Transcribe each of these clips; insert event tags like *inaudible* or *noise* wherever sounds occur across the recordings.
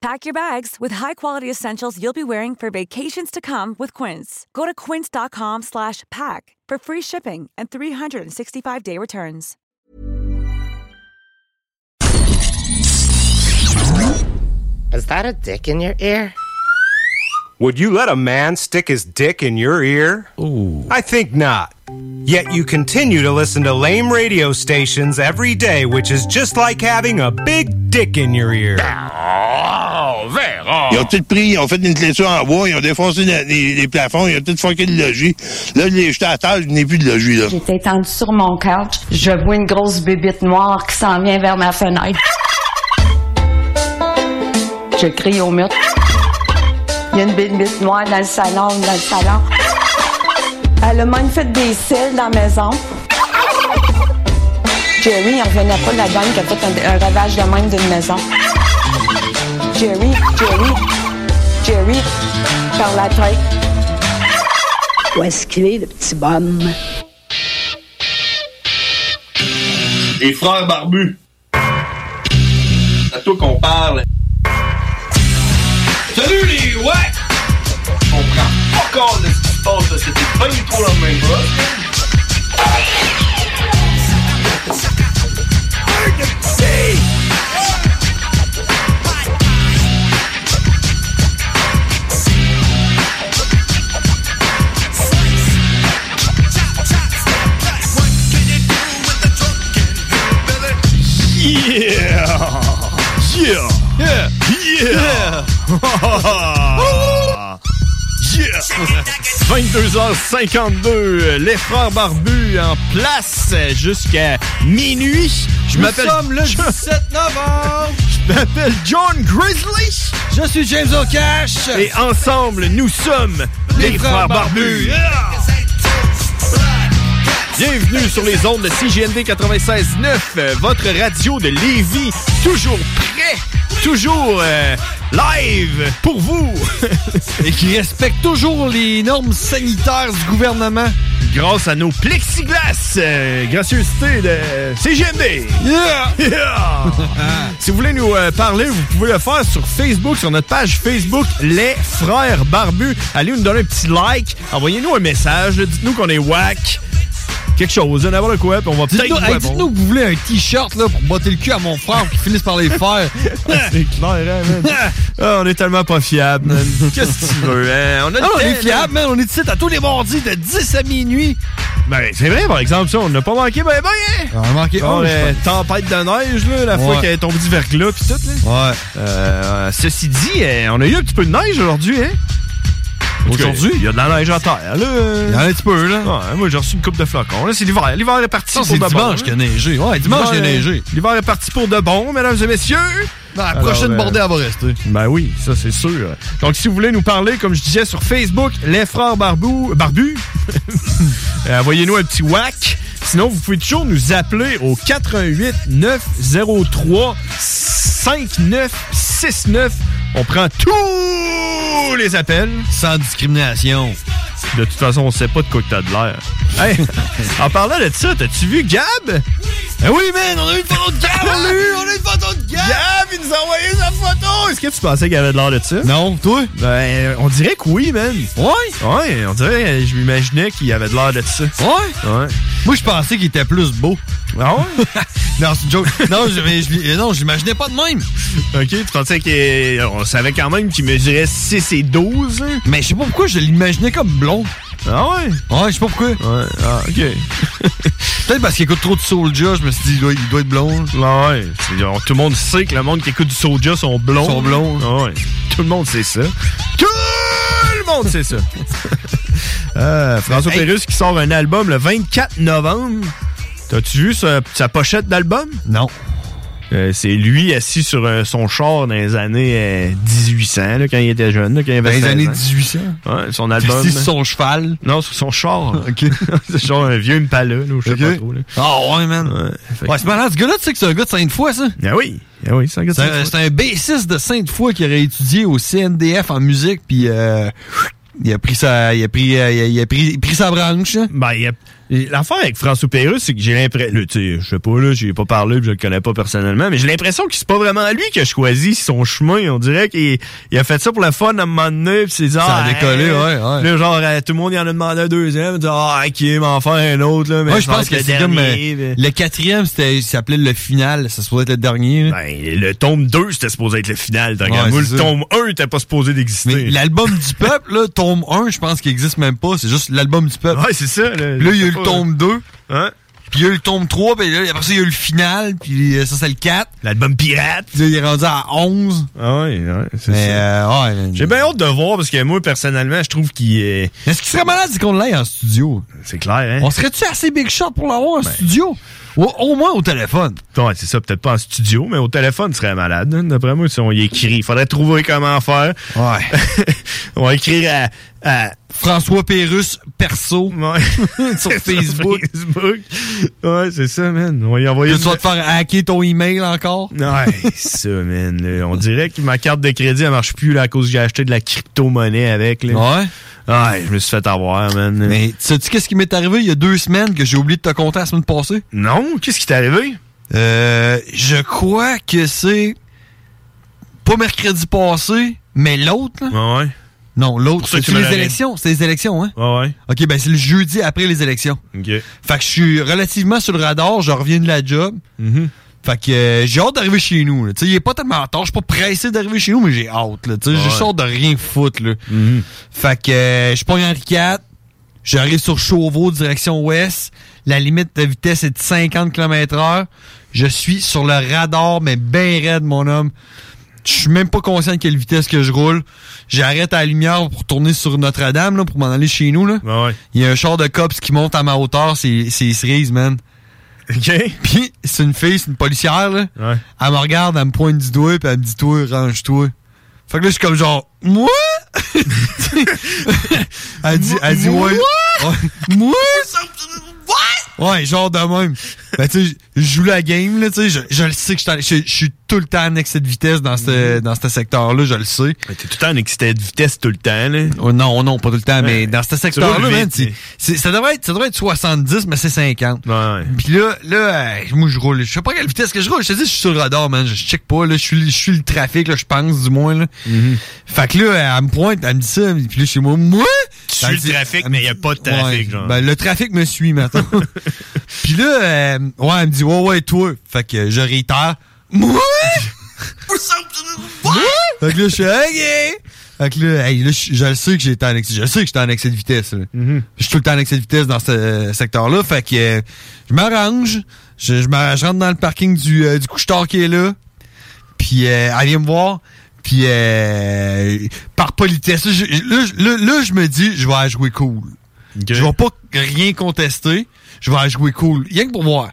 Pack your bags with high-quality essentials you'll be wearing for vacations to come with Quince. Go to quince.com slash pack for free shipping and 365-day returns. Is that a dick in your ear? Would you let a man stick his dick in your ear? Ooh. I think not. Yet you continue to listen to lame radio stations every day, which is just like having a big dick in your ear. Ils ont tout pris, ils ont fait une clôture en bois, ils ont défoncé les, les- les plafonds, ils ont tout fucké le logis. Là, je l'ai jeté à terre, je n'ai plus de logis, là. J'étais étendue sur mon couch. Je vois une grosse bébite noire qui s'en vient vers ma fenêtre. Je crie au mur. Il y a une bébite noire dans le salon, dans le salon. Elle a même fait des cils dans la maison. Jerry, il revenait pas de la dame qui a fait un, un ravage de même d'une maison. Jerry, Jerry, Jerry, par la tête. Où est-ce qu'il est, le petit bonhomme? Les frères barbus. C'est à toi qu'on parle. Salut les ouais! On prend pas compte de ce qui se passe là, c'était pas du tout la même chose. Yeah! Yeah! Yeah! Yeah! Yeah! 22h52, les frères barbus en place jusqu'à minuit. Je m'appelle. sommes le 17 novembre. Je m'appelle John Grizzly. Je suis James O'Cash. Et ensemble, nous sommes les, frères, barbus. Yeah! Bienvenue sur les ondes de CGND 96.9, euh, votre radio de Lévis, toujours prêt, toujours euh, live pour vous. *laughs* Et qui respecte toujours les normes sanitaires du gouvernement. Grâce à nos plexiglas, euh, gracieuseté de CGND. Yeah! Yeah! *laughs* si vous voulez nous euh, parler, vous pouvez le faire sur Facebook, sur notre page Facebook Les Frères Barbus. Allez nous donner un petit like, envoyez-nous un message, dites-nous qu'on est whack. Quelque chose, n'importe quoi, puis on va peut-être Dites-nous hey, que vous voulez un t-shirt là, pour botter le cul à mon frère pour qu'il finisse par les *laughs* faire. C'est clair, hein, man? *laughs* Ah, on est tellement pas fiable, man. *laughs* Qu'est-ce que tu veux, hein? On, a Ah, on est fiable, man. On est ici à tous les mardis de 10 à minuit. Ben, c'est vrai, par exemple, ça, on n'a pas manqué, ben, ben, hein? On a manqué je euh, tempête de neige, là, la fois qu'elle est tombée du verglas, pis tout, là. Ouais. Euh, ceci dit, euh, on a eu un petit peu de neige aujourd'hui, hein? Aujourd'hui? Il y a de la neige à terre, là. Il y en a un petit peu, là. Ouais, moi, j'ai reçu une coupe de flocons. Là, c'est l'hiver. L'hiver est parti Ça, pour c'est de bon. dimanche hein. qu'il a neigé. Ouais, dimanche, il a neigé. L'hiver est parti pour de bon, mesdames et messieurs. Dans la Alors, prochaine euh, bordée, elle va rester. Ben oui, ça c'est sûr. Donc si vous voulez nous parler, comme je disais sur Facebook, les frères barbus, barbus, *laughs* euh, envoyez-nous un petit whack. Sinon, vous pouvez toujours nous appeler au 88 903 5969. On prend tous les appels. Sans discrimination. De toute façon, on sait pas de quoi que t'as de l'air. Hey, en parlant de ça, t'as-tu vu Gab? Eh oui, man, on a eu une photo de Gab! On a eu- on a eu une photo de Gab! Gab, il nous a envoyé sa photo! Est-ce que tu pensais qu'il avait de l'air de ça? Non, toi? Ben, on dirait que oui, man. Ouais? Ouais, on dirait, je m'imaginais qu'il avait de l'air de ça. Ouais? Ouais. Moi, je pensais qu'il était plus beau. Ah ouais? *laughs* non, c'est une joke. Non, je, mais je- non, je l'imaginais pas de même. ok, tu pensais qu'on savait quand même qu'il mesurait 6 et 12, hein? Mais je sais pas pourquoi je l'imaginais comme blond. Ah ouais? Ouais, je sais pas pourquoi. Ouais, ah, ok. *laughs* Peut-être parce qu'il écoute trop de Soulja, je me suis dit, il doit, il doit être blond. Ah ouais. On- tout le monde sait que le monde qui écoute du Soulja sont blonds. Sont blonds. Ah ouais. Tout le monde sait ça. Tout le monde sait ça. *laughs* Euh, François Hey. Pérusse qui sort un album le 24 novembre. T'as-tu vu sa, sa pochette d'album? Non. Euh, c'est lui assis sur euh, son char dans les années euh, 1800, là, quand il était jeune. là, quand il avait Dans les 16 années ans. 1800? Ouais, son album. Assis sur son cheval? Non, sur son char. *laughs* OK. *laughs* c'est genre un vieux Impala, là, je sais pas trop. Là. Ah ouais, man. Ouais, Ouais, c'est malade. Ce gars-là, tu sais que c'est un gars de Sainte-Foy, ça? Ah oui, ah oui, c'est un gars de Sainte-Foy. c'est un bassiste de Sainte-Foy qui aurait étudié au CNDF en musique, puis euh, il a pris sa, il a pris, euh, il a, il a pris, il a pris sa branche. hein. Ben, il a- L'affaire avec François Pérusse, c'est que j'ai l'impression, tu sais, je sais pas, là, j'ai pas parlé, puis je le connais pas personnellement, mais j'ai l'impression que c'est pas vraiment lui qui a choisi son chemin. On dirait qu'il il a fait ça pour le fun à un moment donné, puis c'est dit, Ça a décollé, hein. ouais, ouais. Là, genre, euh, tout le monde y en a demandé un deuxième, il dit, ah, ok, m'en faire un autre, là, mais Ouais, je pense que que le c'est dernier, euh, le quatrième, c'était, il s'appelait le final. Ça se pourrait être le dernier. là. Ben, le tome 2, c'était supposé être le final. t'as Ouais, le tome 1 était pas supposé d'exister. Mais l'album du peuple, là, tome 1, je pense qu'il existe même pas. C'est juste l'album du peuple. Ouais, c'est ça. Là, là, il y a eu le tome 2. Hein? Puis il y a eu le tome 3, puis là, après ça, il y a eu le final, puis ça, c'est le 4. L'album pirate. Puis là, il est rendu à 11. Ah ouais, ouais, c'est ça. euh, ouais. J'ai bien hâte de voir parce que moi, personnellement, je trouve qu'il est. Est-ce qu'il serait malade c'est qu'on l'ait en studio? C'est clair, hein? On serait-tu assez big shot pour l'avoir en Ben. studio? Ou au moins au téléphone. Ouais, c'est ça, peut-être pas en studio, mais au téléphone, il serait malade. hein. D'après moi, si on y écrit, il faudrait trouver comment faire. Ouais. *laughs* on va écrire à. à... François Pérusse, perso. Ouais. *laughs* *laughs* sur Facebook. Facebook. Ouais, c'est ça, man. On va y envoyer. Tu vas te faire hacker ton email encore? Ouais, ça, man. là. On dirait que ma carte de crédit, elle marche plus là, à cause que j'ai acheté de la crypto-monnaie avec. Là. Ouais. Ouais, je me suis fait avoir, man. Mais sais-tu qu'est-ce qui m'est arrivé il y a deux semaines que j'ai oublié de te compter la semaine passée? Non? Qu'est-ce qui t'est arrivé? Euh, je crois que c'est pas mercredi passé, mais l'autre. là. Ouais, ouais. Non, l'autre. C'est tu les élections. C'est les élections, hein? Ouais, ouais. OK, ben c'est le jeudi après les élections. OK. Fait que je suis relativement sur le radar, je reviens de la job. Mhm. Fait que euh, j'ai hâte d'arriver chez nous. là. Tu sais, il est pas tellement tard, je suis pas pressé d'arriver chez nous, mais j'ai hâte. Là. Tu sais, Ouais. J'ai hâte de rien foutre. Là. Mhm. Fait que euh, je pogne Henri IV, j'arrive sur Chauveau, direction ouest. La limite de vitesse est de 50 km heure. Je suis sur le radar, mais bien raide, mon homme. Je suis même pas conscient de quelle vitesse que je roule. J'arrête à la lumière pour tourner sur Notre-Dame, là, pour m'en aller chez nous. Là. Ouais. Il y a un char de cops qui monte à ma hauteur, c'est c'est les cerises, man. OK. *laughs* Puis c'est une fille, c'est une policière, là. Ouais. Elle me regarde, elle me pointe du doigt, puis elle me dit Toi, range-toi. Fait que là, je suis comme genre Moi? *laughs* elle dit, elle dit Ouais. Ouais. Moi? Ouais, genre de même. Ben, tu sais, je joue la game, là, tu sais, je, je le sais que je suis tout le temps en excès de vitesse dans ce, dans ce secteur-là, je le sais. Mais T'es tout le temps en excès de vitesse tout le temps, là. Oh, non, non, pas tout le temps, mais dans ce secteur-là, man, c'est- c'est- ça, devrait être, ça devrait être 70, mais c'est 50. Ouais, ouais. Puis là, là, euh, moi je roule. Je sais pas quelle vitesse que je roule. Je te dis, je suis sur le radar, man. Je check pas, là. Je suis, je suis le trafic, là, je pense, du moins, là. Mm-hmm. Fait que là, elle me pointe, elle me dit ça. Puis là, chez moi, moi? Tu suis le trafic, mais y a pas de trafic, genre. Ben, le trafic me suit, maintenant. *laughs* Puis là, euh, ouais, elle me dit, ouais, ouais, toi. Fait que je réitère, moi? Fait que là, je suis OK. Fait que là, hey, là, je, je le sais que j'étais en excès. Je le sais que j'étais en excès de vitesse. là. Mm-hmm. Je suis tout le temps en excès de vitesse dans ce euh, secteur-là. Fait que euh, je m'arrange. Je, je, m'arrange, je rentre dans le parking du, euh, du couche-tard qui est là. Puis euh, elle vient me voir. Puis euh, par politesse, là, je, là, je- là, là, je me dis, je vais aller jouer cool. Je vais pas rien contester. Je vais aller jouer cool. Rien que pour voir.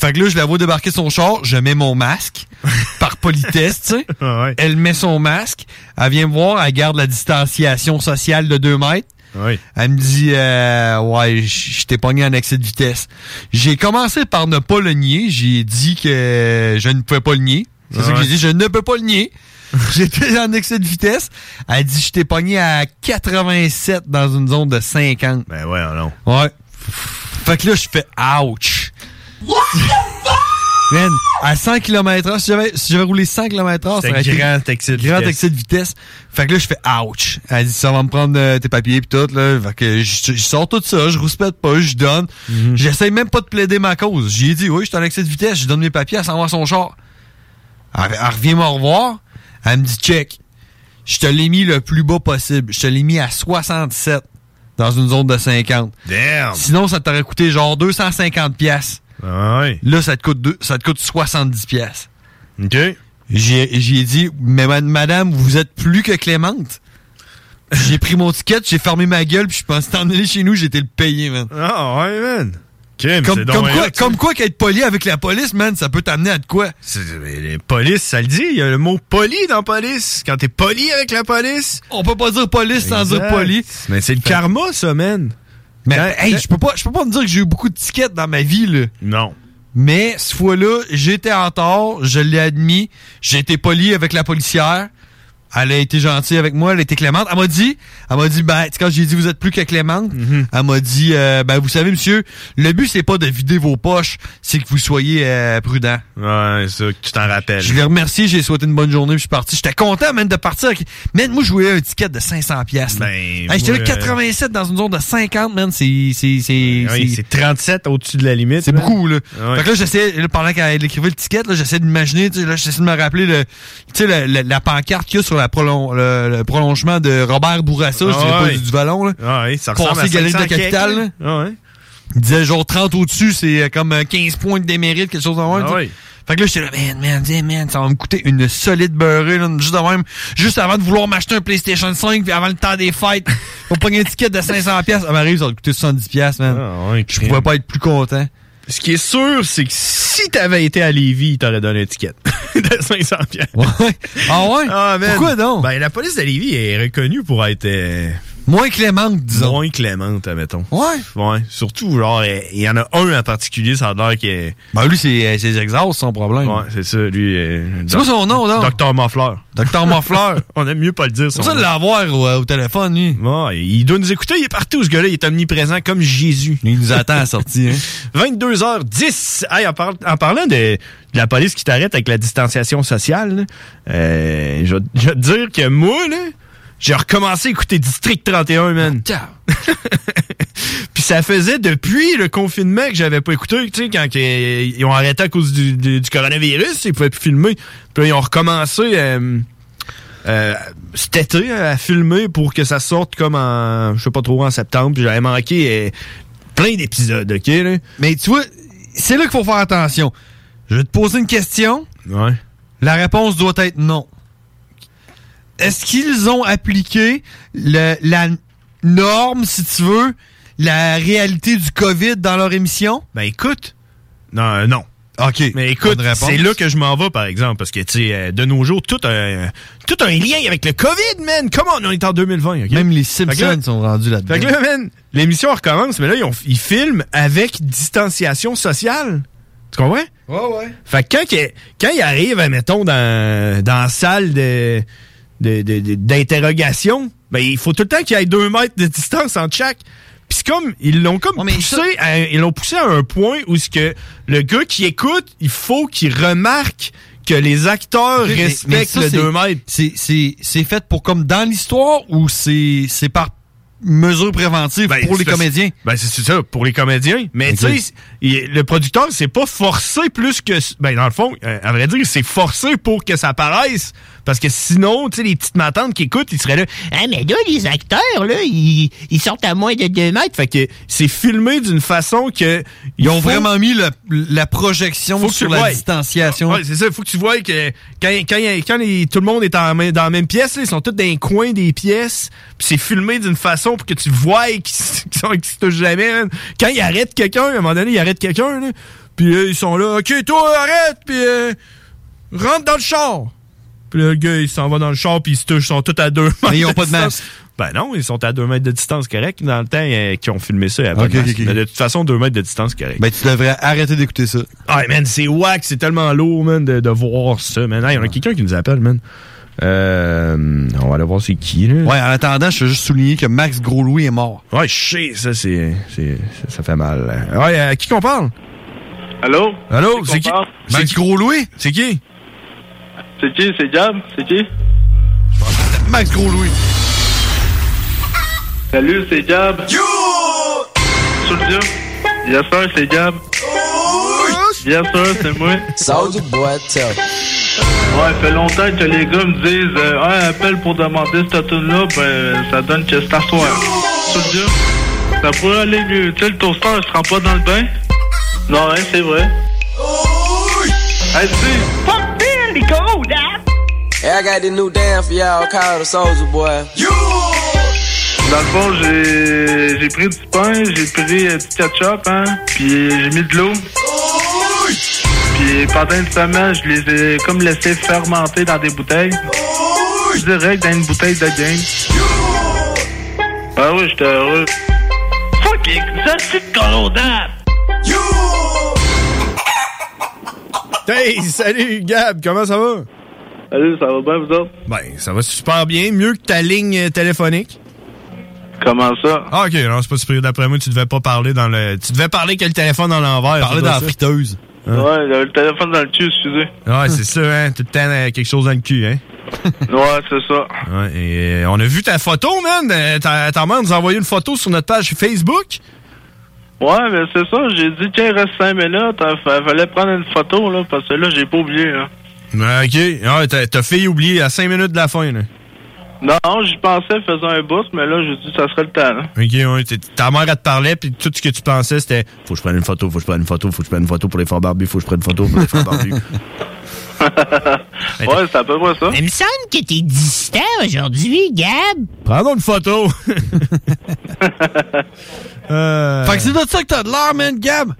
Fait que là, je la vois débarquer son char, je mets mon masque. *laughs* par politesse, tu sais. Ah ouais. Elle met son masque. Elle vient me voir, elle garde la distanciation sociale de 2 mètres. Ouais. Elle me dit euh, Ouais, je t'ai pogné en excès de vitesse. J'ai commencé par ne pas le nier. J'ai dit que je ne pouvais pas le nier. C'est ça que Ouais. j'ai dit, je ne peux pas le nier. *laughs* J'étais en excès de vitesse. Elle dit je t'ai pogné à 87 dans une zone de 50. Ben ouais, non. Ouais. Fait que là, je fais ouch. Man, à 100 km h si j'avais, si j'avais roulé 100 km h ça C'était aurait été grand excès de grand vitesse. excès de vitesse. Fait que là, je fais ouch. Elle dit, ça va me prendre euh, tes papiers pis tout, là. Fait que je, je sors tout ça, je rouspète pas, je donne. Mhm. J'essaye même pas de plaider ma cause. J'ai dit, oui, je suis en excès de vitesse, je donne mes papiers, elle s'en va à son char. Elle, elle revient me revoir. Elle me dit, check. Je te l'ai mis le plus bas possible. Je te l'ai mis à 67 dans une zone de 50. Damn. Sinon, ça t'aurait coûté genre 250 pièces. Ah. Là, ça te coûte deux, ça te coûte 70 pièces. OK. J'ai j'ai dit, mais ma- madame, vous êtes plus que clémente. J'ai pris mon ticket, j'ai fermé ma gueule, puis je pensais t'en aller chez nous, j'étais le payer, man. Ah ouais, man. Comme, quoi, comme quoi qu'être poli avec la police, man, ça peut t'amener à de quoi? Mais les police, ça le dit. Il y a le mot poli dans police. Quand t'es poli avec la police. On peut pas dire police sans dire poli. Mais c'est le karma, ça, man. Mais hey, je peux pas, je peux pas me dire que j'ai eu beaucoup de tickets dans ma vie, là. Non. Mais cette fois-là, j'étais en tort, je l'ai admis. J'ai été poli avec la policière. Elle a été gentille avec moi, elle a été clémente. Elle m'a dit, elle m'a dit, ben, quand j'ai dit vous êtes plus que clémente, Mhm. elle m'a dit, euh, ben, vous savez, monsieur, le but c'est pas de vider vos poches, c'est que vous soyez euh, prudent. Ouais, ça, que tu t'en rappelles. Je l'ai remercié, j'ai souhaité une bonne journée, puis je suis parti. J'étais content, même de partir. Man, moi, je voulais un ticket de 500 pièces. Ben, J'étais moi, là 87 dans une zone de 50, man. C'est, c'est, c'est, Oui, c'est- c'est 37 au-dessus de la limite. c'est beaucoup, là. Ouais. Fait que là, j'essayais, pendant qu'elle écrivait le ticket, là, j'essayais d'imaginer, tu sais, là, j'essayais de me rappeler le, tu sais, la, la- la pancarte qu'il y a sur la prolon- le, le prolongement de Robert Bourassa, je Ah dirais ouais. pas du, du ballon, là. Ah oui, ça ressemble Passé à Galerie de 500 la Capitale. Ah ouais. Il disait genre 30 au-dessus, c'est euh, comme euh, 15 points de démérite, quelque chose de même. Ah ouais. Fait que là, j'étais là, man, man, man, ça va me coûter une solide beurrée, là, juste de même, juste avant de vouloir m'acheter un PlayStation 5, puis avant le temps des fêtes, pour prendre un ticket de 500 pièces, ça m'arrive, ça va coûter 70 pièces, man. Ah ouais, Je pouvais pas être plus content. Ce qui est sûr, c'est que si t'avais été à Lévis, il t'aurait donné un ticket *laughs* de 500 pièces. Ouais. Ah ouais? man. Pourquoi donc? Ben, la police de Lévis est reconnue pour être euh, Moins clémente, disons. moins clémente, admettons. Ouais. Ouais. Surtout, genre, euh, il y en a un en particulier, ça a l'air qu'il est... Ben lui, c'est euh, ses exhausts, son problème. Ouais, c'est ça, lui. euh, C'est quoi son nom, là? Docteur Moffleur. Docteur Moffleur. *laughs* On aime mieux pas le dire, C'est son pour ça de l'avoir au, au téléphone, lui. Ouais, il doit nous écouter, il est partout, ce gars-là, il est omniprésent comme Jésus. Il nous attend à la sortie, hein. *laughs* 22h10. Hey, en, par- en parlant de, de la police qui t'arrête avec la distanciation sociale, là, euh, je vais te dire que moi, là, j'ai recommencé à écouter District 31, man. *laughs* Puis ça faisait depuis le confinement que j'avais pas écouté, tu sais, quand ils ont arrêté à cause du, du- du coronavirus, ils pouvaient plus filmer. Puis là, ils ont recommencé euh, euh, cet été à filmer pour que ça sorte comme en, je sais pas trop, en septembre. Puis j'avais manqué euh, plein d'épisodes, OK, là? Mais tu vois, c'est là qu'il faut faire attention. Je vais te poser une question. Ouais. La réponse doit être non. Est-ce qu'ils ont appliqué le- la norme, si tu veux, la réalité du COVID dans leur émission? Ben écoute, non, euh, non. OK. Mais écoute, c'est là que je m'en vais, par exemple, parce que, tu sais, euh, de nos jours, tout un, tout un lien avec le COVID, man! Comment on est en 2020, OK? Même les Simpsons là- sont rendus là-dedans. Fait que là, man, l'émission recommence, mais là, ils, ont- ils filment avec distanciation sociale. Tu comprends? Ouais, ouais. Fait que quand, quand ils arrivent, mettons, dans, dans la salle de, de- de- de- d'interrogation, ben, il faut tout le temps qu'il y ait deux mètres de distance entre chaque. Puis c'est comme, ils l'ont comme Ouais, poussé, ça- à, ils l'ont poussé à un point où ce que le gars qui écoute, il faut qu'il remarque que les acteurs Mais- mais respectent ça, le c'est- deux mètres. C'est, c'est, c'est fait pour comme dans l'histoire ou c'est, c'est par mesure préventive Ben, pour les comédiens? Ben, c'est ça, pour les comédiens. Mais tu sais, le producteur, c'est pas forcé plus que. Ben, dans le fond, euh, à vrai dire, c'est forcé pour que ça paraisse. Parce que sinon, tu sais, les petites matantes qui écoutent, ils seraient là. Ah, mais là, les acteurs, là, ils, ils sortent à moins de 2 mètres. Fait que c'est filmé d'une façon que. Ils ont faut- vraiment mis le- la projection Faut sur la vois. distanciation. Ouais, c'est ça. Faut que tu vois que quand, quand, quand les- tout le monde est en dans la même pièce, là, ils sont tous dans les coins des pièces. Puis c'est filmé d'une façon pour que tu vois qu'ils *laughs* qu'ils sont- se touchent jamais. Quand ils arrêtent quelqu'un, à un moment donné, ils arrêtent quelqu'un. Puis euh, ils sont là. OK, toi, arrête. Puis euh, rentre dans le char. Puis le gars, il s'en va dans le char. Puis ils se touchent. Ils sont tous à deux mètres. Mais ils ont pas de distance. masque. Ben non, ils sont à deux mètres de distance, correct. Dans le temps euh, qu'ils ont filmé ça, il y avait pas Ok, de masque. ok, ok. Mais de toute façon, deux mètres de distance, correct. Ben, tu devrais arrêter d'écouter ça. Ah, man, c'est wack, c'est tellement lourd, man, de, de voir ça, man. Il y en a quelqu'un qui nous appelle, man. Euh, on va aller voir c'est qui, là. Ouais, en attendant, je veux juste souligner que Max Gros-Louis est mort. Ouais, je sais, ça, c'est, c'est, ça, fait mal. Ouais, à qui qu'on parle? Allô? Allô, C'est qui? qui? Gros-Louis? C'est qui? C'est qui? C'est Jab? C'est qui? Max Gros-Louis. Salut, c'est Jab. Yo! Soldier? Yes, sir, c'est Jab. Yes, sir, c'est moi. Soldier boy, tell. Ouais, fait longtemps que les gars me disent euh, Ah, appelle pour demander cette tune là ben ça donne que c'est à soir. Soldier? Ça pourrait aller mieux. Tu sais, le toaster il se rend pas dans le bain? Non, hein, c'est vrai. Hey, Steve! Hey, I got this new dance for y'all called the Soldier Boy. You! Dans le fond, j'ai j'ai pris du pain, j'ai pris euh, du ketchup, hein, puis j'ai mis de l'eau. Puis pendant une semaine, je les ai comme laissés fermenter dans des bouteilles. Direct dans une bouteille de game. Ah oui, j'étais heureux. Fucking, ça c'est de colondade! Hey, salut Gab, comment ça va? Salut, ça va bien, vous autres? Ben, ça va super bien, mieux que ta ligne euh, téléphonique. Comment ça? Ah, ok, non, c'est pas super. D'après moi, tu devais pas parler dans le. Tu devais parler que le téléphone dans l'envers. Parler dans la friteuse. Ouais, il y avait le téléphone dans le cul, excusez. Ouais, c'est ça, hein. Tout le temps euh, quelque chose dans le cul, hein? *laughs* Ouais, c'est ça. Ouais, et euh, on a vu ta photo, man. Ta, ta mère nous a envoyé une photo sur notre page Facebook. Ouais, mais c'est ça, j'ai dit, tiens, reste 5 minutes, hein, fa- fallait prendre une photo, là, parce que là, j'ai pas oublié, là. Ok. Ouais, t'as, fait oublier à 5 minutes de la fin, là. Non, j'y pensais, faisant un boss, mais là, j'ai dit, ça serait le temps, là. Ok, ouais. Ta mère, elle te parlait, puis tout ce que tu pensais, c'était Faut que je prenne une photo, faut que je prenne une photo, faut que je prenne une photo pour les frères barbus, faut que je prenne une photo pour les frères barbus. *laughs* *laughs* ouais, c'est à peu près ça. Il me semble que t'es distant aujourd'hui, Gab. Prends donc une photo. *laughs* Euh, Fait que c'est de ça que t'as de l'air, man, Gab.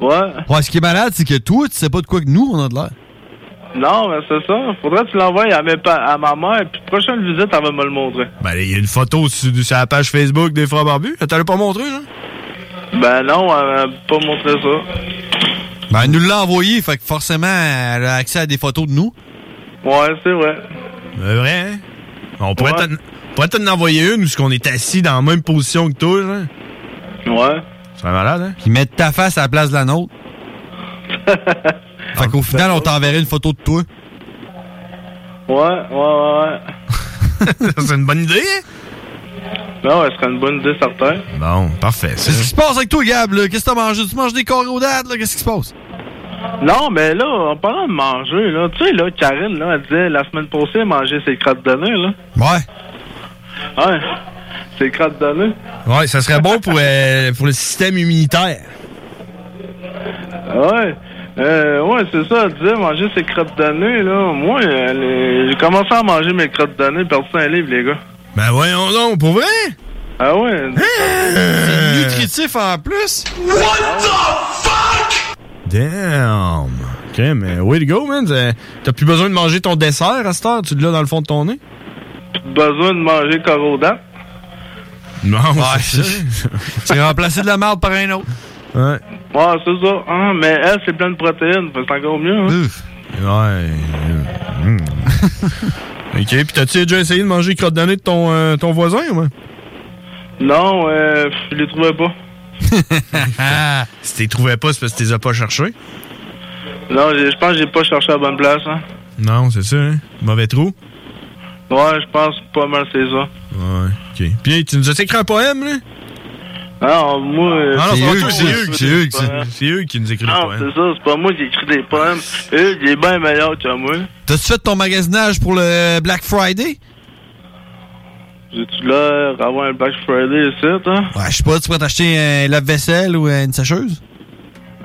Ouais. Ouais, ce qui est malade, c'est que toi, tu sais pas de quoi que nous, on a de l'air. Non, mais c'est ça. Faudrait que tu l'envoies à, à ma mère, puis prochaine visite, elle va me le montrer. Ben, il y a une photo sur, sur la page Facebook des frères barbus. Elle t'allait pas montrer, là? Ben non, elle m'a pas montré ça. Ben, elle nous l'a envoyé, fait que forcément, elle a accès à des photos de nous. Ouais, c'est vrai. C'est vrai, hein? On pourrait Ouais. t'en- on pourrait t'en envoyer une où on est assis dans la même position que toi, là. Ouais. Serait malade, hein? Puis mettre ta face à la place de la nôtre. *laughs* fait qu'au final, on t'enverrait une photo de toi. Ouais, ouais, ouais, ouais. *laughs* c'est une bonne idée, hein? Non, ouais, ce serait une bonne idée, certain. Bon, parfait. Qu'est-ce qui se passe avec toi, Gab, là? Qu'est-ce que t'as mangé? Tu manges des corrodades, là? Qu'est-ce qui se passe? Non, mais là, en parlant de manger, là, tu sais, là, Karine, là, elle disait la semaine passée, elle mangeait ses crottes de nez, là. Ouais. Ouais. Ses crottes de nez. Ouais, ça serait bon pour, euh, pour le système immunitaire. Ouais. Euh, ouais, c'est ça, elle disait manger ses crottes de nez, là. Moi, les- j'ai commencé à manger mes crottes de nez, perdu un livre, les gars. Ben voyons donc, pour vrai? Ah ouais? *laughs* C'est nutritif en plus. Damn! OK, mais way to go, man. T'as- plus besoin de manger ton dessert à cette heure? Tu l'as dans le fond de ton nez? Besoin de manger corrodant. Non, Ouais, c'est ça. C'est remplacé de la merde par un autre. Ouais. Ouais, c'est ça. Ah, mais elle, c'est plein de protéines, c'est encore mieux, hein. Ouais. *laughs* OK, puis t'as-tu déjà essayé de manger les crottes nez de ton, euh, ton voisin, ou ouais? Non, euh, je les trouvais pas. *laughs* si t'es trouvais pas, c'est parce que tu les as pas cherchés? Non, je pense que j'ai pas cherché à la bonne place, hein. Non, c'est ça, hein? Mauvais trou? Ouais, je pense pas mal c'est ça. Ouais, OK. Puis tu nous as écrit un poème, là? Non, moi... euh, Ah non, c'est qui- c'est eux, c'est eux qui- nous écrivent le Non, poème. c'est ça, c'est pas moi qui écris des poèmes. Eux, il est bien meilleur que moi. T'as-tu fait ton magasinage pour le Black Friday? J'ai-tu l'air d'avoir un Black Friday ici, hein? Ouais, je sais pas, tu pourrais t'acheter un lave-vaisselle ou une sécheuse?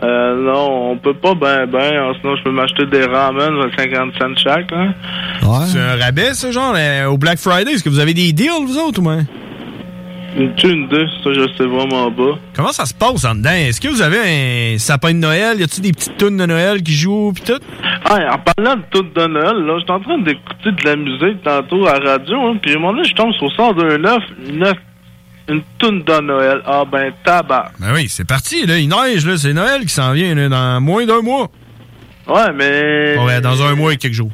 Euh, non, on peut pas ben ben, hein, sinon je peux m'acheter des ramen à 50 cents chaque, hein. C'est un rabais, ça, genre, euh, au Black Friday? Est-ce que vous avez des deals, vous autres, ou moins? Une une deux, ça je sais vraiment pas. Comment ça se passe en dedans? Est-ce que vous avez un sapin de Noël? Y a-tu des petites tunes de Noël qui jouent pis tout? Ah, en parlant de tout de Noël, là, j'étais en train d'écouter de la musique tantôt à la radio, hein, puis à un moment donné, je tombe sur 102.9, une, une toune de Noël. Ah ben, tabac. Ben oui, c'est parti, là. Il neige, là. C'est Noël qui s'en vient, là, dans moins d'un mois. Ouais, mais... Ouais, dans un mois et quelques jours.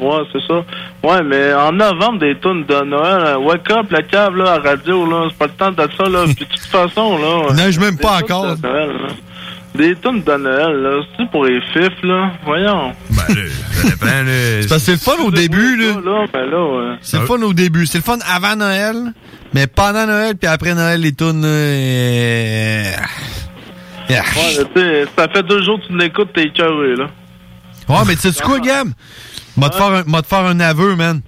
Ouais, c'est ça. Ouais, mais en novembre, des tunes de Noël, hein, wake up, la cave, là, à radio, là, c'est pas le temps de ça, là. *laughs* Puis de toute façon, là... Neige même pas encore. de Noël, là. Des tunes de Noël, là, c'est pour les fifs, là? Voyons. Ben, là, ça dépend, là. *laughs* C'est parce que c'est le fun au début, là. Là, ben là, ouais. C'est le fun au début. C'est le fun avant Noël, mais pendant Noël, puis après Noël, les tunes, là, euh, yeah. Ouais, tu sais, ça fait deux jours que tu l'écoutes, t'es écœuré, là. Ouais, mais tu sais quoi, Gab? M'a te faire un- m'a te faire un aveu, man.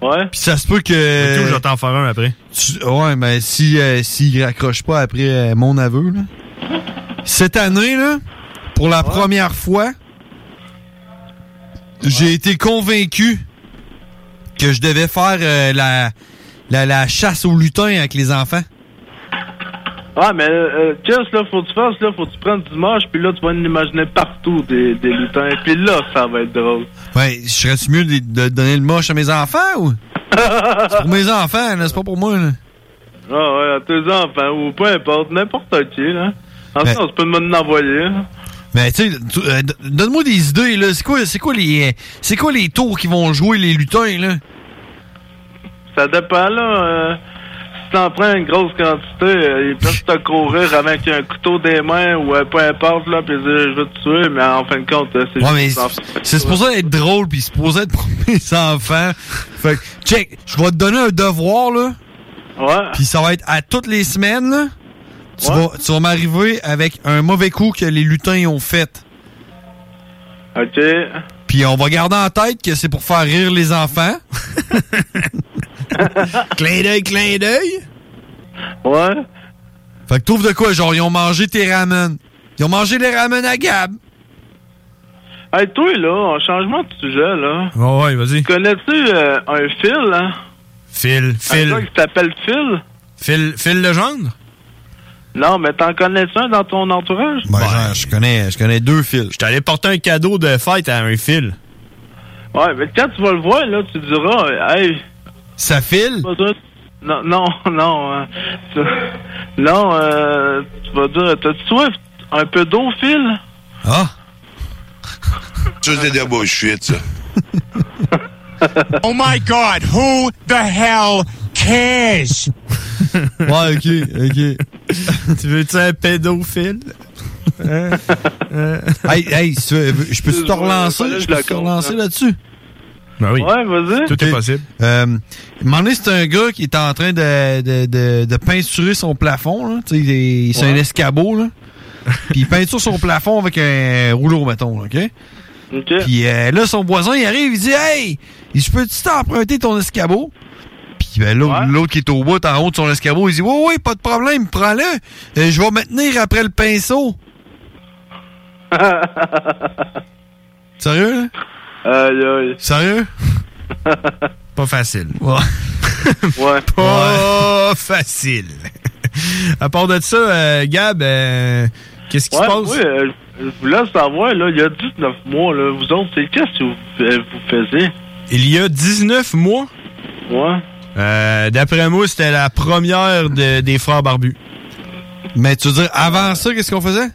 Ouais. Puis ça se peut que. Tout, je vais t'en faire un après. Tu- ouais, mais si euh, s'il raccroche pas après euh, mon aveu, là. Cette année, là, pour la première fois, j'ai été convaincu que je devais faire euh, la, la, la chasse aux lutins avec les enfants. Ouais, mais euh, qu'est-ce là, faut que tu fasses, là, faut que tu prennes du moche, puis là, tu vas en imaginer partout des, des lutins, puis là, ça va être drôle. Ouais, je serais-tu mieux de, de donner le moche à mes enfants ou? c'est pour mes enfants, là, c'est pas pour moi, là. Ah ouais, à tes enfants, ou peu importe, n'importe qui, là. En fait, tu peux me l'envoyer. hein. Mais tu sais, euh, donne-moi des idées, là. C'est quoi, c'est quoi les, euh, c'est quoi les tours qui vont jouer les lutins, là? Ça dépend, là. euh, t'en prends une grosse quantité, euh, ils peuvent te courir avec un couteau des mains ou euh, peu importe, là, puis dire je veux te tuer, mais en fin de compte, euh, c'est Ouais, juste c'est supposé être drôle, puis c'est supposé être *laughs* pour mes enfants. Fait que, check, je vais te donner un devoir, là. Ouais. Puis ça va être à toutes les semaines, là. Tu Ouais. vas, tu vas m'arriver avec un mauvais coup que les lutins ont fait. OK. Puis on va garder en tête que c'est pour faire rire les enfants. *laughs* *laughs* clin d'œil, clin d'œil? Ouais. Fait que trouve de quoi, genre, ils ont mangé tes ramen. Ils ont mangé les ramen à Gab. Hey, toi, là, en changement de sujet, là. Ouais, ouais, vas-y. Connais-tu euh, un Phil, hein? Phil, Un Phil. gars qui s'appelle Phil? Phil, Phil Legendre? Non, mais t'en connais-tu un dans ton entourage? Ben, genre, je connais, je connais deux fils. J'étais allé porter un cadeau de fête à un Phil. Ouais, mais quand tu vas le voir, là, tu diras, euh, hey. Ça file? Non, non, *laughs* non. Tu- Non, euh, tu vas dire, t'as-tu soif un peu d'eau, Phil? Ah! Ça, c'est de bullshit, ça. *laughs* oh my God, who the hell cares? ouais, ok, ok. *laughs* tu veux-tu un pédophile? Hey, hey, si tu veux, je peux-tu te relancer? Je peux te relancer là-dessus? Ben oui. Ouais, vas-y. Tout est possible. Euh, un moment donné, c'est un gars qui est en train de, de, de, de peinturer son plafond. Là. Tu sais, il est- C'est un escabeau. Là. *laughs* Puis il peinture son plafond avec un rouleau, mettons. là, OK? OK. Puis euh, là, son voisin, il arrive, il dit Hey, je peux-tu t'emprunter ton escabeau? Puis ben, l'autre l'autre qui est au bout, en haut de son escabeau, il dit Oui, oui, pas de problème, prends-le. Euh, je vais me tenir après le pinceau. *laughs* Sérieux, là? Aïe, aïe. Sérieux? *laughs* Pas facile. Ouais. ouais. *laughs* Pas facile. à part de ça, euh, Gab, euh, qu'est-ce qui Ouais, se passe? oui, euh, je voulais savoir, là, il y a 19 mois, là, vous autres, c'est qu'est-ce que vous, euh, vous faisiez? Il y a 19 mois? Ouais. Euh, D'après moi, c'était la première de- des frères barbus. Mais tu veux dire, avant ça, qu'est-ce qu'on faisait?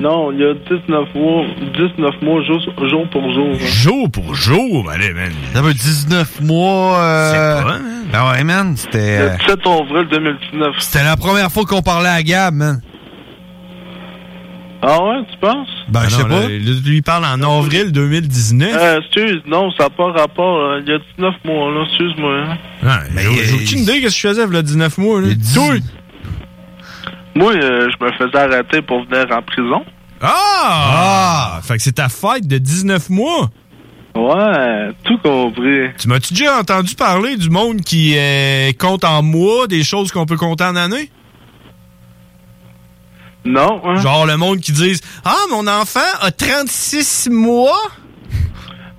Non, il y a 19 mois, 19 mois jour, jour pour jour. hein. Jour pour jour, allez, man. Ça veut 19 mois. Euh... C'est pas, man. Ben ouais, man, c'était. Le euh, 17 avril 2019. C'était la première fois qu'on parlait à Gab, man. Ah ouais, tu penses? Ben, je Ah sais non, pas. là, lui parle en avril 2019. Euh, excuse, non, ça n'a pas rapport. euh, Il y a 19 mois, là, excuse-moi. hein. Ouais, j'ai j'ai aucune idée qu'est-ce que je faisais, là, 19 mois. Là. Toi? Moi, euh, je me faisais arrêter pour venir en prison. Ah! Fait que c'est ta fête de 19 mois? Ouais, tout compris. Tu m'as-tu déjà entendu parler du monde qui euh, compte en mois des choses qu'on peut compter en année? Non. hein? Genre le monde qui dit Ah, mon enfant a 36 mois?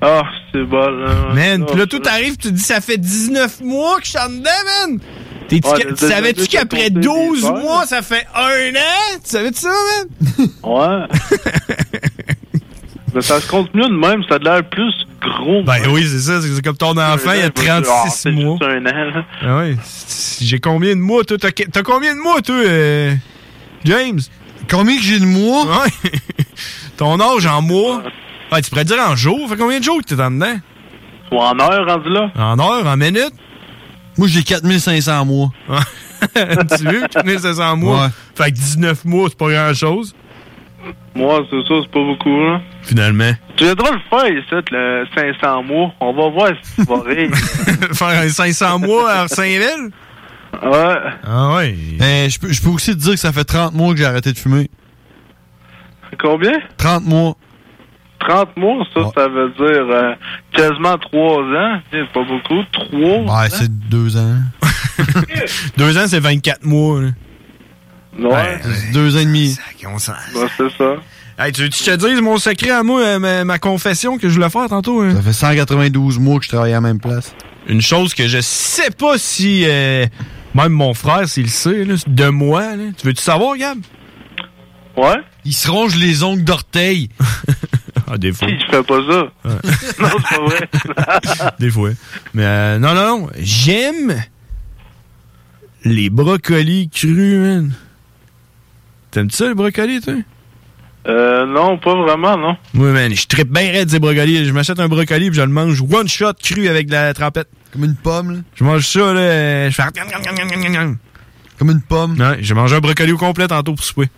Ah, c'est bon, là. Man, Ah, pis là, tout arrive, tu dis ça fait 19 mois que je suis en dedans, man! Tu savais-tu qu'après j'ai compté 12 des heures. mois, ça fait un an? Tu savais-tu ça, man? Ouais. *laughs* Mais ça se compte mieux de même, ça a l'air plus gros. Ben oui, c'est ça, c'est comme ton enfant, il a 36 mois. C'est un an, là. Ah J'ai combien de mois, toi? T'as combien de mois, toi, euh, James? Combien que j'ai de mois? Ouais. *laughs* Ton âge en mois? Ouais, tu pourrais dire en jours. Fait combien de jours que t'es en dedans? Ou en heure, rendu là. En heure, en minutes? Moi, j'ai 4500 mois. *laughs* tu veux? 4500 mois? Ouais. Fait que 19 mois, c'est pas grand-chose. Moi, c'est ça, c'est pas beaucoup, là. Finalement. Tu viendras le faire, ici, le 500 mois. On va voir si tu vas *laughs* rire. Faire un 500 mois à Saint-Ville? Ouais. Ah ouais. Ben, je peux, je peux aussi te dire que ça fait 30 mois que j'ai arrêté de fumer. Combien? 30 mois. 30 mois, ça, ça veut dire euh, quasiment 3 ans. C'est pas beaucoup. 3 Ouais, c'est deux ans. *laughs* Deux ans, c'est 24 mois. là. Ouais. C'est deux ans et demi. Ben, c'est ça. Hey, tu veux que je te dise mon secret à moi, euh, ma, ma confession que je voulais faire tantôt? hein? Ça fait 192 mois que je travaille à la même place. Une chose que je sais pas si euh, même mon frère, s'il le sait, là, de moi. là. Tu veux-tu savoir, Gab? Ouais. Il se ronge les ongles d'orteil. *laughs* ah, des fois. Qui fait pas ça? *laughs* non, c'est pas vrai. *laughs* des fois. Mais euh, non, non, non. J'aime les brocolis crus, man. T'aimes-tu ça, les brocolis, toi? euh, non, pas vraiment, non. Oui, man, je trippe bien raide des brocolis. Je m'achète un brocoli puis je le mange one shot cru avec de la trempette. Comme une pomme, là. Je mange ça, là. Je fais. Comme une pomme. Ouais, j'ai mangé un brocoli au complet tantôt pour souper.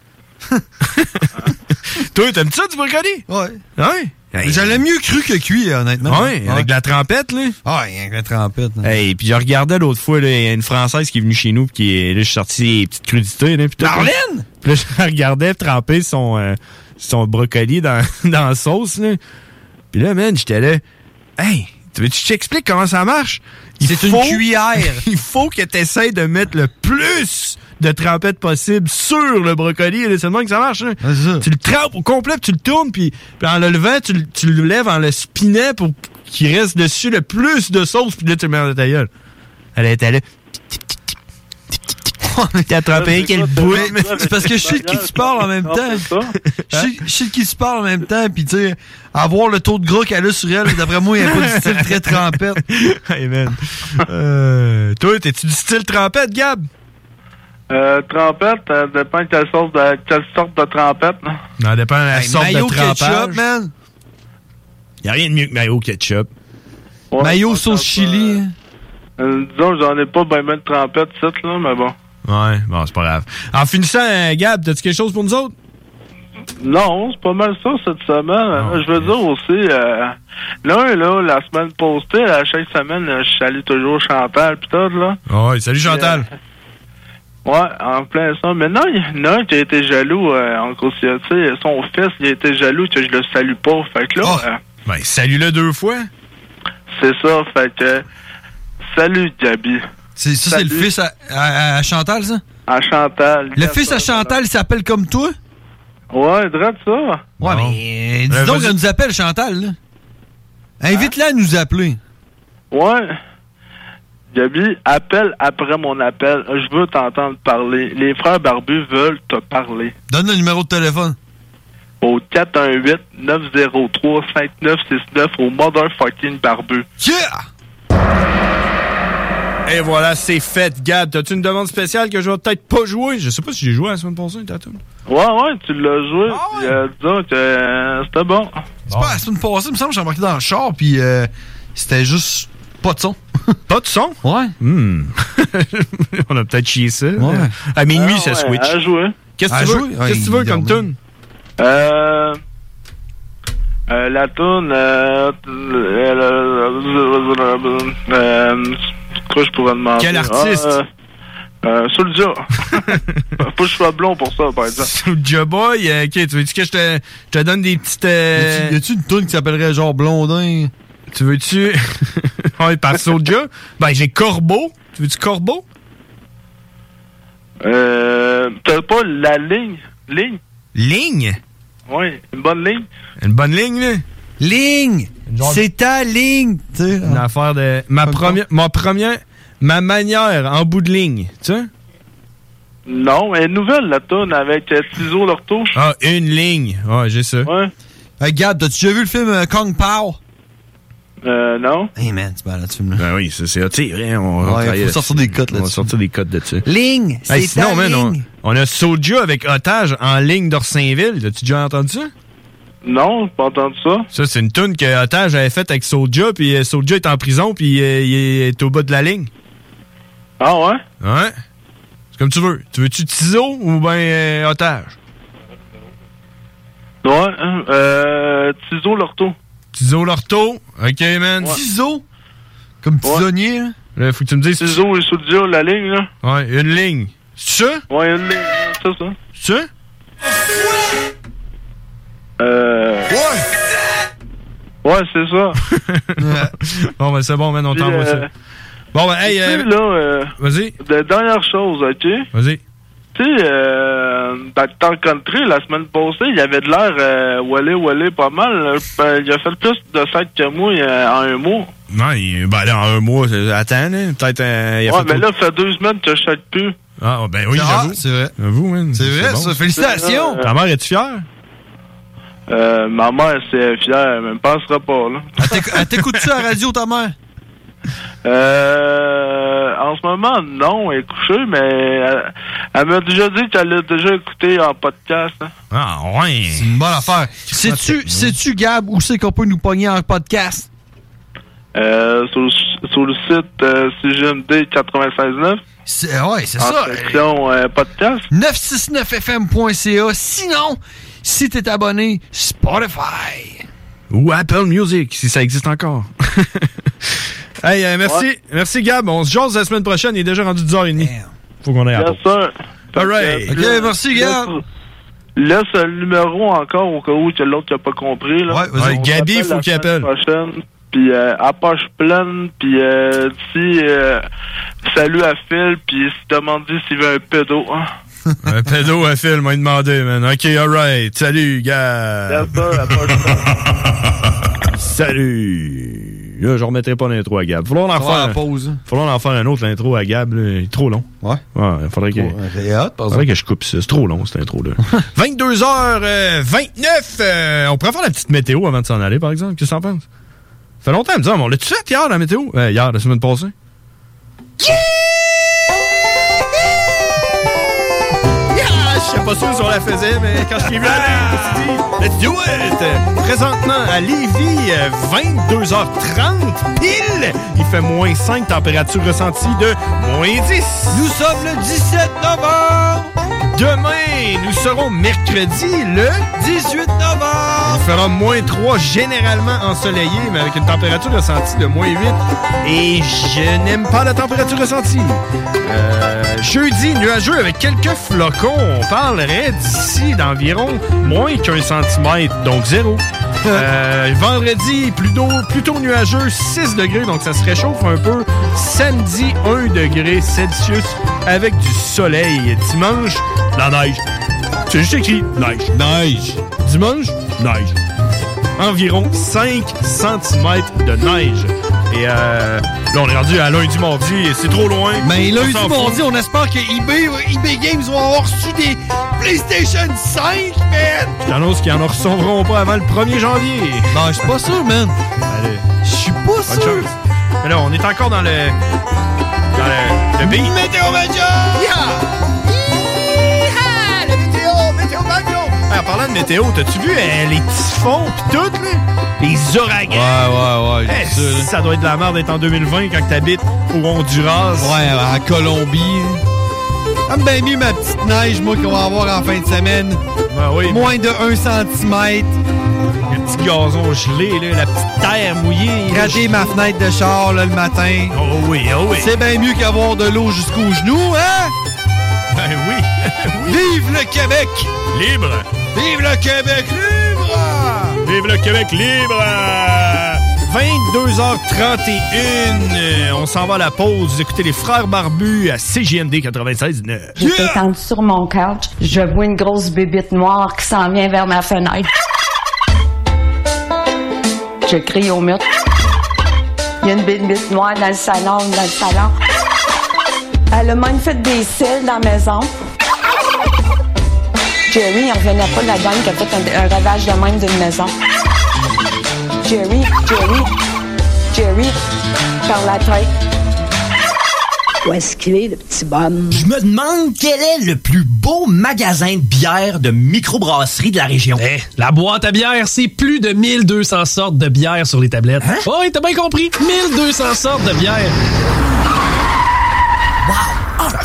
*laughs* *laughs* Toi, t'aimes ça du brocoli? Ouais. Ouais. J'allais mieux cru que cuit, honnêtement. Ouais, avec de la trempette, là. Ouais, avec la trempette. là. Hey, puis je regardais l'autre fois, là, il y a une Française qui est venue chez nous, puis qui est, là, je suis sorti les petites crudités, là. puis. Marlène? Puis là, je *laughs* regardais tremper son, euh, son brocoli dans, *laughs* dans la sauce, là. Puis là, man, j'étais là, hey, tu veux que je t'explique comment ça marche? Il C'est une faut- cuillère. *laughs* il faut que tu essaies de mettre le plus de trempette possible sur le brocoli. C'est le même que ça marche. là. Tu le trempes au complet, puis tu le tournes, puis, puis en le levant, tu, le- tu le lèves en le spinant pour qu'il reste dessus le plus de sauce, puis là, tu le mets dans ta gueule. Elle était là. *laughs* T'as attrapé quel bout. C'est parce que je sais de qui tu parles en même temps. Je sais- de qui tu parles en même temps, puis tu sais, avoir le taux de gras qu'elle a sur elle, d'après moi, il n'y a pas du style très trempette. *laughs* hey man. Euh, toi, t'es-tu du style trempette, Gab? Euh, trempette, ça dépend de quelle sorte de, quelle sorte de trempette. Non, dépend de la Hey, sorte mayo de trempage. ketchup, man. Y a rien de mieux que mayo ketchup. Ouais, Mayo sauce ça, chili. hein. euh, disons, j'en ai pas bien ben de trempette, ça, là, mais bon. Ouais, bon, c'est pas grave. En finissant, euh, Gab, t'as-tu quelque chose pour nous autres? Non, c'est pas mal ça cette semaine. Je veux dire aussi, euh, là, là, la semaine postée, à chaque semaine, euh, je salue toujours Chantal pis tout, là. Ah ouais, salut Chantal. Ouais, en plein ça. Mais non, il y en a un qui a été jaloux, euh, en gros, tu sais, son fils, il a été jaloux que je le salue pas. Fait que là, euh, Ben, salut-le deux fois. c'est ça, fait que, salut Gabi. C'est, ça, c'est le fils à, à- à Chantal, ça? À Chantal. Le fils à Chantal, il s'appelle comme toi? Ouais, drôle ça. Ouais, mais dis Euh, donc qu'elle nous appelle, Chantal, là. Invite-la à nous appeler. Ouais. Gabi, appelle après mon appel. Je veux t'entendre parler. Les frères barbus veulent te parler. Donne le numéro de téléphone. Au 418-903-5969 au motherfucking barbu. Yeah! Et voilà, c'est fait, Gab. T'as-tu une demande spéciale que je vais peut-être pas jouer? Je sais pas si j'ai joué la semaine passée, t'as tout. Ouais, ouais, tu l'as joué. puis, euh, disons que euh, c'était bon. C'est pas la semaine passée, il me semble que j'ai embarqué dans le char, puis euh, c'était juste pas de son. *laughs* Pas de son? Ouais. Hmm. *laughs* On a peut-être chié ça. Ouais. À minuit, Ah ça ouais, switch. À jouer. Qu'est-ce que tu veux? Ouais, Qu'est-ce que tu veux comme tune? Euh, euh, la toune, euh, euh, euh, quoi je pourrais demander? Quel artiste? Ah, euh, euh, Soulja. *laughs* Faut que je sois blond pour ça, par exemple. Soulja Boy, euh, ok, tu veux-tu que je te, je te donne des petites... euh, Y a-tu une toune qui s'appellerait genre Blondin? Tu veux-tu... *laughs* ouais, par Soulja? Ben, j'ai Corbeau. Tu veux-tu Corbeau? Euh, t'as pas la ligne? Ligne? Ligne? Oui, une bonne ligne. Une bonne ligne, là? Ligne! Genre- C'est ta ligne! Tu sais, Une affaire de... Ma première... Ma première... Ma manière en bout de ligne, tu sais? Non, elle est nouvelle, la toune, avec euh, Tizo Lorto. Ah, une ligne. Ouais, j'ai ça. Ouais. Hey, Gab, t'as-tu déjà vu le film euh, Kong Pao? Euh, non. Hey man, c'est malade, ce film-là. Ben oui, ça, c'est... Tu sais, on va Ouais, faut sortir des cotes On va là-dessus. sortir des cotes de ça. Ligne! Hey, C'est sinon, ta man, on, ligne! on a Soulja avec Otage en ligne d'Orsainville. As-tu déjà entendu ça? Non, j'ai pas entendu ça. Ça, c'est une tune que Otage avait faite avec Soulja, puis euh, Soulja est en prison, puis euh, il est au bas de la ligne. Ah ouais? Ouais. C'est comme tu veux. Tu veux-tu Tizo ou ben euh, Otage? Ouais, hein, euh, Tizo Lorto. Tizo Lorto. OK, man. Tizo? Comme tisonnier, là? Là, faut que tu me dises... Tizo et Soulja, la ligne, là. Ouais, une ligne. C'est ça? Ouais, une ligne, c'est ça. C'est ça? Euh... Ouais! Ouais, c'est ça. *laughs* bon, ben c'est bon, man, on t'envoie euh, ça. Bon, ben, hey, Tu sais, euh, là, euh, vas-y, de dernière chose, OK? vas-y. Tu sais, euh, euh, d'acteur country la semaine passée. Il avait de l'air euh, Wally Wally pas mal. Ben, il a fait plus de sacs que moi euh, en un mois. Non, il- ben là, en un mois, attends, peut-être euh, il a Ouais, fait mais trop- là, ça fait deux semaines que je sac plus. Ah, ben oui, Ah, j'avoue. c'est vrai. J'avoue, C'est vrai, ça. Félicitations. Euh, Ta mère, est-tu fière? Euh, ma mère, c'est fière, elle me passera pas, là. Elle t'éc- Elle t'écoute-tu à la radio, ta mère? Euh, en ce moment, non, elle est couchée, mais elle, elle m'a déjà dit qu'elle l'a déjà écouté en podcast. hein. Ah, ouais. C'est une bonne affaire. Sais-tu, sais-tu, Gab, où c'est qu'on peut nous pogner en podcast? Euh, sur, le- sur le site euh, CGMD 96.9. C'est, ouais, c'est en ça. section euh, podcast. 969fm.ca. Sinon, si t'es abonné, Spotify. Ou Apple Music, si ça existe encore. *laughs* hey, euh, merci. Merci, Gab. On se jase la semaine prochaine. Il est déjà rendu 10h30. Faut qu'on aille à. All right. Ok, merci, Gab. Laisse le numéro encore au cas où que l'autre n'a pas compris. Là. Ouais, vas-y. On Gabi, s'appelle faut la qu'il semaine appelle. prochaine. Puis euh, à poche pleine, puis euh, dis euh, salut à Phil, puis il se demande s'il veut un pédo. Hein. Un pédo à Phil m'a demandé, man. Ok, alright. Salut, gars. *laughs* Salut. Là, je remettrai pas l'intro à Gab. Faudra en faire, un- pause. faudra en faire un autre, l'intro à Gab. là. Il est trop long. Ouais. Ouais, faudrait que, par faudrait que je coupe ça. C'est trop long, cette intro-là. *laughs* 22h29. on pourrait faire la petite météo avant de s'en aller, par exemple. Qu'est-ce que t'en penses? Ça fait longtemps, me dire, on l'a-tu fait hier, la météo? Euh, hier, la semaine passée. Pas sûr si on la faisait, mais quand je suis venu je me suis dit, let's do it! Présentement, à Lévis, euh, 22h30 pile, il fait moins 5, température ressentie de moins 10. Nous sommes le 17 novembre. Demain, nous serons mercredi, le 18 novembre. il fera moins 3, généralement ensoleillé, mais avec une température ressentie de moins 8. Et je n'aime pas la température ressentie. Euh, jeudi, nuageux avec quelques flocons. On parlerait d'ici d'environ moins qu'un centimètre, donc zéro. Euh, vendredi, plutôt, plutôt nuageux, 6 degrés, donc ça se réchauffe un peu. Samedi, 1 degré Celsius avec du soleil. Dimanche, la neige. C'est juste écrit neige. Neige. Dimanche, neige. Environ 5 cm de neige. Et euh, là, on est rendu à lundi, mardi, et c'est trop loin. Mais On lundi, mardi, on espère que eBay, eBay Games vont avoir reçu des PlayStation 5, man! Je t'annonce qu'ils en recevront pas avant le 1er janvier. Non, je suis pas sûr, man. Allez, Je suis pas bonne sûr. chance. Mais là, on est encore dans le... Dans le... Le pays. Météo Média! Le en parlant de météo, t'as-tu vu euh, les typhons pis tout, là? Les ouragans? Ouais, ouais, ouais. Ça, là. ça doit être de la merde d'être en 2020 quand t'habites au Honduras. Ouais, à Colombie. J'aime bien mieux ma petite neige, moi, qu'on va avoir en fin de semaine. Ben oui, Moins de 1 cm. le petit gazon gelé, là, la petite terre mouillée. là, Rater ma fenêtre de char, là, le matin. Oh oui, oh oui. C'est bien mieux qu'avoir de l'eau jusqu'aux genoux, hein? Ben oui. *laughs* Vive le Québec! Libre. Vive le Québec libre! Vive le Québec libre! 22h31. On s'en va à la pause. Vous écoutez les Frères Barbus à CGMD 96.9. J'étais étendue sur mon couch. Je vois une grosse bébite noire qui s'en vient vers ma fenêtre. Je crie au mur. Il y a une bébite noire dans le salon, dans le salon. Elle a même fait des cils dans la maison. Jerry, il revenait pas de la dame qui a fait un, un ravage de même d'une maison. Jerry, Jerry, Jerry, par la tête. Où est-ce qu'il est, le petit bonhomme? Je me demande quel est le plus beau magasin de bière de microbrasserie de la région. Eh, la boîte à bière, c'est plus de 1200 sortes de bière sur les tablettes. Hein? Oh, oui, t'as bien compris. 1200 sortes de bière.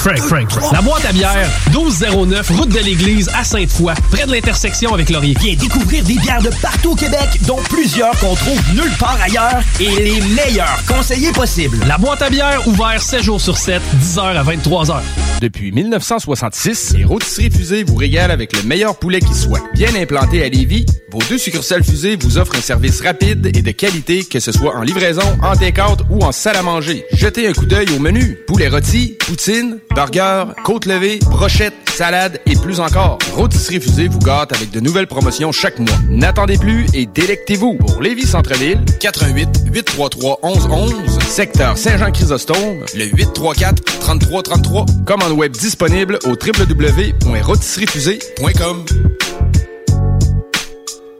Frank, Frank, Frank. La boîte à bière, 1209, route de l'église à Sainte-Foy, près de l'intersection avec Laurier. Viens découvrir des bières de partout au Québec, dont plusieurs qu'on trouve nulle part ailleurs et les meilleurs conseillers possibles. La boîte à bière, ouvert 7 jours sur 7, 10h à 23h. Depuis 1966, les rôtisseries fusées vous régalent avec le meilleur poulet qui soit. Bien implanté à Lévis, vos deux succursales fusées vous offrent un service rapide et de qualité, que ce soit en livraison, en take-out ou en salle à manger. Jetez un coup d'œil au menu. Poulet rôti, poutine, burgers, côte levée, brochettes, salades et plus encore. Rôtisserie Fusée vous gâte avec de nouvelles promotions chaque mois. N'attendez plus et délectez-vous. Pour Lévis Centreville, 88 833 1111, secteur Saint-Jean-Chrysostome, le 834 3333. Commande web disponible au www.rôtisseriefusée.com.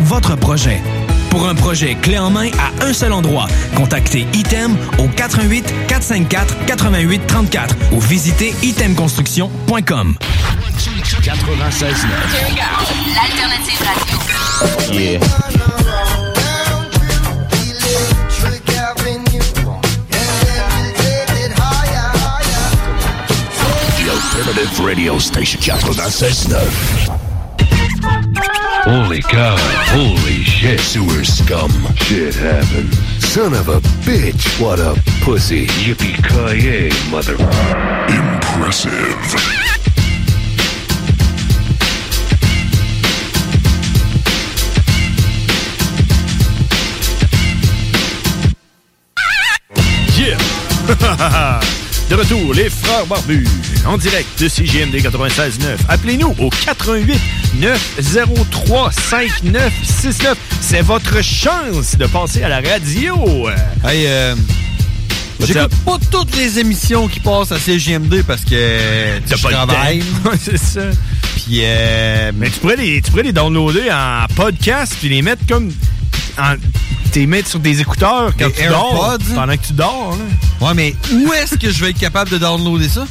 votre projet. Pour un projet clé en main à un seul endroit, contactez Item au 88 454 88 34 ou visitez itemconstruction.com. 96 L'alternative radio. Yeah. The alternative radio station 96.9. Holy cow. Holy shit. Sewer scum. Shit happened. Son of a bitch. What a pussy. Yippee-ki-yay, mother... Impressive. *laughs* De retour, les frères barbus, en direct de CGMD 96.9. Appelez-nous au 88 903 5969. C'est votre chance de passer à la radio. Hey, euh, J'écoute pas toutes les émissions qui passent à CGMD parce que T'as je pas le travaille. temps. *laughs* Ouais, c'est ça. Puis, euh, Mais tu pourrais, les, tu pourrais les downloader en podcast puis les mettre comme. En, t'es mettre sur des écouteurs quand Des tu dors. Pendant que tu dors. Là. Ouais, mais où est-ce que je vais être capable de downloader ça?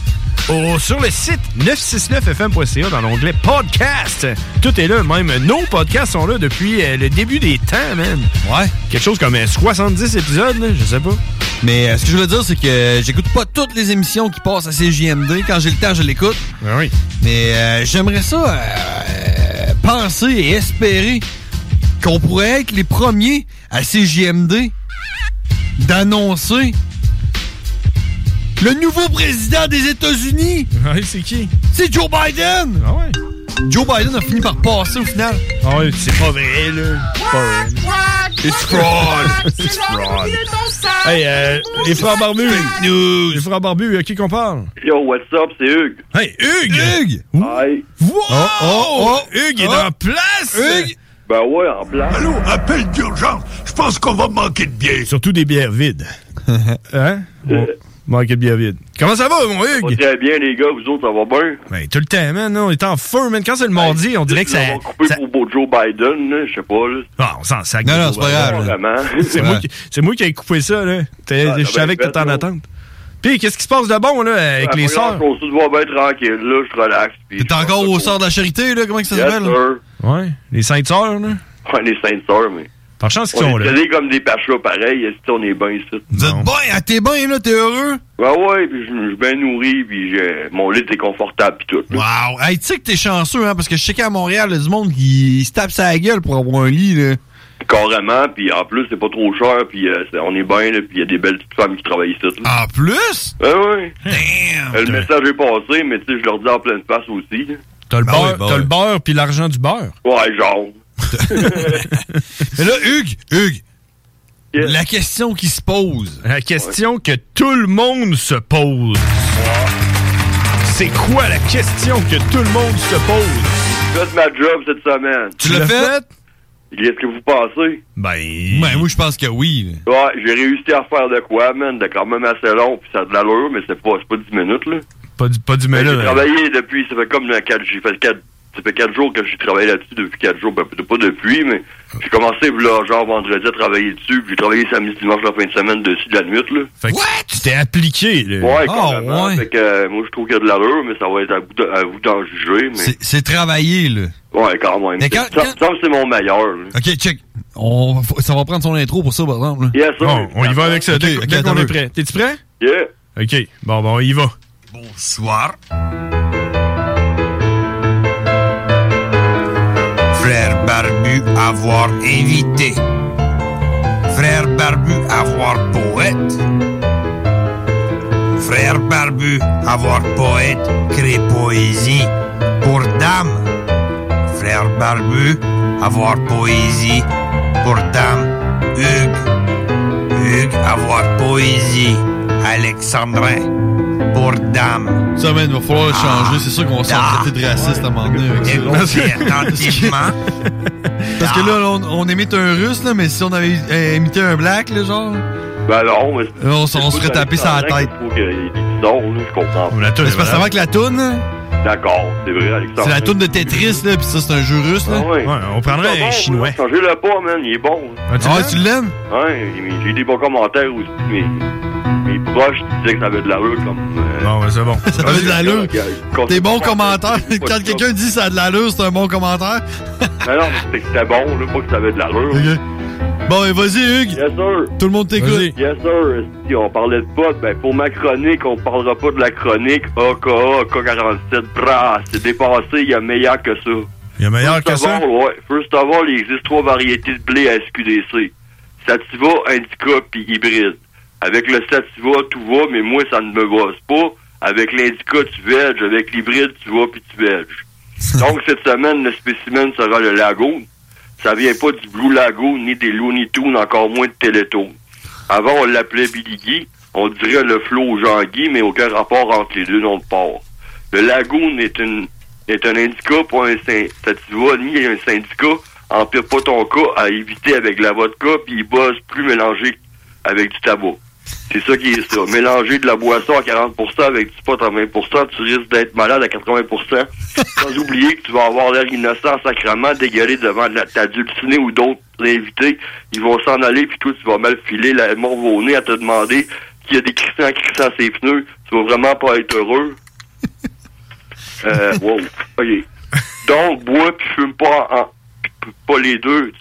Au- sur le site 969fm.ca dans l'onglet podcast. Tout est là, même nos podcasts sont là depuis euh, le début des temps, man. Ouais. Quelque chose comme euh, 70 épisodes, là, je sais pas. Mais euh, ce que je veux dire, c'est que j'écoute pas toutes les émissions qui passent à CJMD. Quand j'ai le temps, je l'écoute. oui. Mais euh, j'aimerais ça euh, penser et espérer qu'on pourrait être les premiers à CJMD d'annoncer le nouveau président des États-Unis. Ouais, c'est qui? C'est Joe Biden. Ah ouais? Joe Biden a fini par passer au final. Ah ouais, c'est pas vrai, là. C'est pas vrai. It's fraud. It's fraud. Hey, euh, les frères barbus. Les frères barbus, à qui qu'on parle? Yo, what's up, c'est Hugues. Hey, Hugues! Hugues! Hi. Wow! Oh, oh, Hugues est oh. en place! Hugues! Ben ouais, en place. Allô, appel d'urgence. Je pense qu'on va manquer de bière. Surtout des bières vides. *laughs* hein? Bon, manquer de bières vides. Comment ça va, mon Ça va Hugues? très bien, les gars. Vous autres, ça va bien? Ben, tout le temps, man. non, On est en feu, man. Quand c'est le mardi, on dirait que ça. On va couper ça- pour beau Joe Biden, là, je sais pas, là. Ah, on s'en sac. Non, non, c'est pas grave. *laughs* C'est moi, qui- c'est moi qui ai coupé ça, là. Ah, je savais que t'étais en attente. Puis, qu'est-ce qui se passe de bon, là, avec Ouais, les sœurs? Tout va bien tranquille, là, je relaxe. T'es je encore pense au que- sort de la charité, là? Comment que ça s'appelle? Ouais, les saintes sœurs, là. Ouais, les saintes sœurs, mais. Par chance qu'ils On sont est là. traités comme des pachas pareil, est-ce qu'on est bien ici? Vous êtes bien, ah, t'es bien, là, t'es heureux? Ben ouais, puis je suis bien nourri, puis j'ai- mon lit est confortable, puis tout. là. Wow! Hey, tu sais que t'es chanceux, hein, parce que je sais qu'à Montréal, il y a du monde qui se tape sa gueule pour avoir un lit, là. Carrément, puis en plus, c'est pas trop cher, puis euh, on est bien, là, puis il y a des belles petites femmes qui travaillent ici. là. En plus? Ben ouais. Damn! Euh, le message est passé, mais tu sais, je leur dis en pleine face aussi. T'as le Ben beurre, oui, t'as oui. le beurre puis l'argent du beurre. Ouais, genre. *laughs* Mais là, Hugues, Hugues, la question qui se pose. La question que tout le monde se pose. C'est quoi la question que tout le monde se pose? J'ai fait ma job cette semaine. Tu l'as fait? Qu'est-ce que vous pensez? Ben. Ben, moi, je pense que oui. Ouais, j'ai réussi à faire de quoi, man, de quand même assez long, puis ça a de l'allure, mais c'est pas, c'est pas 10 minutes, là. Pas du, pas du Ben, mêlé. J'ai travaillé depuis, ça fait comme 4, j'ai fait 4, ça fait 4 jours que j'ai travaillé là-dessus depuis 4 jours, ben, pas depuis, mais j'ai commencé, là, genre, vendredi à travailler dessus, puis j'ai travaillé samedi, dimanche, la fin de semaine dessus de la nuit, là. Fait que tu t'es appliqué, là. Ouais, carrément. ouais. Fait que, euh, moi, je trouve qu'il y a de l'allure, mais ça va être à vous, de- à vous d'en juger, mais. C'est- travaillé, là. Ouais, quand même. Mais quand- ça, c'est mon meilleur, là. OK, check. On, ça va prendre son intro pour ça, par exemple. là. Yes, sir. Bon, on y va avec ça. Ok, dès ok, dès qu'on attends est prêt. T'es-tu prêt? Yeah. OK. Bon, bon, on y va. Bonsoir. Barbu avoir invité. Frère Barbu avoir poète. Frère Barbu avoir poète crée poésie pour dame. Frère Barbu avoir poésie pour dame. Hugues. Hugues avoir poésie. Alexandrin pour dame. Ça, man, il va falloir le changer. C'est sûr qu'on va se faire traiter de raciste à un moment donné. avec ça. Écoutez attentivement. Parce que *laughs* là, on, on imite un russe, là, mais si on avait euh, imité un black, là, genre? Ben non, mais. Là, on, on se ferait taper sur la tête. Il faut qu'il y ait des bizarres, là, je comprends. Mais est c'est parce que ça va avec la toune, là. D'accord, c'est vrai, Alexandre. C'est la toune de Tetris, là, pis ça, c'est un jeu russe, là. Ah ouais. Ouais, on prendrait C'est un bon, chinois. Changez le pas, man, il est bon. Ah, tu Ah, l'aimes? tu l'aimes? Ouais, mais j'ai des bons commentaires aussi, mais mes proches disaient que ça avait de l'allure comme. euh, Bon, ben, c'est bon. *laughs* Ça avait de l'allure. Quand- Des bons commentaires. Pas Quand quelqu'un dit ça a de l'allure, c'est un bon commentaire. Non, non, mais c'était que c'était bon, là, pas que ça avait de l'allure. Ok. Bon, et vas-y, Hugues. Yes, sir. Tout le monde t'écoute. Yes, sir. Si on parlait de potes, ben, pour ma chronique, on parlera pas de la chronique AKA, AK-47. Bra, c'est dépassé, il y a meilleur que ça. Il y a meilleur que First of ça? all, ouais. First of all, il existe trois variétés de blé à SQDC. Sativa, Indica, puis hybride. Avec le Sativa, tout va, mais moi, ça ne me gosse pas. Avec l'Indica, tu vèges. Avec l'hybride, tu vas, puis tu vèges. *laughs* Donc, cette semaine, le spécimen sera le Lagoon. Ça vient pas du Blue Lagoon, ni des Looney Tunes, encore moins de Télétoon. Avant, on l'appelait Billy Guy. On dirait le flot Jean-Guy, mais aucun rapport entre les deux noms de port. Le Lagoon est une est un indica, pas un sativa, ni un syndicat. Empire pas ton cas à éviter avec la vodka, puis il bosse plus mélangé avec du tabac. C'est ça qui est ça. Mélanger de la boisson à 40% avec du pot à 20%, tu risques d'être malade à 80%. Sans *laughs* oublier que tu vas avoir l'air innocent, sacrement, dégueulé devant de la- ta dulcinée ou d'autres invités. Ils vont s'en aller, puis toi, tu vas mal filer la mort au nez à te demander qui a des crissants crissants ses pneus. Tu vas vraiment pas être heureux. *laughs* Euh, wow. OK. Donc, bois puis fume pas en, pas les deux.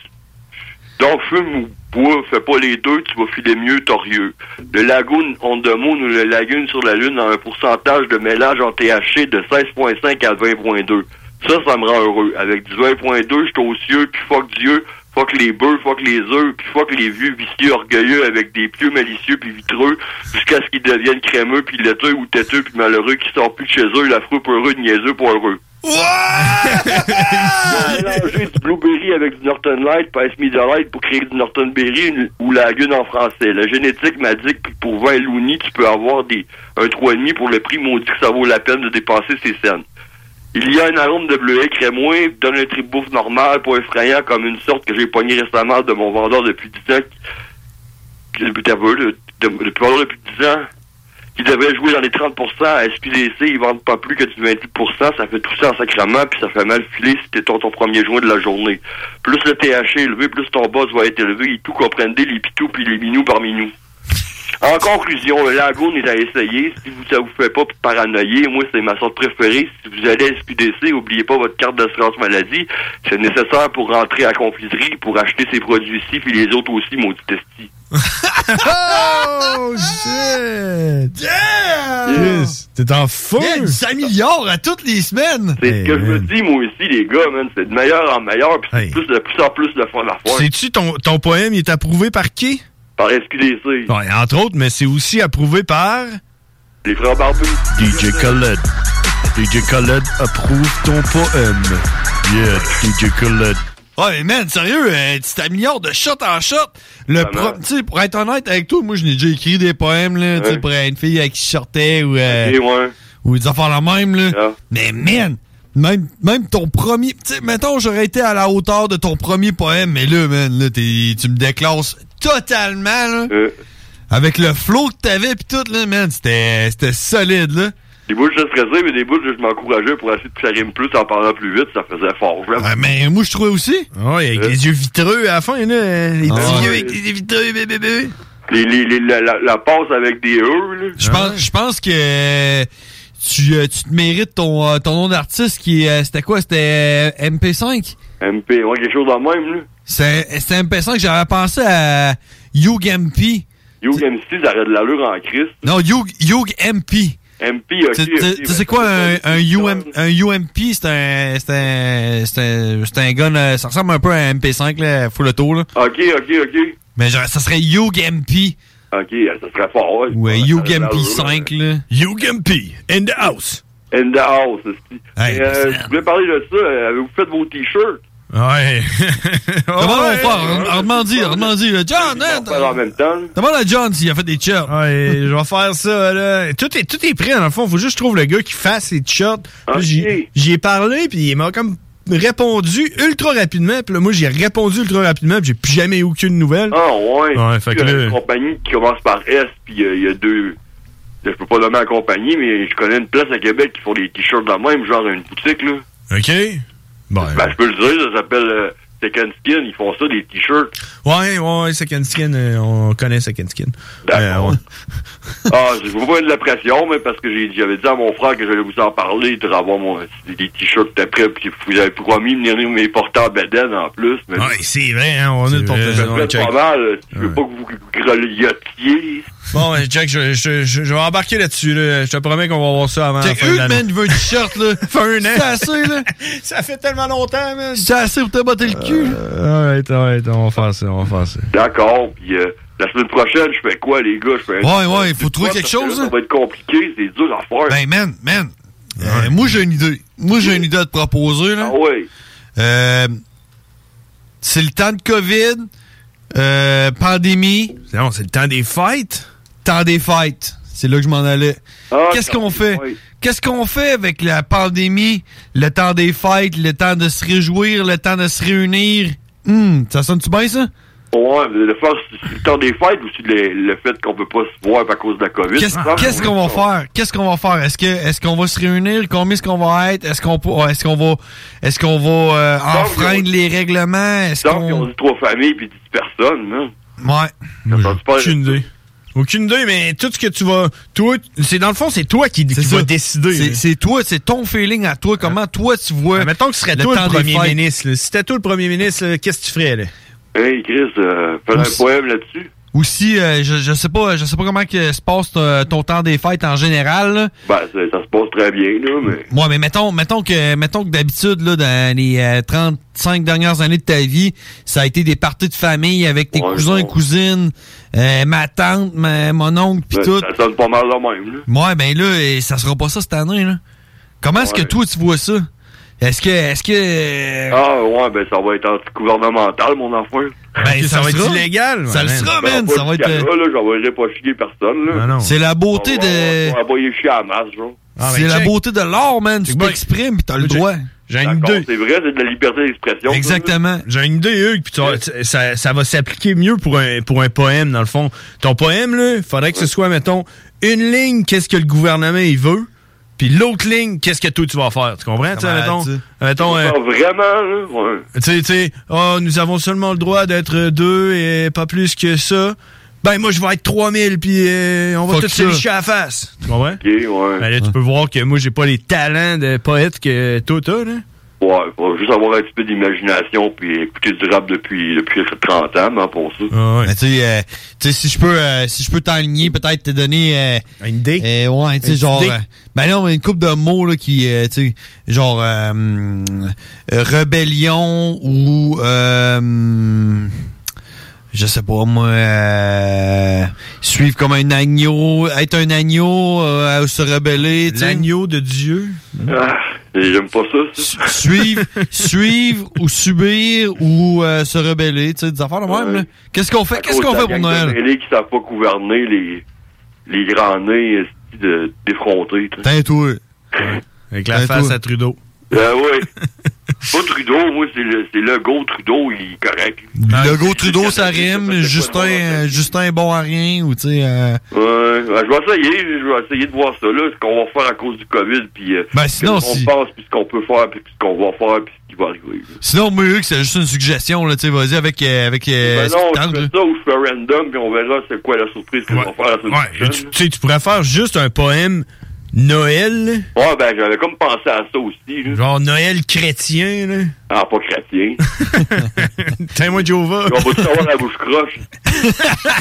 Donc, fume ou bois, fais pas les deux, tu vas filer mieux torieux. Le lagoon on the moon ou le lagoon sur la lune a un pourcentage de mélange en THC de 16.5 à 20.2. Ça, ça me rend heureux. Avec du 20.2, je suis aux cieux, puis fuck Dieu, fuck les bœufs, fuck les œufs, puis fuck les vieux vicieux orgueilleux avec des pieux malicieux puis vitreux, jusqu'à ce qu'ils deviennent crémeux, puis laiteux ou têteux, puis malheureux, qui sortent plus de chez eux, l'affreux pour heureux, niaiseux pour heureux. *laughs* mélanger du Blueberry avec du Norton Light, pas Smith Light pour créer du Norton Berry une- ou la Lagune en français. La génétique m'a dit que pour 20 loonies, tu peux avoir des un 3,5 pour le prix maudit que ça vaut la peine de dépenser ces scènes. Il y a un arôme de bleuet crémois, donne un trip bouffe normal, pas effrayant, comme une sorte que j'ai pogné récemment de mon vendeur depuis 10 ans, qui, depuis 10 ans, qui devait jouer dans les 30% à SPDC, ils vendent pas plus que du 28% ça fait tout ça en sacrament, puis ça fait mal filer si t'es ton, premier joint de la journée. Plus le THC est élevé, plus ton boss va être élevé, ils tout comprennent les pitous puis les minous parmi nous. En conclusion, le lagoon est à essayer. Si vous, ça vous fait pas paranoïer, moi, c'est ma sorte préférée. Si vous allez à SQDC, oubliez pas votre carte d'assurance maladie. C'est nécessaire pour rentrer à confiserie, pour acheter ces produits-ci, puis les autres aussi, maudit testi. Oh, shit! Yeah! Yes. T'es en feu! Yeah, 5 milliards à toutes les semaines! C'est ce que je me dis, moi aussi, les gars, man. C'est de meilleur en meilleur, puis c'est plus de plus en plus de fun à faire. Sais-tu, ton, ton poème, il est approuvé par qui? Par SQDC. Ouais, entre autres, mais c'est aussi approuvé par... Les frères barbus. DJ Khaled. DJ Khaled approuve ton poème. Yeah, DJ Khaled. Ouais, man, sérieux, euh, tu t'améliores de shot en shot. Le sais, pour être honnête avec toi, moi, je n'ai déjà écrit des poèmes, là, tu sais, pour une fille avec qui je sortais ou, euh, ouais. ou des affaires la même, là. Mais, man, même, même ton premier, tu sais, mettons, j'aurais été à la hauteur de ton premier poème, mais là, man, là, t'es- tu me déclasses totalement, là. Euh. Avec le flow que t'avais pis tout, là, man, c'était, c'était solide, là. Des bouts, je stressais, mais des bouts, je m'encourageais pour essayer de que ça rime plus en parlant plus vite. Ça faisait fort, vraiment. Ouais, mais moi, je trouvais aussi. Ouais, avec les yeux vitreux à la fin, là. Les Ah petits ouais. yeux avec les yeux vitreux, bébé, bébé. Les, les, les- la, la, la passe avec des E, là. Je pense, je pense que euh, tu, euh, tu te mérites ton, euh, ton nom d'artiste qui est, euh, c'était quoi? C'était euh, MP5? MP, ouais, quelque chose dans le même, là. C'est- C'était MP5, j'avais pensé à Youg MP. Youg MC, ça aurait de l'allure en Christ. Non, Youg, Youg MP. MP, ok. Tu sais ben, quoi, un, un, UM, un UMP, c'est un, c'est un, c'est un, c'est un gun, euh, ça ressemble un peu à un MP5, là, full auto, là. Ok, ok, ok. Mais genre, ça serait Youg MP. Ok, ça serait fort, ouais. Ouais, de l'allure, MP5, là. Youg MP, in the house. In the house, c'est Hey, euh, Je voulais parler de ça. euh, Avez-vous fait vos t-shirts? Ouais. *laughs* Comment on va faire? Redemande-y, redemande-y, là. John, hein? Faire en même temps. Demande à John s'il a fait des t-shirts. Ouais, je vais faire ça, là. Tout est, tout est prêt, dans le fond. Faut juste que je trouve le gars qui fasse ses t-shirts. Puis J'y ai parlé, puis il m'a comme répondu ultra rapidement. Puis là, moi, j'ai répondu ultra rapidement, puis j'ai plus jamais eu aucune nouvelle. Ah, ouais. Ouais, fait que Il y a là- une compagnie qui commence par S, puis euh, il y a deux. Je peux pas nommer la compagnie, mais je connais une place à Québec qui font des t-shirts de même, genre une boutique, là. OK. Bon. Ben, je peux le dire, ça s'appelle euh, Second Skin, ils font ça, des t-shirts. Ouais, ouais, Second Skin, euh, on connaît Second Skin. D'accord. Euh. Ah, je vous pas de la pression, mais parce que j'avais dit à mon frère que j'allais vous en parler, de avoir mon, des t-shirts après, puis vous avez promis de venir me porter en bedaine en plus. Mais Ouais, c'est vrai, hein, on a le porte ça me fait pas mal, tu veux pas que vous grelottiez. Bon, Jack, je, je, je, je vais embarquer là-dessus. Là. Je te promets qu'on va voir ça avant la Check, fin de Hugues, l'année. man, il veut un t-shirt, là. *laughs* fait un an. C'est assez, là. *laughs* ça fait tellement longtemps, man. C'est assez pour te botter le cul. Euh, ouais, ouais, on va faire ça, on va faire ça. D'accord, puis euh, la semaine prochaine, je fais quoi, les gars? Je fais Ouais, ouais, il faut trouver quoi, quelque que chose, là, hein. Ça va être compliqué, c'est dur à faire. Ben, man, man. euh, moi, j'ai une idée. Moi, j'ai une idée à te proposer, là. Ah ouais. Euh, c'est le temps de COVID, euh, pandémie. Non, c'est le temps des fêtes. Temps des fêtes. C'est là que je m'en allais. Ah, Qu'est-ce qu'on fait? Qu'est-ce qu'on fait avec la pandémie, le temps des fêtes, le temps de se réjouir, le temps de se réunir? Hum, ça sonne-tu bien, ça? Ouais, le faire, c'est c'est le temps des fêtes ou c'est le, le fait qu'on peut pas se voir à cause de la COVID? Qu'est-ce Ah, qu'on va faire? Qu'est-ce qu'on va faire? Est-ce que est-ce qu'on va se réunir? Combien est-ce qu'on va être? Est-ce qu'on peut- est-ce qu'on va est-ce qu'on va euh, enfreindre les règlements? Est-ce qu'on dit trois familles puis dix personnes, hein? Ouais. Aucune idée. Aucune idée, mais tout ce que tu vas. Toi, c'est dans le fond, c'est toi qui, qui vas décider. C'est- toi, c'est ton feeling à toi. Comment toi tu vois? Ah, mettons que ce serait le toi le premier ministre. là. Si c'était toi le premier ministre, là, qu'est-ce que tu ferais, là? Hey, Chris, euh, fais un poème là-dessus. Aussi, euh, je, je sais pas, je sais pas comment que se passe ton, ton temps des fêtes en général. là. Ben, ça, ça se passe très bien, là, mais... Moi, mais mettons, mettons que, mettons que d'habitude, là, dans les euh, 35 dernières années de ta vie, ça a été des parties de famille avec tes Ouais, cousins et cousines, euh, ma tante, ma- mon oncle, pis Ben, tout. Ça sonne pas mal de même, là. Ouais, ben là, euh, ça sera pas ça cette année, là. Comment est-ce que Ouais. toi, tu vois ça? Est-ce que, est-ce que... euh, Ah, ouais, ben, ça va être anti-gouvernemental, mon enfant. Ben, ça, va être illégal. Ça le man. sera, Ben, man. Ça va être... là, euh, j'envoyerai pas chier personne, là. Non. C'est la beauté de... On va envoyer chier à la masse, genre. Ah, C'est ben, la beauté de l'art, man. Tu t'exprimes pis t'as le droit. J'ai une idée. c'est vrai, c'est de la liberté d'expression. Exactement. J'ai une idée, Hugues, puis ça, ça va s'appliquer mieux pour un, pour un poème, dans le fond. Ton poème, là, il faudrait que ce soit, mettons, une ligne, qu'est-ce que le gouvernement, il veut, puis l'autre ligne, qu'est-ce que toi, tu vas faire? Tu comprends, tu mettons? mettons euh, Ah, vraiment, ouais. tu sais, tu sais, oh, nous avons seulement le droit d'être deux et pas plus que ça. ben moi je vais être 3000 puis euh, on va tout se licher à la face. Tu comprends? Ok, ouais. Ben là, tu peux voir que moi j'ai pas les talents de poète que toi t'as, là. Ouais, faut juste avoir un petit peu d'imagination puis écouter du rap depuis, depuis 30 ans, mais pour ça. Tu sais, euh, tu sais, si je peux, euh, si je peux t'enligner, peut-être te donner euh, une idée? ouais, tu sais, Une genre, idée? euh, ben non, mais une coupe de mots là qui, euh, tu sais, genre euh, euh, rébellion ou euh, je sais pas moi, euh, suivre comme un agneau, être un agneau, euh, se rebeller, tu sais. L'agneau de Dieu. Ah, j'aime pas ça. ça. suivre, suivre ou subir ou euh, se rebeller, tu sais, des affaires de même. là. Qu'est-ce qu'on fait, qu'est-ce qu'on fait pour Noël? Les qui savent pas gouverner les, les grands nez esti, de, d'effronter. tu sais. T'es toi. Avec la face à Trudeau. Euh, ouais. *laughs* pas Trudeau, moi, c'est le, c'est le go Trudeau, il est correct. Le go Trudeau, ça rime. Justin, euh, Justin bon à rien ou tu sais. euh, Ouais, ben, je vais essayer, je vais essayer de voir ça là, ce qu'on va faire à cause du COVID, puis euh, Ben, sinon, ce qu'on si- pense, puis ce qu'on peut faire, puis ce qu'on va faire, puis ce qui va arriver. là. Sinon, moi, Hugues, c'est juste une suggestion, là, tu sais, vas-y avec, euh, avec, euh, Ben non, je tente, fais là. ça ou je fais random, puis on verra c'est quoi la surprise qu'on va faire la semaine Ouais, tu tu sais, tu pourrais faire juste un poème Noël? Ouais, ben j'avais comme pensé à ça aussi. Là. Genre Noël chrétien, là? Ah, pas chrétien. *laughs* Tiens-moi Jova. On va tous avoir la bouche croche? *laughs*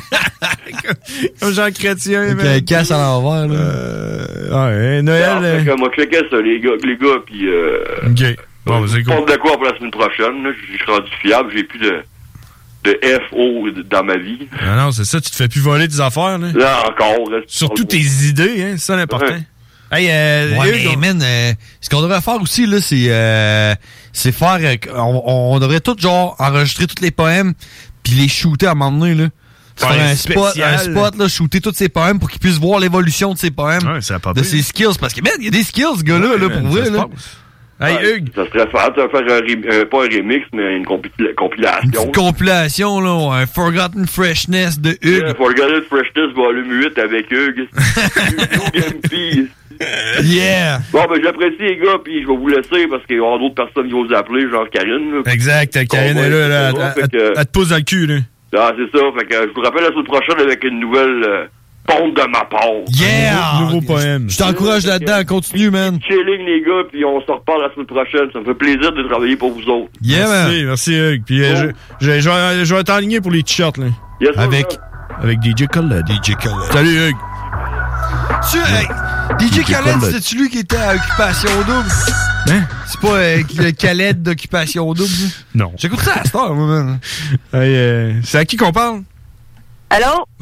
Comme Jean Chrétien, un casse à l'envers, là. Euh, ouais, Noël. Non, euh, fait que moi, checker ça, les gars, les gars, puis euh, Ok. Bon, c'est je cool. de quoi pour la semaine prochaine, là? Je suis rendu fiable, j'ai plus de, de FO dans ma vie. Non, non, c'est ça, tu te fais plus voler tes affaires, là. Là encore. Surtout tes idées, hein, c'est ça l'important. Ouais. Hey, euh, Ouais, mais man, euh, ce qu'on devrait faire aussi, là, c'est euh, c'est faire... euh, on, on devrait tout, genre, enregistrer tous les poèmes puis les shooter à un moment donné, là. Ouais, Faire un spot, un spot, là, shooter tous ces poèmes pour qu'ils puissent voir l'évolution de ces poèmes, Ouais, ça a pas de ses skills. Parce que, man, il y a des skills, ce gars-là, là, pour vrai, là. Hey, Ouais, Hugues. Ça serait de faire un, euh, pas un remix, mais une compil- compilation. Une petite compilation, là, un Forgotten Freshness de Hugues. Yeah, le Freshness volume 8 avec Hugues. *laughs* Yeah! Bon, ben, j'apprécie les gars, puis je vais vous laisser parce qu'il y aura d'autres personnes qui vont vous appeler, genre Karine. là. Exact, Karine est là, là, elle- te pose dans le cul, là. Ah, c'est ça. Fait que euh, je vous rappelle la semaine prochaine avec une nouvelle euh, ponte de ma part. Yeah! Nouveau poème. Je t'encourage là-dedans, continue, man. Chilling, les gars, puis on se reparle la semaine prochaine. Ça me fait plaisir de travailler pour vous autres. Yeah, man. Merci, merci, Hugues. Puis, euh, je, je, je vais- je vais t'enligner pour les t-shirts, là. Yes, avec, avec DJ Khaled. DJ Khaled. Salut, Hugues. Tu, hey, DJ DJ Khaled, c'était-tu lui qui était à Occupation Double? Hein? C'est pas euh, le Khaled d'Occupation Double? Non. J'écoute ça à cette heure, moi, man. Hey, euh, c'est à qui qu'on parle? Allô? *laughs*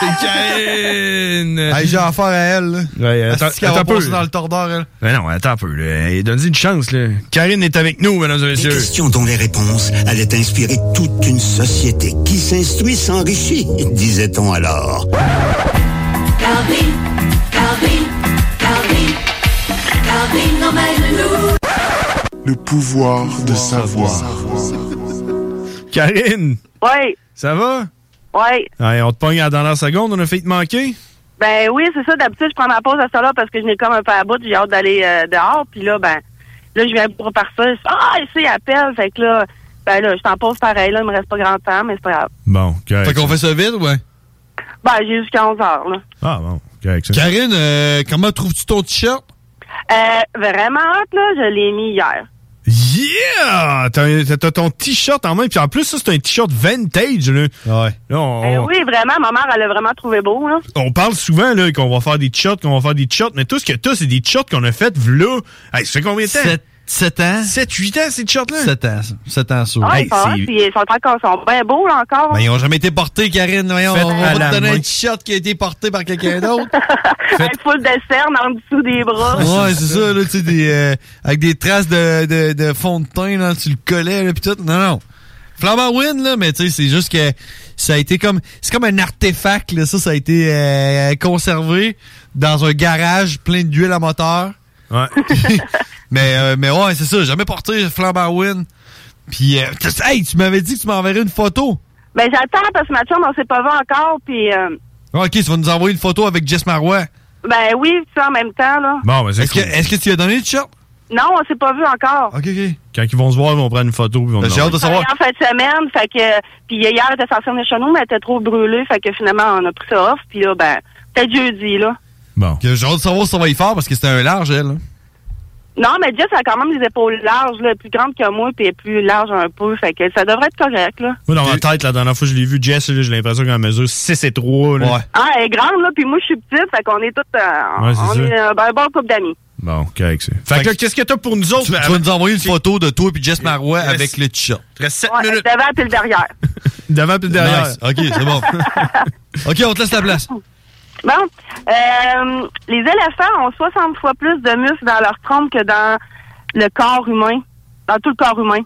c'est Karine! Hey, j'ai affaire à elle, là. Ouais, attends, attends un peu. dans le tordeur, elle? Ben non, attends un peu, là. Donne-y une chance, là. Karine est avec nous, mesdames et Des messieurs. questions dont les réponses allaient inspirer toute une société qui s'instruit s'enrichit, disait-on alors. Calvin, Calvin, Calvin, Calvin emmène-nous. Le pouvoir de savoir. Karine, Ouais, ça va? Ouais. Hey, on te pogne à la dernière seconde, on a fait te manquer? Ben oui, c'est ça. D'habitude, je prends ma pause à ça là parce que je n'ai comme un peu à bout. J'ai hâte d'aller euh, dehors. Puis là, ben, là, je viens pour repartir. Ah, ici, il appelle. Fait que là, ben là, je t'en pose pareil. Là, il me reste pas grand temps, mais c'est pas grave. Bon, correct. Fait qu'on fait ça vite, ouais? Ben, j'ai jusqu'à 11 heures, là. Ah, bon, correct. ça. Karine, euh, comment trouves-tu ton t-shirt? Euh, vraiment hot, là, je l'ai mis hier. Yeah! T'as ton t-shirt en main, puis en plus, ça, c'est un t-shirt vintage, là. Ouais. Là, on, Euh, on- oui, vraiment, ma mère, elle l'a vraiment trouvé beau, là. on parle souvent, là, qu'on va faire des t-shirts, qu'on va faire des t-shirts, mais tout ce que t'as, c'est des t-shirts qu'on a fait, là. Hey, ça fait combien de temps? 7, 7 ans? 7, 8 ans, ces t-shirts-là? 7 ans, ça. 7 ans, ça. Ah, Hey, ils sont hot, c'est- puis ils sont encore, sont bien beaux, là, encore. Ben, ils ont jamais été portés, Karine. Voyons, on va te donner main. un t-shirt qui a été porté par quelqu'un *laughs* d'autre. Avec full de cernes en dessous des bras. ouais, c'est ça, là, tu sais, des, euh, avec des traces de, de, de fond de teint, là, tu le collais, là, pis tout. Non, non. Flamand Win, là, mais tu sais, c'est juste que ça a été comme, c'est comme un artefact, là, ça, ça a été euh, conservé dans un garage plein d'huile à moteur. Ouais. *laughs* *laughs* mais, euh, mais ouais, c'est ça, jamais porté Flamand Win. Puis, euh, hey, tu m'avais dit que tu m'enverrais une photo. Ben, j'attends parce que ma chum, on s'est pas vu encore, puis euh, Ok, tu vas nous envoyer une photo avec Jess Marois. ben oui, tu sais, en même temps, là. Bon, ben, c'est Est-ce que, est-ce que tu lui as donné le t-shirt? Non, on s'est pas vu encore. OK, OK. Quand ils vont se voir, ils vont prendre une photo. puis Ben, j'ai hâte de savoir. En fin de semaine, fait que puis hier elle était censée venir chez nous, mais elle était trop brûlée, fait que finalement on a pris ça off, puis là ben peut-être jeudi là. Bon. Que J'ai hâte de savoir si ça va y faire parce que c'était un large, elle. hein. Non, mais Jess a quand même les épaules larges, là, plus grandes que moi, puis elle est plus large un peu, fait que ça devrait être correct là. Moi, dans ma tête, la dernière fois que je l'ai vu, Jess, là, j'ai l'impression qu'elle mesure 6 et 3. Là. Ah, elle est grande là, puis moi je suis petite, fait qu'on est toutes euh, Ouais, c'est on est euh, ben, un bon couple d'amis. Bon, correct, ça. Fait, que là, qu'est-ce que t'as pour nous autres? Tu, tu vas nous envoyer une photo de toi et Jess Marois avec le t-shirt. Reste 7 Ouais, devant puis le derrière. *laughs* Devant puis derrière. Nice. OK, c'est bon. *laughs* OK, on te laisse la place. Bon, euh, les éléphants ont 60 fois plus de muscles dans leur trompe que dans le corps humain, dans tout le corps humain.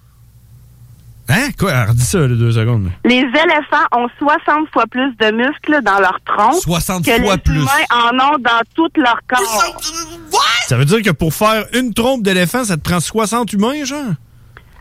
Hein? Quoi? Alors, dis ça, là, deux secondes. Les éléphants ont 60 fois plus de muscles dans leur tronc 60 que fois les plus. humains en ont dans tout leur corps. Ça veut dire que pour faire une trompe d'éléphant, ça te prend 60 humains, genre?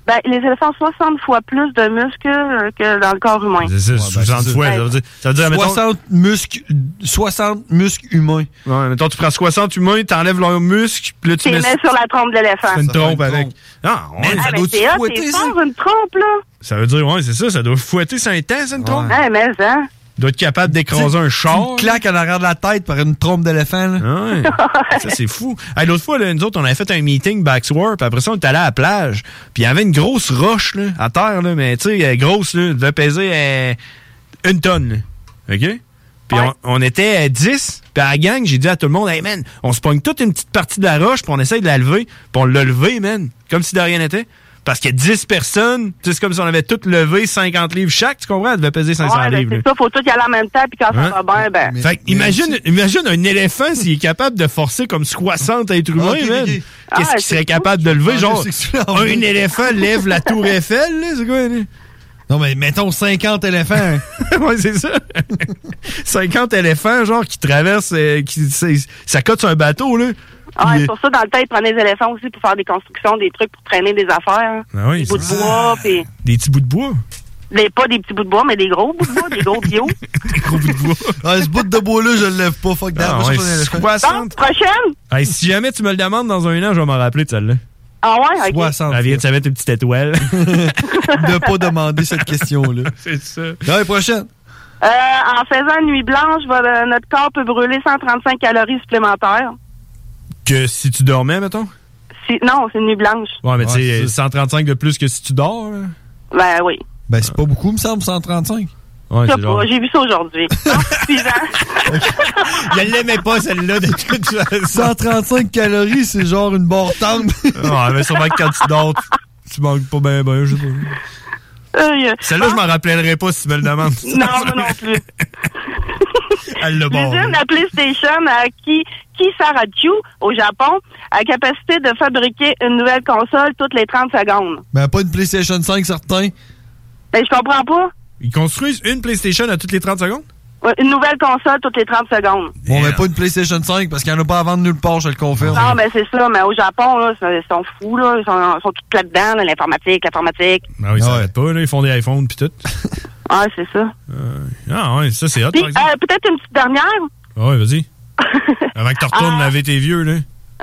Ben, les éléphants ont 60 fois plus de muscles euh, que dans le corps humain. C'est ça, 60 fois. Ça veut dire, ça veut dire mettons- 60 muscles, 60 muscles humains. Ouais, mettons, tu prends 60 humains, t'enlèves leurs muscles, puis là, tu Tu les mets, mets sur la trompe de l'éléphant. fais une trompe avec. Ah, ouais, Ah, ça mais doit c'est fouetter, c'est ça. une trompe, là. Ça veut dire, ouais, c'est ça, ça doit fouetter sur un temps, ça, une trompe. Ouais, mais hein. Doit être capable d'écraser un char. Une claque en arrière de la tête par une trompe d'éléphant. Ouais. *laughs* ça, c'est fou. Hey, L'autre fois, là, nous autres, on avait fait un meeting backsword, puis après ça, on est allé à la plage. Puis il y avait une grosse roche là, à terre, là, mais tu sais, elle est grosse, là, elle devait peser euh, une tonne. là. OK? Puis on, on était euh, 10, puis à la gang, j'ai dit à tout le monde, hey man, on se pogne toute une petite partie de la roche, puis on essaye de la lever, puis on l'a levé, man, comme si de rien n'était. Parce qu'il y a 10 personnes, tu sais, c'est comme si on avait toutes levé 50 livres chaque, tu comprends? Elle devait peser 500 Ouais, ben, livres. c'est ça, faut tout y aller en même temps, puis quand Hein? ça va bien, ben. Fait que imagine, imagine un éléphant s'il est capable de forcer comme 60 êtres humains, Ok, ok, man. ok. Qu'est-ce Ah, qu'il serait capable de lever? Ah, Genre, un éléphant lève la tour Eiffel, là? C'est quoi, là? Non, mais mettons 50 éléphants. *laughs* ouais, c'est ça. 50 éléphants, genre, qui traversent, euh, qui, ça cote sur un bateau, là. Ah, c'est pour ça, dans le temps, ils prenaient des éléphants aussi pour faire des constructions, des trucs pour traîner des affaires. Ah oui, des bouts de bois, puis Des petits bouts de bois? des, pas des petits bouts de bois, mais des gros bouts de bois, des gros *laughs* bio. Des gros bouts de bois. *laughs* Ah, ce bout de bois-là, je le lève pas. Fuck that. Ah, ouais. 60. Prochaine? Hey, si jamais tu me le demandes dans un an, je vais m'en rappeler de celle-là. Ah ouais, ok. 60. Elle vient de mettre une petite étoile. *laughs* de pas demander cette question-là. c'est ça. Prochaine. Euh, en faisant une nuit blanche, notre corps peut brûler 135 calories supplémentaires. Que si tu dormais, mettons? Si, non, c'est une nuit blanche. Ouais, mais Ouais, tu sais, c'est 135 de plus que si tu dors. là. Ben oui. Ben, c'est pas beaucoup, me semble, 135. Ouais, Je sais c'est genre. pas, j'ai vu ça aujourd'hui. *laughs* *laughs* Je l'aimais pas, celle-là, de toute façon. 135 calories, c'est genre une barre tendre. *laughs* Ouais, mais sûrement que quand tu dors, tu, tu manques pas bien, ben, je sais pas. Euh, Celle-là, je m'en rappellerai pas si tu me le demandes. non, moi non plus. Elle l'a bon. L'usine de PlayStation à Ki, Kisarachu, au Japon, a capacité de fabriquer une nouvelle console toutes les 30 secondes. Ben, pas une PlayStation 5, certain. Ben, je comprends pas. Ils construisent une PlayStation à toutes les 30 secondes? Une nouvelle console toutes les 30 secondes. Bon, mais pas une PlayStation 5 parce qu'il n'y en a pas à vendre nulle part, je le confirme. Non, mais c'est ça. Mais au Japon, là, ils sont fous, là. Ils sont, ils sont tous là-dedans, là, l'informatique, l'informatique. Ben oui, ça arrête pas, là. Ils font des iPhones pis tout. *laughs* Ah, c'est ça. Ah ouais, ça c'est hot, Puis, euh, peut-être une petite dernière. Ah ouais, vas-y. *laughs* Avant que tu retournes Ah. laver tes vieux, là.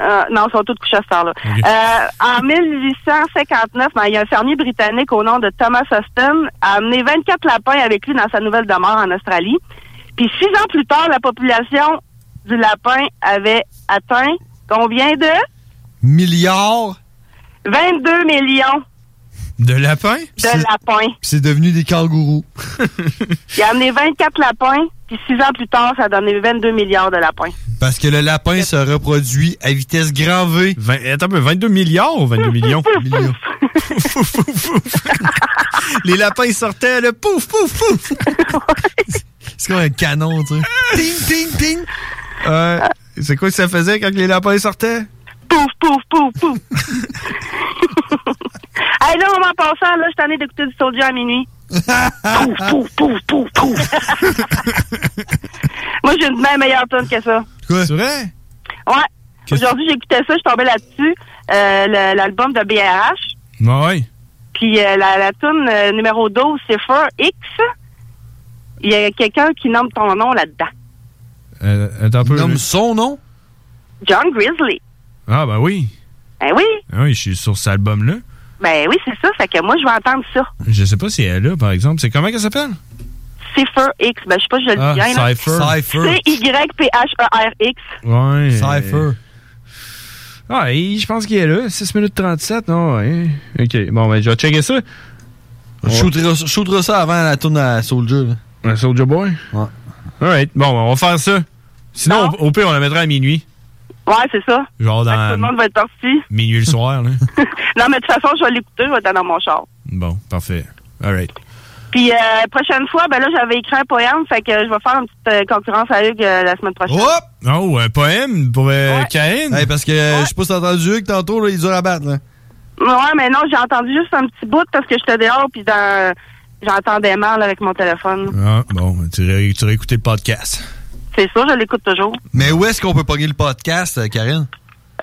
Euh, non, ils sont tous couchés à cette heure-là. Ok. Euh, en 1859, ben, il y a un fermier britannique au nom de Thomas Huston a amené 24 lapins avec lui dans sa nouvelle demeure en Australie. Puis six ans plus tard, la population du lapin avait atteint combien de? Milliards? 22 millions De lapins? de lapins. Puis c'est devenu des kangourous. *laughs* Il a amené 24 lapins, puis six ans plus tard, ça a donné 22 milliards de lapins. Parce que le lapin se reproduit à vitesse grand V. Vingt- attends un peu, 22 milliards ou 22 millions? *laughs* Millions. *laughs* Les lapins ils sortaient, le pouf, pouf, pouf! C'est comme un canon, tu sais. ting, ting, ting! Euh, c'est quoi que ça faisait quand les lapins sortaient? Pouf, pouf, pouf, pouf. *laughs* hey, là, en passant, là, je suis allée d'écouter du Soldier à minuit. pouf, pouf, pouf, pouf, pouf. *laughs* Moi, j'ai une bien meilleure tune que ça. Quoi? C'est vrai? Ouais. Qu'est-ce- Aujourd'hui, j'écoutais ça, je suis tombée là-dessus. Euh, le- L'album de BRH. Ouais. Puis euh, la, la tune euh, numéro 12, c'est For X. Il y a quelqu'un qui nomme ton nom là-dedans. Euh, attends un peu. Nomme son nom? John Grizzly. Ah, ben oui. Ben oui. Ah Oui, je suis sur cet album-là. Ben oui, c'est ça. Fait que moi, je vais entendre ça. Je sais pas si elle est là, par exemple. C'est comment qu'elle s'appelle? Cypher X. Ben, je sais pas si je le dis Ah, bien. là. Cypher. Cypher. C-Y-P-H-E-R-X. Ouais. Cypher. Ah, je pense qu'il est là. 6 minutes 37, non? Ouais. OK. Bon, ben, je vais checker ça. Je shooterai, ça avant la tourne à Soldier. là. Un Soldier Boy? Ouais. Alright. Bon, on va faire ça. Sinon, au, au pire, on la mettra à minuit. Ouais, c'est ça. Genre Tout le monde va être parti. *laughs* minuit le soir, là. *laughs* non, mais de toute façon, je vais l'écouter. Je vais être dans mon char. Bon, parfait. Alright. Puis, euh, prochaine fois, ben là, j'avais écrit un poème. Fait que je vais faire une petite euh, concurrence à Hugues euh, la semaine prochaine. Oh, un poème pour euh, Karine? Hey, parce que euh, je sais pas si t'as entendu Hugues tantôt, là, il est dur à battre. Là. Ouais, mais non, j'ai entendu juste un petit bout parce que j'étais dehors. Puis, dans... j'entendais mal avec mon téléphone. Ah, bon, tu aurais, tu aurais écouté le podcast. C'est ça, je l'écoute toujours. Mais où est-ce qu'on peut pogner le podcast, euh, Karine?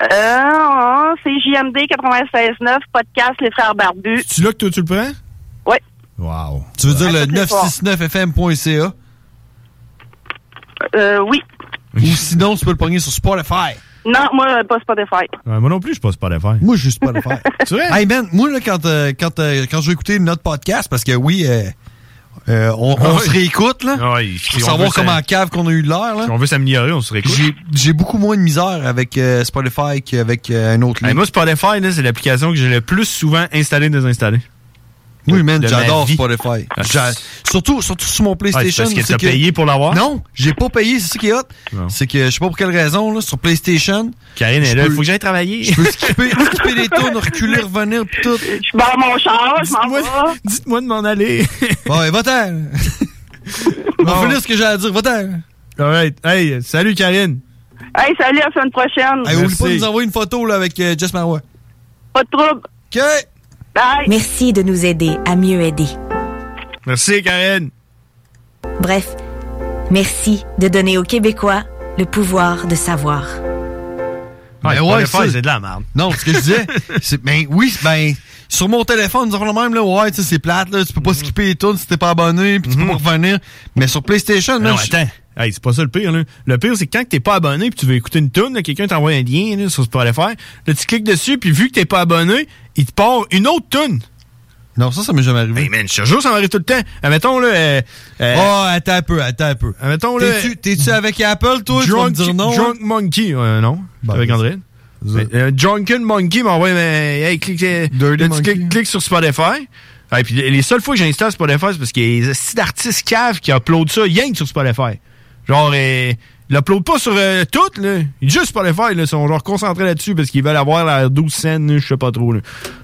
Euh, oh, c'est JMD 96.9, podcast Les Frères Barbus. Tu là que toi, tu le prends? Oui. Wow. Tu veux dire Ouais, le tous les soirs. 969fm.ca? Euh, oui. Ou sinon, tu peux le pogner sur Spotify. Non, moi, pas Spotify. Ouais, moi non plus, je passe pas l'affaire. Moi, je suis Spotify. *laughs* C'est vrai? Hey, man, moi, là, quand, euh, quand, euh, quand je vais écouter notre podcast, parce que oui, euh, euh, on, on Ah se réécoute, là, Ah oui, pour savoir comment cave qu'on a eu de l'air, là. Si on veut s'améliorer, on se réécoute. J'ai- beaucoup moins de misère avec euh, Spotify qu'avec euh, un autre Hey, moi, Spotify, là, c'est l'application que j'ai le plus souvent installée et désinstallée. Oui, man, j'adore. Spotify. Ah, surtout, surtout sur mon Ah, c'est PlayStation. parce que c'est t'as payé pour l'avoir? Non, j'ai pas payé, c'est ça qui est hot. C'est que je sais pas pour quelle raison, là, sur PlayStation. Karine est là, peux- faut que j'aille travailler. Je peux skipper, *laughs* skipper des tours, reculer, revenir, pis tout. Je barre mon char, je m'en vais. Dites-moi de m'en aller. Bon, *laughs* ouais, va-t'en. *laughs* On va finir ce que j'ai à dire, va-t'en. Alright. Hey, salut Karine. Hey, salut, à la semaine prochaine. Hey, oublie pas de nous envoyer une photo, là, avec euh, Jess Marois. Pas de trouble. OK. Bye. Merci de nous aider à mieux aider. Merci Karine. Bref, merci de donner aux Québécois le pouvoir de savoir. Ben ouais, ouais, c'est de la merde. Non, ce que je disais, *laughs* c'est, ben oui, ben, sur mon téléphone, disons le même, là, ouais, tu sais, c'est plate, là, tu peux pas Mhm. skipper les tunes si t'es pas abonné, puis tu peux pas revenir. Mais sur PlayStation, là, Non, je- attends. Hey, c'est pas ça le pire, là. Le pire, c'est que quand t'es pas abonné puis tu veux écouter une tune, là, quelqu'un t'envoie un lien, là, sur Spotify, là, tu cliques dessus puis vu que t'es pas abonné, il te part une autre tune. Non, ça, ça m'est jamais arrivé. Hey, man, je te jure, ça m'arrive tout le temps. Admettons, là, euh, euh, Oh, attends un peu, attends un peu. admettons, là, T'es-tu, avec Apple, toi? tu vas me Drunk, dire non? Drunk Monkey, euh, non. Bon, avec. André. Mais, euh, Drunken Monkey hey, clique, Dirty là, tu Monkey. cliques, cliques sur Spotify. Et puis les les seules fois que j'installe Spotify, c'est parce qu'il y a des six d'artistes caves qui uploadent ça que sur Spotify. Genre, euh, ils l'uploadent pas sur euh, tout, là. Juste Spotify, là. Ils sont genre concentrés là-dessus parce qu'ils veulent avoir la 12 scènes, là, je sais pas trop, là.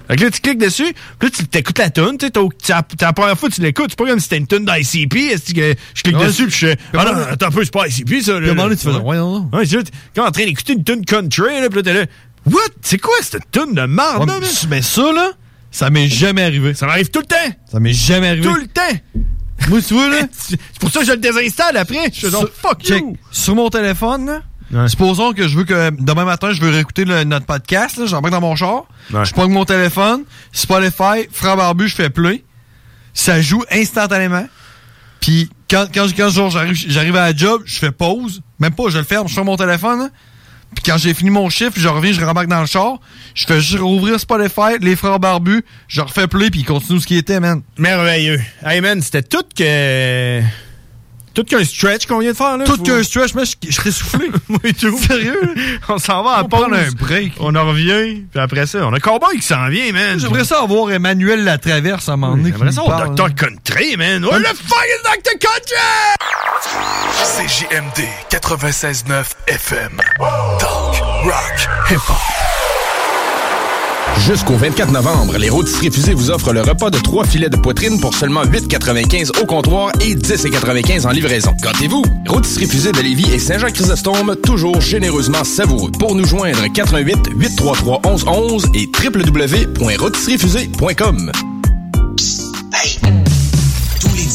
Fait que là, tu cliques dessus, puis là, tu t'écoutes la tune, tu sais, t'as- la première fois tu l'écoutes, c'est pas comme si c'était une tune d'ICP, est-ce que je clique Ouais, dessus, puis je fais, puis ah non, attends un peu, c'est pas ICP, ça, là. Puis à un moment donné, tu fais, Ouais. non, non. Ouais, t'es quand en train d'écouter une tune country, là, pis là, t'es là, what? C'est quoi cette tune de merde, Ouais, là, man? mais ça, là, ça m'est jamais arrivé. Ça m'arrive tout le temps! Ça m'est jamais arrivé. Tout le temps! Moi, tu vois, là, *laughs* C'est pour ça que je le désinstalle après. Je fais genre, fuck check, you! sur mon téléphone, là, Ouais. supposons que je veux que demain matin, je veux réécouter le- notre podcast, là, j'embarque dans mon char, Ouais. je prends mon téléphone, Spotify, Frère Barbu, je fais play, ça joue instantanément, puis quand, quand, quand genre, j'arrive, j'arrive à la job, je fais pause, même pas, je le ferme, je ferme mon téléphone, là, puis quand j'ai fini mon chiffre, je reviens, je rembarque dans le char, je fais juste rouvrir Spotify, les Frères Barbus, je refais play, puis il continue ce qui était, man. Merveilleux. Hey man, c'était tout que. Tout qu'un stretch qu'on vient de faire, là. Tout Faut- qu'un stretch, mais je, je serais soufflé. *laughs* Oui, tout. *laughs* Sérieux? On s'en va à On prend pause. un break. On en revient. Puis après ça, on a Cowboy qui s'en vient, man. J'aimerais ça avoir Emmanuel Latraverse à un moment donné. J'aimerais ça avoir Dr. Country, man. Oh, le fuck is Dr. Country? CJMD 96.9 FM. Talk, rock, hip-hop. Jusqu'au 24 novembre, les rôtisseries fusées vous offrent le repas de trois filets de poitrine pour seulement 8,95 au comptoir et 10,95 en livraison. Gâtez-vous! Rôtisserie fusée de Lévis et Saint-Jean-Chrysostome, toujours généreusement savoureux. Pour nous joindre, 88 833 1111 et www.rôtisseriefusée.com. Tous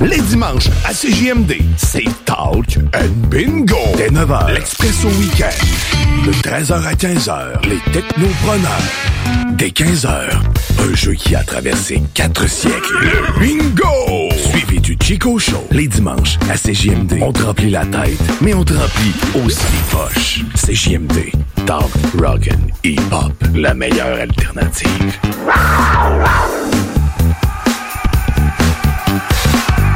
Les dimanches, à CJMD, c'est Talk and Bingo. Dès 9h, l'Expresso Week-end. De 13h à 15h, les technopreneurs. Dès 15h, un jeu qui a traversé quatre siècles. Le Bingo! Suivi du Chico Show. Les dimanches, à CJMD, on te remplit la tête, mais on te remplit aussi les poches. CJMD, Talk, Rock'n, Hip-Hop, la meilleure alternative.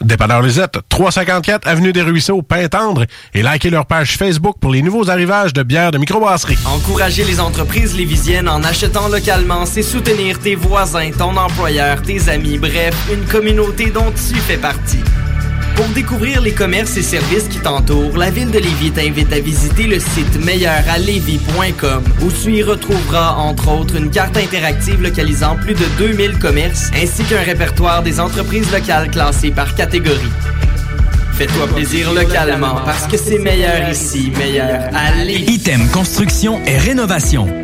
Dépanneur Lisette, 354 Avenue des Ruisseaux, Pintendre, et likez leur page Facebook pour les nouveaux arrivages de bières de microbrasserie. Encourager les entreprises lévisiennes en achetant localement, c'est soutenir tes voisins, ton employeur, tes amis, bref, une communauté dont tu fais partie. Pour découvrir les commerces et services qui t'entourent, la ville de Lévis t'invite à visiter le site meilleuralevis.com où tu y retrouveras entre autres une carte interactive localisant plus de 2000 commerces ainsi qu'un répertoire des entreprises locales classées par catégorie. Fais-toi plaisir localement parce que c'est meilleur ici, meilleur à Lévis. Item Construction et Rénovation.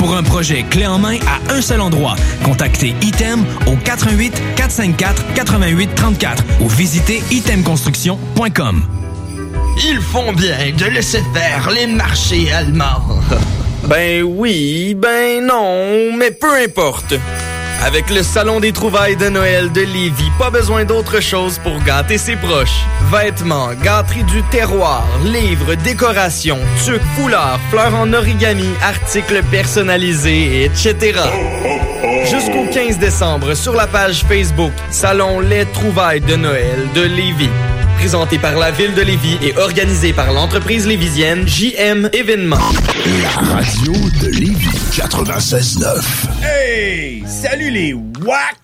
Pour un projet clé en main à un seul endroit, contactez Item au 88 454 88 34 ou visitez itemconstruction.com. Ils font bien de laisser faire les marchés allemands. Ben oui, ben non, mais peu importe. Avec le Salon des trouvailles de Noël de Lévis, pas besoin d'autre chose pour gâter ses proches. Vêtements, gâteries du terroir, livres, décorations, tuques, foulards, fleurs en origami, articles personnalisés, etc. Jusqu'au 15 décembre, sur la page Facebook Salon Les trouvailles de Noël de Lévis. Présenté par la ville de Lévis et organisé par l'entreprise lévisienne JM Événements. La radio de Lévis 96.9. Hey! Salut les WAC!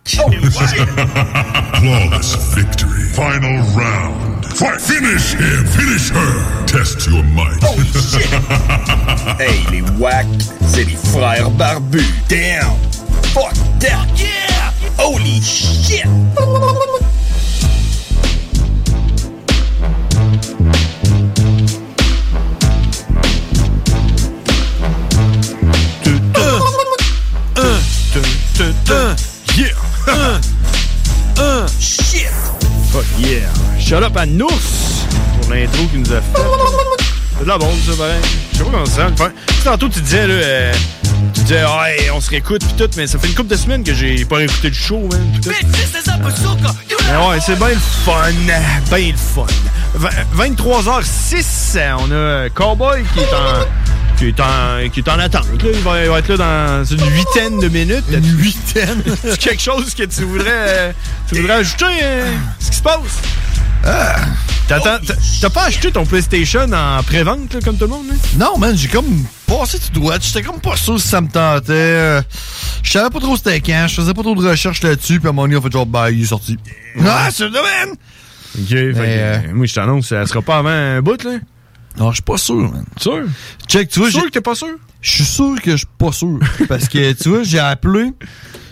Flawless victory. Final round. Fight. Finish him. Finish her. Test your might. Oh shit! *laughs* hey les WAC, c'est les frères barbus. Damn! Fuck that! Yeah! Holy shit! Fuck yeah! Shut up à Nours pour l'intro qu'il nous a fait. C'est de la bombe, ça, pareil. Je sais pas comment ça sais, Tantôt, tu disais, là, euh, tu disais, ah, hey, on se réécoute pis tout, mais ça fait une couple de semaines que j'ai pas réécouté le show, man. pis tout. Mais ouais, c'est bien le fun. Bien le fun. Va- 23h06, on a Cowboy qui est en. Qui est, en, qui est en attente. là. Il, va, il va être là dans une huitaine de minutes. Une huitaine? *laughs* C'est quelque chose que tu voudrais, euh, tu voudrais ajouter? euh, ce qui se passe? T'attends- T'as t'as pas acheté ton PlayStation en pré-vente, là, comme tout le monde? hein? Non, man, j'ai comme passé tout droit. J'étais comme pas sûr si ça me tentait. Euh, Je savais pas trop c'était quand. Je faisais pas trop de recherches là-dessus. Puis à un moment donné, on fait genre, bah, il est sorti. Ah, c'est le domaine! Ok, fait que, euh, moi je t'annonce, ça sera pas avant un bout, là. Non, je suis pas sûr, man. Sûr? Check, tu vois. Sûr j'ai- que t'es pas sûr? Je suis sûr que je suis pas sûr. *laughs* Parce que, tu vois, j'ai appelé.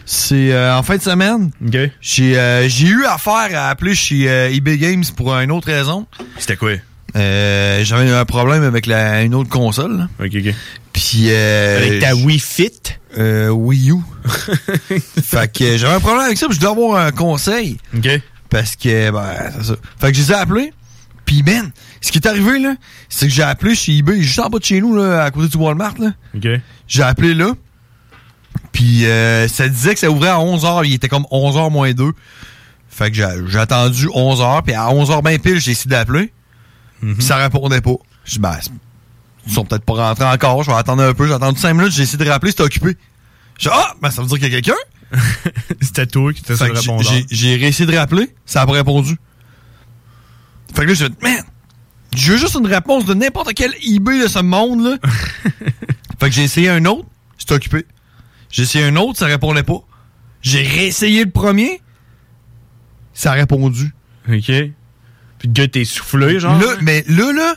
C'est euh, en fin de semaine. J'ai euh, j'ai eu affaire à appeler chez euh, eBay Games pour une autre raison. C'était quoi? Euh, J'avais un problème avec la, une autre console. là. Ok, ok. Puis euh, Avec ta Wii Fit? Euh, Wii U. *laughs* fait que j'avais un problème avec ça, puis je dois avoir un conseil. OK. Parce que, ben, c'est ça. Fait que je les ai appelés, puis ben, ce qui est arrivé, là, c'est que j'ai appelé chez eBay, juste en bas de chez nous, là, à côté du Walmart, là. OK. J'ai appelé là, puis euh, ça disait que ça ouvrait à 11h, il était comme 11h moins 2. Fait que j'ai j'ai attendu 11 heures, puis à 11 heures ben pile, j'ai essayé d'appeler. Mhm. Puis ça répondait pas. Je dis, ben, ils sont peut-être pas rentrés encore, je vais attendre un peu. J'ai attendu 5 minutes, j'ai essayé de rappeler, c'était occupé. Je dis, ah, ben ça veut dire qu'il y a quelqu'un? *laughs* C'était toi qui étais sur le j'ai- répondeur. j'ai- J'ai réussi de rappeler, ça a pas répondu. Fait que là, j'ai dit, man, je veux juste une réponse de n'importe quel eBay de ce monde-là. *laughs* fait que j'ai essayé un autre, c'était occupé. J'ai essayé un autre, ça répondait pas. J'ai réessayé le premier, ça a répondu. OK. Puis le gars t'es soufflé, genre. Là, mais là, là,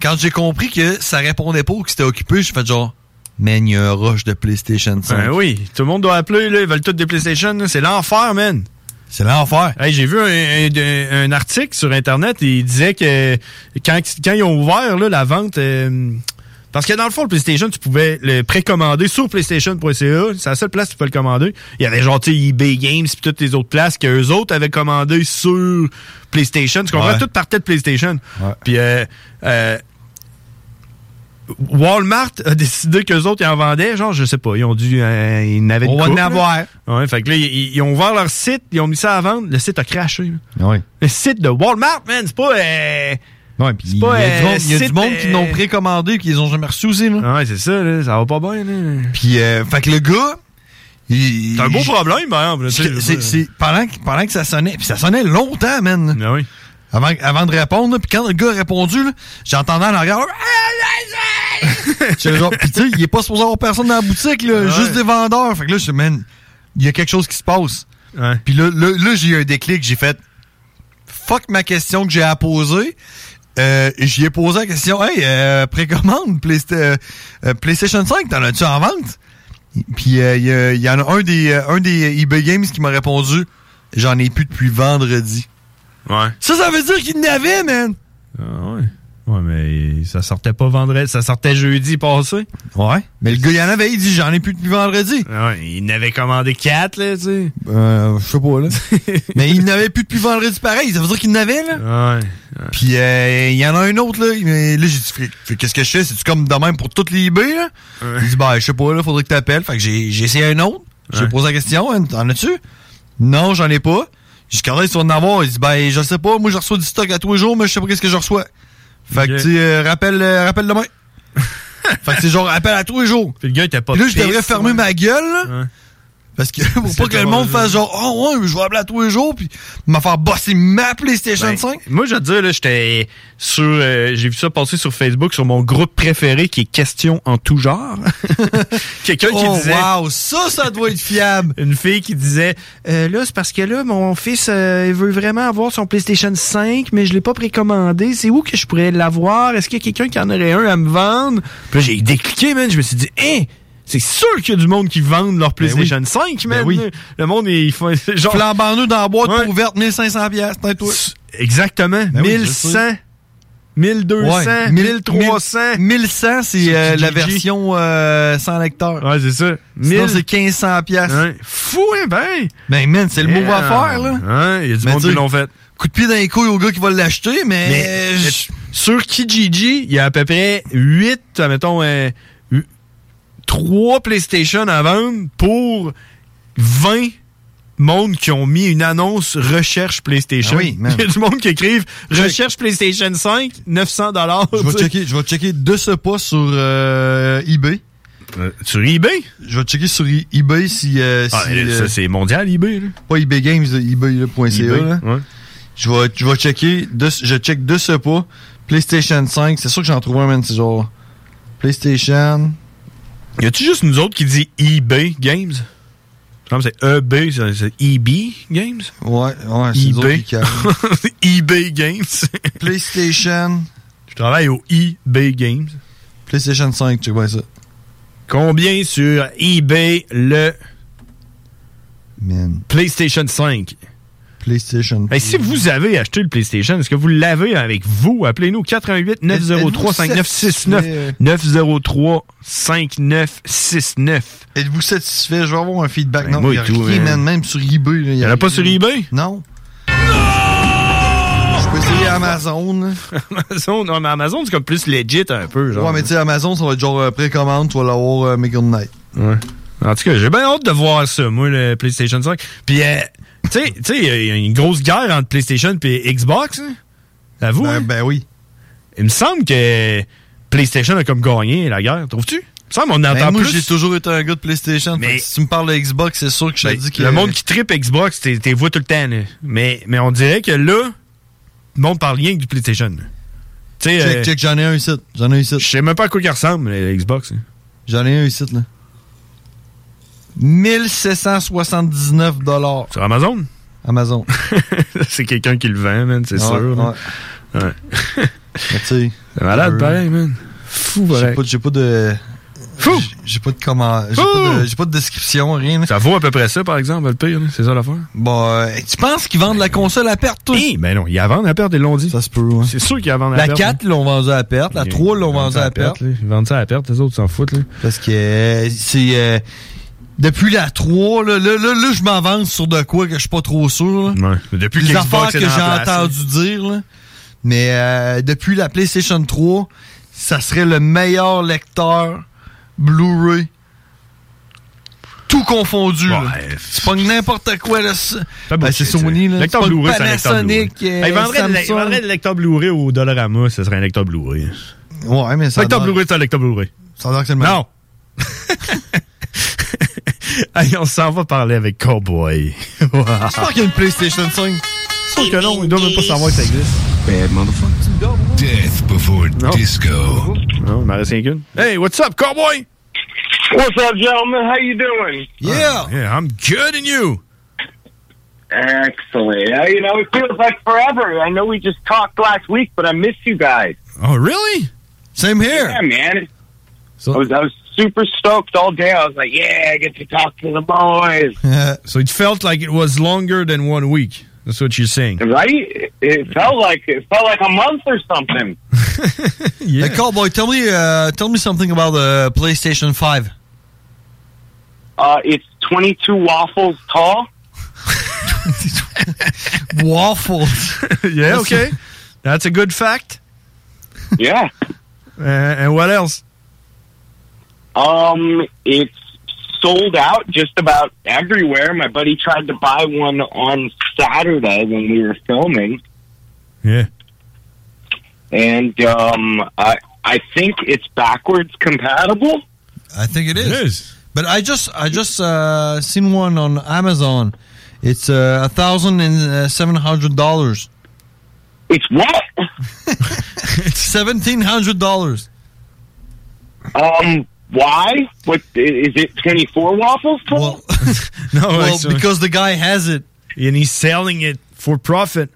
quand j'ai compris que ça répondait pas ou que c'était occupé, j'ai fait genre, man, il y a un rush de PlayStation 5. Ben oui, tout le monde doit appeler, là, ils veulent tous des PlayStation, là. c'est l'enfer, man. C'est l'enfer. Hey, j'ai vu un, un- un article sur Internet, et il disait que quand, quand ils ont ouvert là, la vente, euh, parce que dans le fond, le PlayStation, tu pouvais le précommander sur PlayStation.ca, c'est la seule place où tu peux le commander. Il y avait genre, tu eBay Games puis toutes les autres places qu'eux autres avaient commandé sur PlayStation. Tu comprends? Ouais. Tout partait de PlayStation. Puis, euh, euh, Walmart a décidé qu'eux autres, ils en vendaient, genre, je sais pas, ils ont dû, euh, ils n'avaient On va en avoir. Ouais, fait que là, ils, ils ont ouvert leur site, ils ont mis ça à vendre, le site a craché. Oui. Le site de Walmart, man, c'est pas... Euh, Ouais, puis il y pas, a du euh, monde, il y a du monde qui euh, l'ont précommandé et qui les ont jamais reçus aussi, là. Ouais, c'est ça, là, ça va pas bien. Puis, euh, fait que le gars, C'est un beau problème, par exemple. là, pendant, que- pendant que ça sonnait, puis ça sonnait longtemps, man. Ah oui. Avant, avant de répondre, puis quand le gars a répondu, j'entendais en arrière. *laughs* Genre, puis tu sais, il est pas supposé avoir personne dans la boutique, là, Ouais. juste des vendeurs. Fait que là, je man, il y a quelque chose qui se passe. Puis là, là, là, j'ai eu un déclic, j'ai fait, fuck ma question que j'ai à poser. Euh, j'y ai posé la question, hey, euh, précommande euh, PlayStation 5, t'en as-tu en vente? Puis euh, il y, y en a un des, euh, un des eBay Games qui m'a répondu, j'en ai plus depuis vendredi. Ouais. Ça, ça veut dire qu'il n'avait, man! Ah ouais. Ouais, mais ça sortait pas vendredi, ça sortait jeudi passé. Ouais. Mais le gars, il en avait, il dit, j'en ai plus depuis vendredi. Ouais, il n'avait commandé quatre, là, tu sais. Euh, je sais pas, là. *laughs* mais il n'avait plus depuis vendredi pareil, ça veut dire qu'il n'avait, là. Ouais. Puis euh, il y en a un autre, là. Mais là, j'ai dit, qu'est-ce que je fais? C'est-tu comme de même pour toutes les eBay, là? Il dit, bah, je sais pas, là, faudrait que t'appelles. Fait que j'ai j'ai essayé un autre. J'ai Ouais. posé la question, hein, t'en as-tu? Non, j'en ai pas. Dit, quand est-ce qu'on en avoir? Il dit, ben, je sais pas, moi, je reçois du stock à tous les jours, mais je sais pas qu'est-ce que je reçois. Fait que, tu euh, rappelle, euh, rappelle demain. *laughs* fait que c'est genre, rappelle à tous les jours. Puis le gars était pas Puis là, je devrais fermer ouais. ma gueule, là. Parce que *laughs* pour pas que le monde fasse genre, oh ouais, je vais appeler à tous les jours, puis me faire bosser ma PlayStation Ben, 5. Moi, je veux dire, là, j'étais sur. euh, J'ai vu ça passer sur Facebook sur mon groupe préféré qui est Questions en tout genre. *laughs* Quelqu'un qui Oh, disait. wow, ça, ça doit être fiable. *laughs* Une fille qui disait Euh, Là, c'est parce que là, mon fils, euh, il veut vraiment avoir son PlayStation 5, mais je l'ai pas précommandé. C'est où que je pourrais l'avoir? Est-ce qu'il y a quelqu'un qui en aurait un à me vendre? Puis là, j'ai décliqué, man. Je me suis dit Hein c'est sûr qu'il y a du monde qui vendent leur PlayStation 5, man. Ben oui. Le monde, il faut *laughs* genre. Flambant nous dans la boîte Ouais. ouverte, 1500 pièces. Exactement. Ben oui, je 1100, sais. 1200, Ouais, 1300. 1100, c'est euh, la version euh, sans lecteur. Ouais, c'est ça. Sinon, 1000. c'est 1500 pièces. Ouais. Fou, hein, ben. Ben, man, c'est le mot à faire, là. Il y a du Mais monde qui l'ont fait. Coup de pied dans les couilles au gars qui va l'acheter, mais... Mais je- sur Kijiji, il y a à peu près 8, mettons, euh, 3 PlayStation à vendre pour 20 monde qui ont mis une annonce recherche PlayStation. Ah oui, il y a du monde qui écrivent recherche PlayStation 5, 900 dollars. Je vais checker, je vais checker de ce pas sur euh, eBay. sur eBay? Je vais checker sur eBay si... euh, Ah, si, là, euh, ça, c'est mondial, eBay. Là. Pas eBay Games, eBay.ca. eBay, là. ouais. Je vais, je vais checker, de, je check de ce pas. PlayStation 5, c'est sûr que j'en trouve un, man, c'est genre... PlayStation... Y a-tu juste nous autres qui dit eBay Games? C'est EB, c'est EB Games? Ouais, ouais, c'est eBay. *laughs* eBay Games. PlayStation... Je travaille au eBay Games. PlayStation 5, check bien ça. Combien sur eBay le Man. PlayStation 5? PlayStation. Hey, si vous avez acheté le PlayStation, est-ce que vous l'avez avec vous? Appelez-nous 88 903 5969 903 5969. Êtes-vous satisfait? Je vais avoir un feedback. Ben, non, moi il y a et tout, rien, même sur eBay. Il Y en a pas sur eBay? Non. Je peux essayer Amazon. *laughs* Amazon, non, mais Amazon, c'est comme plus legit un peu. Genre. Ouais, mais tu sais, Amazon, ça va être genre euh, précommande, tu vas l'avoir euh, Mega Night. Ouais. En tout cas, j'ai bien hâte de voir ça, moi, le PlayStation 5. Puis, euh, Tu sais, il y a une grosse guerre entre PlayStation et Xbox. Hein? Avoue. Ben, hein? ben oui. Il me semble que PlayStation a comme gagné la guerre, trouves-tu? Semble qu'on Ben, entend moi, plus. j'ai toujours été un gars de PlayStation. que si tu me parles de Xbox, c'est sûr que je te Ben, dis que. Le monde qui tripe Xbox, t'es t'es vois tout le temps. là. Mais, mais on dirait que là, le monde parle rien que du PlayStation. là. Tu sais, Check, euh, check, j'en ai un ici. J'en ai un ici. Je sais même pas à quoi il ressemble, le Xbox. hein. J'en ai un ici, là. 1779 dollars. Sur Amazon? Amazon. *laughs* c'est quelqu'un qui le vend, man, c'est Ouais, sûr. ouais. Ouais. *laughs* C'est malade, euh, pareil, man. Fou, pareil. j'ai pas de. Fou! J'ai pas de comment. J'ai pas de, j'ai pas de description, rien. Ça vaut à peu près ça, par exemple, le pire, c'est ça l'affaire? Bon, euh, tu penses qu'ils vendent la console à perte, toi? Eh, ben non, ils la vendent à perte, ils l'ont dit. Ça se peut, ouais. C'est sûr qu'ils la vendent à La perte. 4, ils l'ont vendue à perte. La Ils- 3, ils l'ont vendue à perte. Ils vendent ça à perte, les autres s'en foutent. Là. Parce que euh, c'est. Depuis la 3, là, là, là, là, je m'avance sur de quoi que je suis pas trop sûr. là. Ouais. Depuis Les affaires que j'ai entendu dire, là. Mais euh, depuis la PlayStation 3, ça serait le meilleur lecteur Blu-ray. Tout confondu. là. C'est pas n'importe quoi. Là. Ben, c'est Sony. Là. Lecteur Blu-ray, c'est un lecteur Blu-ray. Panasonic. euh, Hey, vendraient le- lecteur Blu-ray au Dollarama, ce serait un lecteur Blu-ray. Ouais, mais ça. lecteur Blu-ray, c'est un lecteur Blu-ray. Ça l'air que c'est le même. Non! *laughs* *laughs* Hey, on s'en va parler avec Cowboy. *laughs* Wow. J'espère qu'il y a une PlayStation 5. C'est sûr que non, ils doivent même pas savoir que ça existe. Bad motherfucker. Death before disco. Non, il m'en reste rien qu'une. Hey, what's up, Cowboy? What's up, gentlemen? How you doing? Yeah. yeah, I'm good and you. Excellent. Uh, you know, it feels like forever. I know we just talked last week, but I miss you guys. Oh, really? Same here. Yeah, man. So I was I was super stoked all day. I was like, yeah, I get to talk to the boys. *laughs* so it felt like it was longer than one week. That's what you're saying. Right? It, it felt like it felt like a month or something. *laughs* yeah. Hey, Cowboy, tell me, uh, tell me something about the PlayStation 5. Uh, it's 22 waffles tall. *laughs* Waffles. yeah, okay. That's a good fact. Yeah. Uh, and what else? Um, it's sold out just about everywhere. My buddy tried to buy one on Saturday when we were filming, Yeah. and um, I I think it's backwards compatible. I think it is. But I just, I just uh, seen one on Amazon. It's uh, a thousand and seven hundred dollars. It's what? it's *laughs* seventeen hundred dollars. Um, why? What is it? Twenty four waffles tall? *laughs* No, well, actually. because the guy has it, and he's selling it for profit.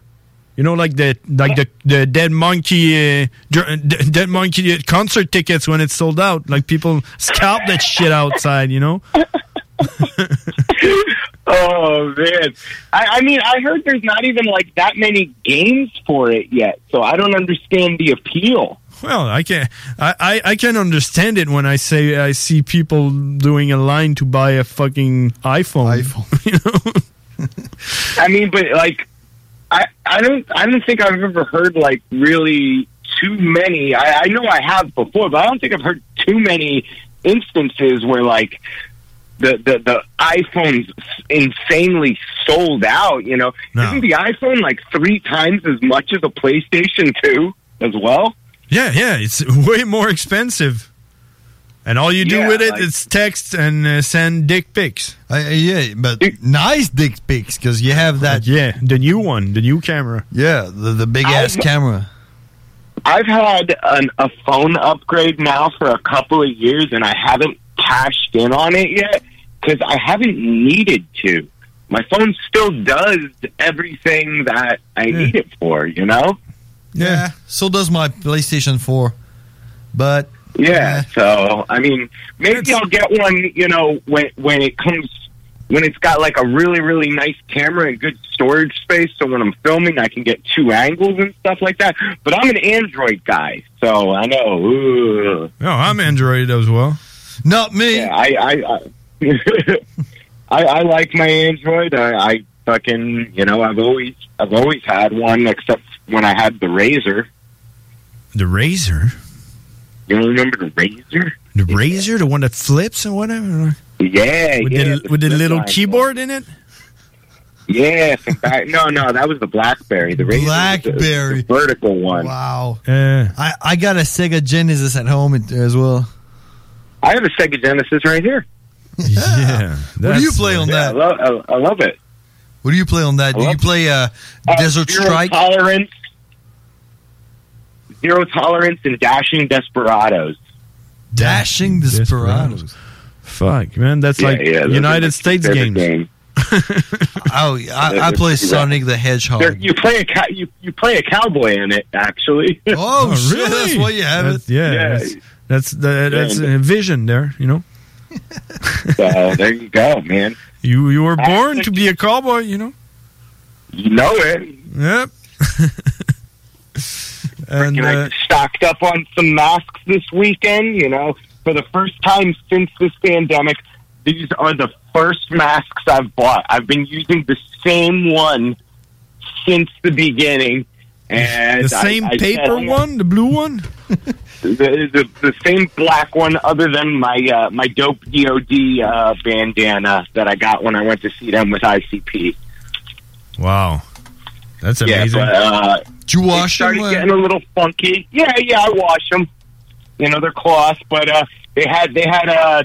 You know, like the like the the dead monkey uh, dead monkey concert tickets when it's sold out. Like people scalp that shit outside. You know. *laughs* Oh man! I, I mean, I heard there's not even like that many games for it yet, so I don't understand the appeal. Well, I can I, I, I can understand it when I say I see people doing a line to buy a fucking iPhone. iPhone. *laughs* You know. I mean, but like, I I don't I don't think I've ever heard like really too many. I, I know I have before, but I don't think I've heard too many instances where like the the the iPhone's insanely sold out. You know, No. isn't the iPhone like three times as much as a PlayStation Two as well? Yeah, yeah, it's way more expensive. And all you do Yeah, with it like- is text and uh, send dick pics. Uh, yeah, but nice dick pics because you have that. Yeah, the new one, the new camera. Yeah, the the big ass I've- camera. I've had an, a phone upgrade now for a couple of years, and I haven't cashed in on it yet because I haven't needed to. My phone still does everything that I need it for, you know? Yeah. So does my PlayStation 4. But Yeah. So I mean, maybe I'll get one. You know, when when it comes when it's got like a really really nice camera and good storage space, so when I'm filming, I can get two angles and stuff like that. But I'm an Android guy, so I know. Ugh. Oh, I'm Android as well. Not me. Yeah, I I I, *laughs* I, I like my Android. I, I fucking you know I've always I've always had one except when I had the Razor. The Razor? You remember the Razor? The Razor, the one that flips or whatever? Yeah, With yeah, the, with the little line. keyboard in it? Yeah, no, no, that was the BlackBerry. The Razor was the- Blackberry. the vertical one. Wow. I, I got a Sega Genesis at home as well. I have a Sega Genesis right here. *laughs* Yeah. What do you play on Yeah, I that? love, I, I love it. What do you play on that? Do you play uh, Desert Zero Strike? tolerance, zero tolerance, and dashing desperados. Dashing Desperados. Fuck, man. That's Yeah, like yeah, those are my United States favorite games. game. *laughs* oh, I, I play Sonic the Hedgehog. There- You play a cow- you you play a cowboy in it actually. Oh, *laughs* shit, that's why you have That's- Yeah. Yeah. That's, that's, the, that's Yeah. a vision there, you know? So there you go, man. You you were born to be a cowboy, you know? You know it. Yep. *laughs* and uh, I stocked up on some masks this weekend. You know, for the first time since this pandemic, these are the first masks I've bought. I've been using the same one since the beginning. And the same I- I paper one, the blue one? *laughs* the, the the same black one, other than my uh, my dope DoD uh, bandana that I got when I went to see them with ICP. Wow. That's Yeah, amazing. but, uh, Did you it wash started them? getting a little funky. Yeah, yeah, I wash them. You know, they're cloth, but uh, they had they had uh,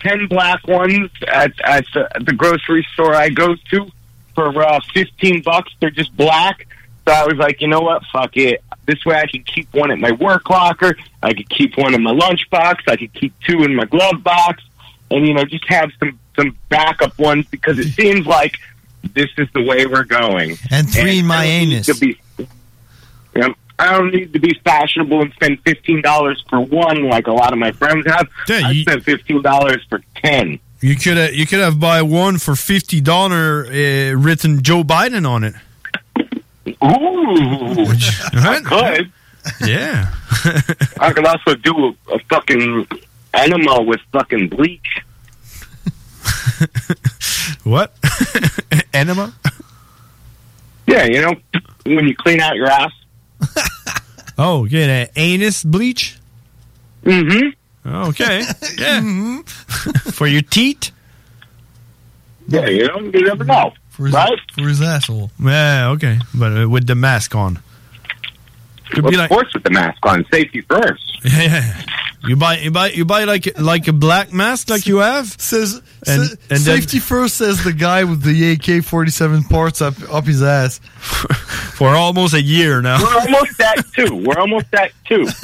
ten, black ones at at the, the grocery store I go to for uh, fifteen bucks. They're just black. So I was like, you know what? Fuck it. This way I can keep one at my work locker. I could keep one in my lunchbox. I could keep two in my glove box, and you know, just have some some backup ones because it seems like this is the way we're going. And three in my I don't need anus. To be, you know, I don't need to be fashionable and spend fifteen dollars for one like a lot of my friends have. I spent fifteen dollars for ten. You could have you could have buy one for fifty dollar uh, written Joe Biden on it. Ooh, I could. Yeah. *laughs* I could also do a, a fucking enema with fucking bleach. *laughs* What? *laughs* Enema? Yeah, you know, when you clean out your ass. Oh, get an anus bleach? Mm-hmm. Okay. Yeah. For your teeth? Yeah, you know, you never know. For his, right? for his asshole. Yeah, okay. But uh, with the mask on. Could Well, be of like course, with the mask on, safety first. *laughs* yeah. You buy you buy you buy like like a black mask like you have Says and, sa- and then safety first says the guy with the AK forty seven parts up up his ass. *laughs* for almost a year now. We're almost at two. We're almost at two. *laughs*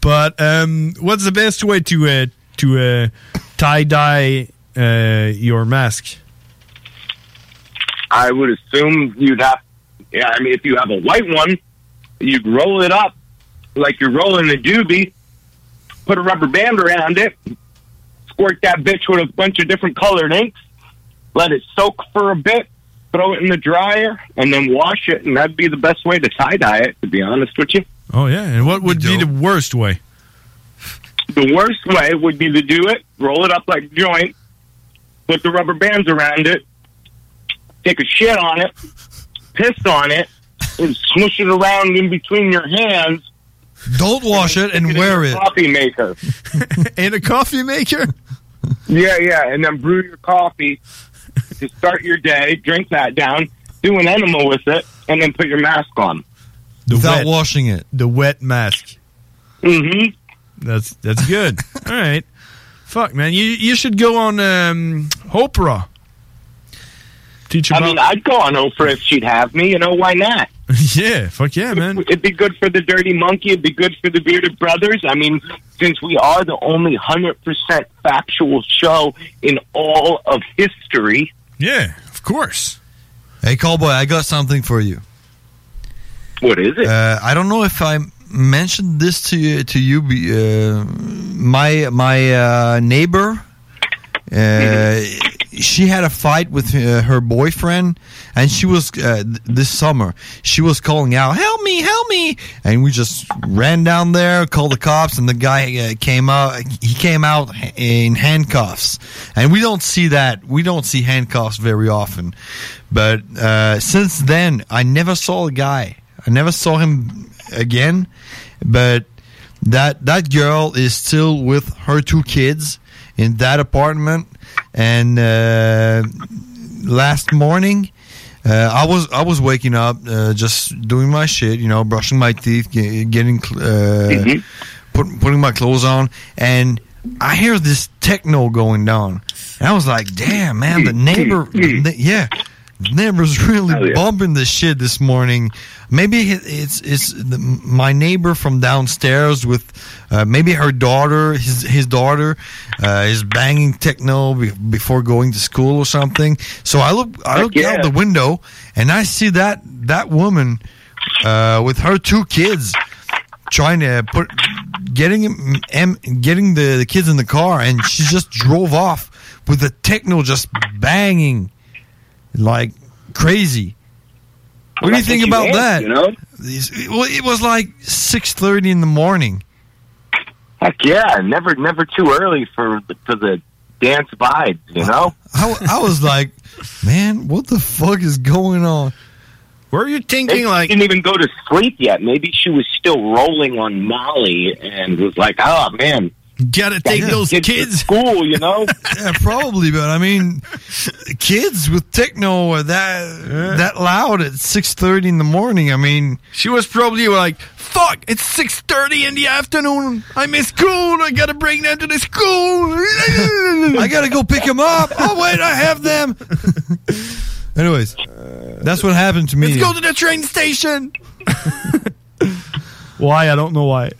But um, what's the best way to uh, to uh, tie dye uh, your mask? I would assume you'd have. Yeah, I mean, if you have a white one, you'd roll it up like you're rolling a doobie. Put a rubber band around it. Squirt that bitch with a bunch of different colored inks. Let it soak for a bit. Throw it in the dryer and then wash it, and that'd be the best way to tie dye it. To be honest with you, Oh yeah, and what would be the worst way? the worst way would be to do it. Roll it up like a joint. Put the rubber bands around it. Take a shit on it. Piss on it. And smush it around in between your hands. Don't wash it and wear it. Coffee maker. *laughs* In a coffee maker? Yeah, yeah. And then brew your coffee to start your day. Drink that down. Do an enema with it. And then put your mask on. The Without wet, washing it. the wet mask. Mm-hmm. That's that's good. *laughs* All right. Fuck man, you you should go on um, Oprah. Teach I mean, I'd go on Oprah if she'd have me. You know, why not? *laughs* yeah, fuck yeah, man. It'd be good for the Dirty Monkey. It'd be good for the Bearded Brothers. I mean, since we are the only 100% factual show in all of history. Yeah, of course. Hey, cowboy, I got something for you. What is it? Uh, I don't know if I mentioned this to you. To you, uh, my my uh, neighbor. Uh, she had a fight with uh, her boyfriend, and she was uh, th- this summer. She was calling out, "Help me! Help me!" And we just ran down there, called the cops, and the guy uh, came out. He came out in handcuffs, and we don't see that. We don't see handcuffs very often. But uh, since then, I never saw the guy. I never saw him again. But that that girl is still with her two kids in that apartment, and uh, last morning. Uh, I was I was waking up, uh, just doing my shit, you know, brushing my teeth, ge- getting cl- uh, put, putting my clothes on, and I hear this techno going down. And I was like, "Damn, man, the neighbor, the yeah, the neighbor's *laughs* really bumping this shit this morning." Maybe it's it's the, my neighbor from downstairs with uh, maybe her daughter, his his daughter, uh, is banging techno be- before going to school or something. So I look I look yeah. out the window and I see that that woman uh, with her two kids trying to put getting him- getting the, the kids in the car and she just drove off with the techno just banging like crazy. What do you That's think what about you that? you know? These- Well, it was like six thirty in the morning. Heck yeah, never never too early for the, for the dance vibes, you know. I, I was like, man, what the fuck is going on? Were you thinking like didn't even go to sleep yet? Maybe she was still rolling on Molly and was like, "Oh man, gotta take those kids to school," you know. *laughs* yeah, probably, but I mean, kids with techno are that that loud at six thirty in the morning. I mean, she was probably like, "Fuck, it's six thirty in the afternoon. I miss school. I gotta bring them to the school. *laughs* I gotta go pick them up. Oh wait, I have them." *laughs* Anyways, that's what happened to me. Let's go to the train station. why? I don't know why.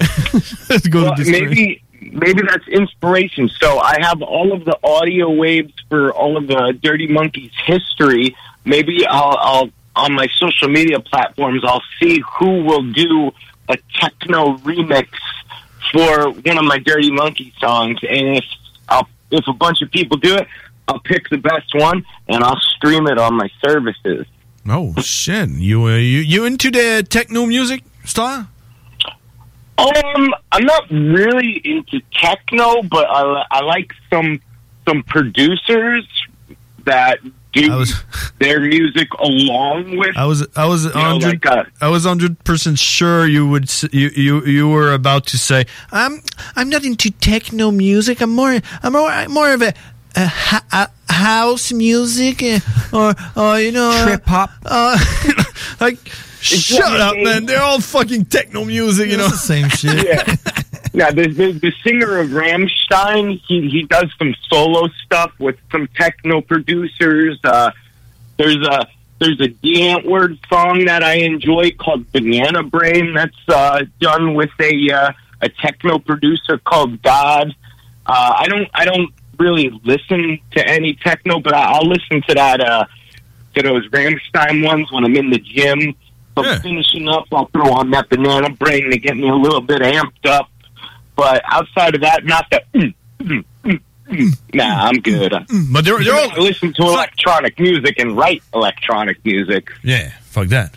Let's go Well, to this train. Maybe that's inspiration. So I have all of the audio waves for all of the Dirty Monkeys history. Maybe I'll, I'll on my social media platforms I'll see who will do a techno remix for one of my Dirty Monkey songs, and if I'll, if a bunch of people do it, I'll pick the best one and I'll stream it on my services. Oh shit! You uh, you you into the techno music style? Um, I'm not really into techno, but I, I like some some producers that do their music along with. I was I was hundred like, uh, I was hundred percent sure you would you, you you were about to say I'm I'm not into techno music. I'm more I'm more I'm more of a, a, ha- a house music uh, or or you know Trip hop. Uh, *laughs* like shut up, man. They're all fucking techno music. You know, the same *laughs* shit. yeah. Now, the, the the singer of Ramstein, he he does some solo stuff with some techno producers. Uh, there's a there's a D Antwoord song that I enjoy called Banana Brain. That's uh, done with a uh, a techno producer called God. Uh, I don't I don't really listen to any techno, but I, I'll listen to that uh, to those Ramstein ones when I'm in the gym. If I'm finishing up, I'll throw on that Banana Brain to get me a little bit amped up. But outside of that, not the. Mm, mm, mm, mm. Nah, I'm good. But they're, they're all I listen to electronic music and write electronic music. Yeah, fuck that.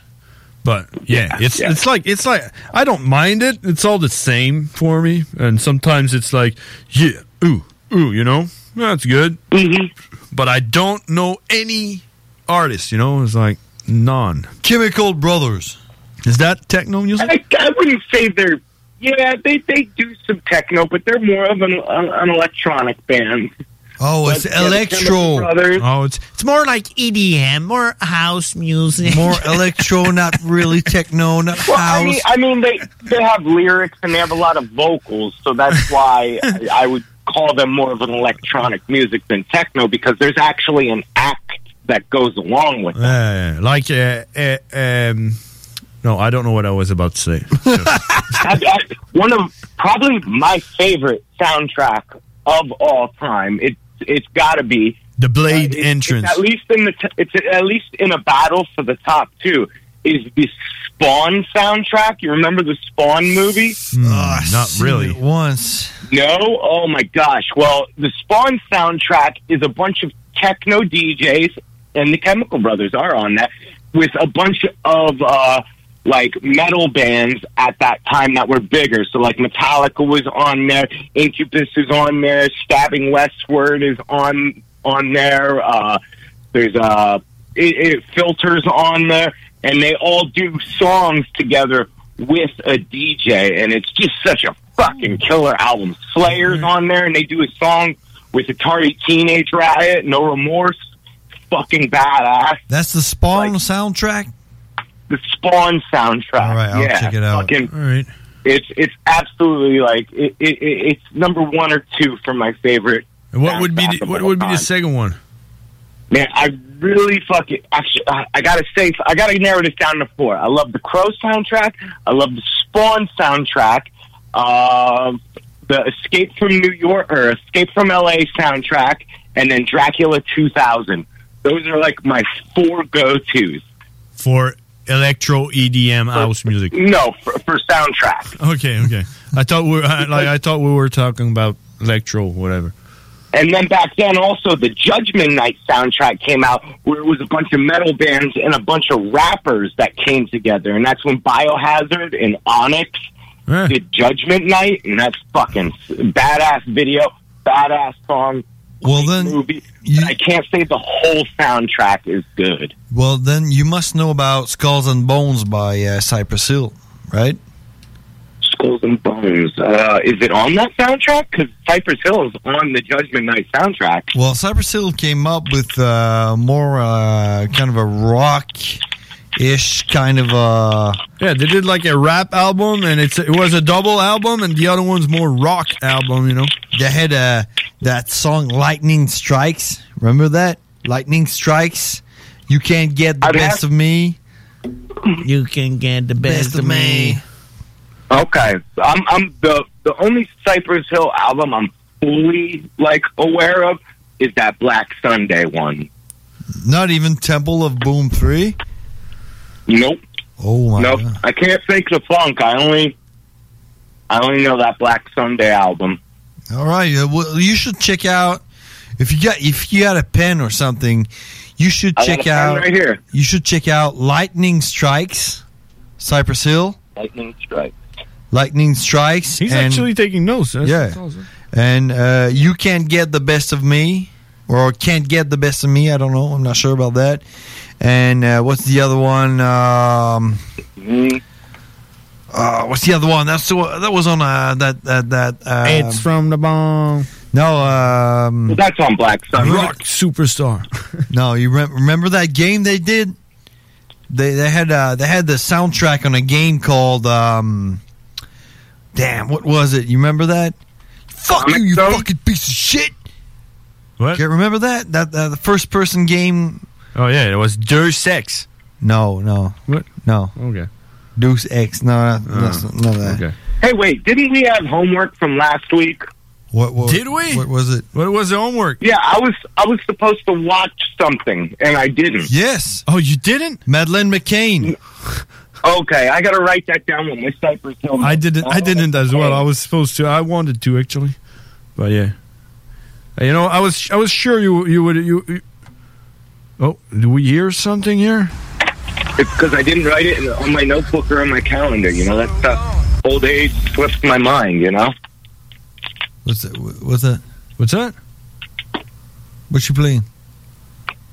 But yeah, it's it's like it's like I don't mind it. It's all the same for me. And sometimes it's like, yeah, ooh, ooh, you know, that's good. Mm-hmm. But I don't know any artists. You know, it's like none. Chemical Brothers. Is that techno music? I, I wouldn't say they're. Yeah, they they do some techno, but they're more of an an electronic band. Oh, it's But, yeah, electro. Chemical Oh, it's it's more like EDM, more house music, More *laughs* electro, not really techno, not Well, house. I mean, I mean, they they have lyrics and they have a lot of vocals, so that's why *laughs* I, I would call them more of an electronic music than techno because there's actually an act that goes along with it. Uh, like uh, uh, um, no, I don't know what I was about to say. *laughs* I, I, one of probably my favorite soundtrack of all time. It it's got to be the Blade it's- entrance. It's at least in the t- it's at least in a battle for the top two. Is the Spawn soundtrack? You remember the Spawn movie? Hmm, not really. Once. No? Oh my gosh. Well, the Spawn soundtrack is a bunch of techno DJs, and the Chemical Brothers are on that, with a bunch of uh, like metal bands at that time that were bigger. So like Metallica was on there, Incubus is on there, Stabbing Westward is on on there. Uh, there's uh, it, it filters on there, and they all do songs together with a DJ, and it's just such a fucking killer album. Slayer's on there, and they do a song with Atari Teenage Riot, No Remorse. Fucking badass. That's the Spawn soundtrack. The Spawn soundtrack. All right, I'll yeah, check it out. Fucking, All right. It's it's absolutely like it, it, it, it's number one or two for my favorite. And what would be the, what would be the second one? Man, I really fucking actually I, I gotta say I gotta narrow this down to four. I love the Crow soundtrack. I love the Spawn soundtrack. Uh, the Escape from New York or Escape from LA soundtrack, and then Dracula 2000. Those are like my four go tos. For electro EDM house music. No, for, for soundtrack. Okay, okay. I thought we I- like I thought we were talking about electro, whatever. And then back then, also the Judgment Night soundtrack came out, where it was a bunch of metal bands and a bunch of rappers that came together, and that's when Biohazard and Onyx did Judgment Night, and that's fucking badass video, badass song. Well, then movie. But I can't say the whole soundtrack is good. Well, then you must know about Skulls and Bones by uh, Cypress Hill, right? Skulls and Bones. Uh, is it on that soundtrack? Because Cypress Hill is on the Judgment Night soundtrack. Well, Cypress Hill came up with uh, more uh, kind of a rock-ish kind of uh Yeah, they did like a rap album, and it's it was a double album, and the other one's more rock album. You know, they had uh, that song "Lightning Strikes." Remember that? Lightning Strikes. You can't get the I'd best have- of me. You can get the best of me. Okay, I'm I'm the the only Cypress Hill album I'm fully like aware of is that Black Sunday one. Not even Temple of Boom Three. Nope. Oh my nope. God. I can't fake the funk. I only I only know that Black Sunday album. All right. uh, Well, you should check out if you got if you got a pen or something. You should I check out right here. You should check out Lightning Strikes, Cypress Hill. Lightning Strike. Lightning Strikes. he's and- actually taking notes. That's, yeah. that's awesome. And uh, you can't get the best of me, or can't get the best of me. I don't know. I'm not sure about that. And uh, what's the other one? Um, uh, what's the other one? That's the one- that was on uh, that that that. Uh, it's from the bomb. no. Um, that's on Black Sunday. Rock superstar. *laughs* no, you rem- remember that game they did? They they had uh, they had the soundtrack on a game called um, damn what was it? You remember that? Fuck you, you fucking piece of shit. What? Can't remember that? That uh, the first person game. Oh yeah, it was Deus Ex. No, no. What? No. Okay. Deus Ex. No, no, that's none of that. Okay. Hey, wait! Didn't we have homework from last week? What, what Did we? What was it? What was the homework? Yeah, I was I was supposed to watch something and I didn't. Yes. Oh, you didn't? Madeline McCain. Okay, I got to write that down with my Cypress Hill. I didn't. I didn't as well. I was supposed to. I wanted to actually, but yeah. Uh, You know, I was. I was sure you. You would. You. You oh, do we hear something here? It's because I didn't write it on my notebook or on my calendar. You know, that stuff. Old age slips my mind. You know. What's that? What's that? What's that? What you playing?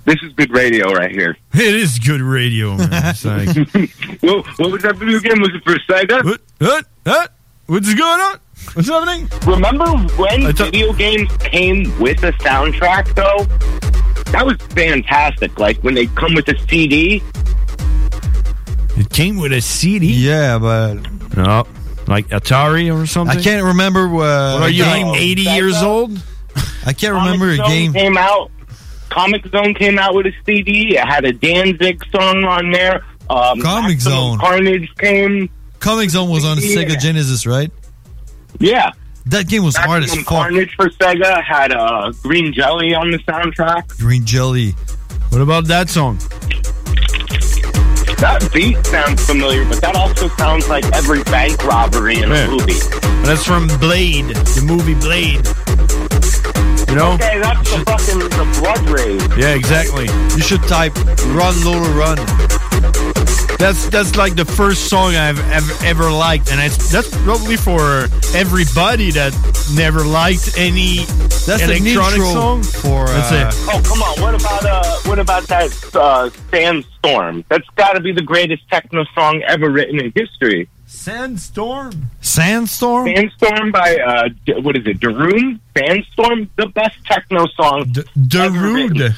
This is good radio right here. It is good radio, man. *laughs* Like, *laughs* Well, what was that video game? Was it for Sega? What? What? What? What's going on? What's happening? Remember when video games came with a soundtrack, though? That was fantastic. Like when they come with a CD. It came with a CD. Yeah, but no, like Atari or something. I can't remember. Uh, What are you, game. like 80 years old? I can't remember a game. Came out. Comic Zone came out with a CD. It had a Danzig song on there. Um, Comic Maximum Zone. Carnage came. Comic Zone was on the Yeah. Sega Genesis, right? Yeah. That game was hard as fuck. Carnage for Sega had uh, Green Jelly on the soundtrack. Green Jelly. What about that song? That beat sounds familiar, but that also sounds like every bank robbery in Yeah. a movie. That's from Blade, the movie Blade. You know? Okay, that's the fucking the blood rage. Yeah, exactly. You should type "Run Lola Run." That's that's like the first song I've ever ever liked, and it's that's probably for everybody that never liked any That's an electronic intro song. for. That's uh, it. Oh come on! What about uh? What about that uh, Sandstorm? That's got to be the greatest techno song ever written in history. Sandstorm. Sandstorm. Sandstorm by uh, D- what is it? Darude. Sandstorm, the best techno song. Darude.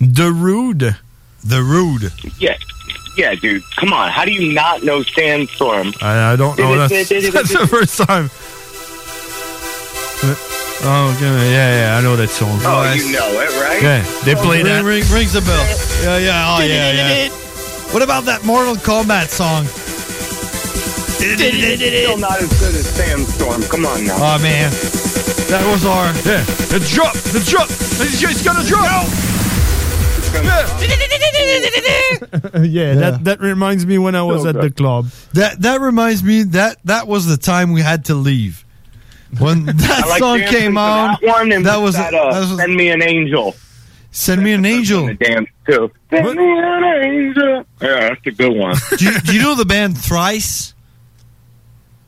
The Rude. The Rude. Yeah, yeah, dude. Come on. How do you not know Sandstorm? I, I don't know. That's, *laughs* that's the first time. Oh, okay. yeah, yeah, I know that song. Oh, you know it, right? Yeah, they oh, play ring, that. Ring, rings a bell. Yeah, yeah, oh, yeah, yeah. *laughs* What about that Mortal Kombat song? Still not as good as Sandstorm. Come on now. Oh, man. That was our... Yeah, the drop, the drop. He's got a drop. *laughs* yeah, that that reminds me when I was at the club. That that reminds me that that was the time we had to leave. When *laughs* that like song came to on, That, that was that, uh, that was- Send Me an Angel. Send me an angel. Dance too. Send me an angel. Yeah, that's a good one. *laughs* do, you, do you know the band Thrice?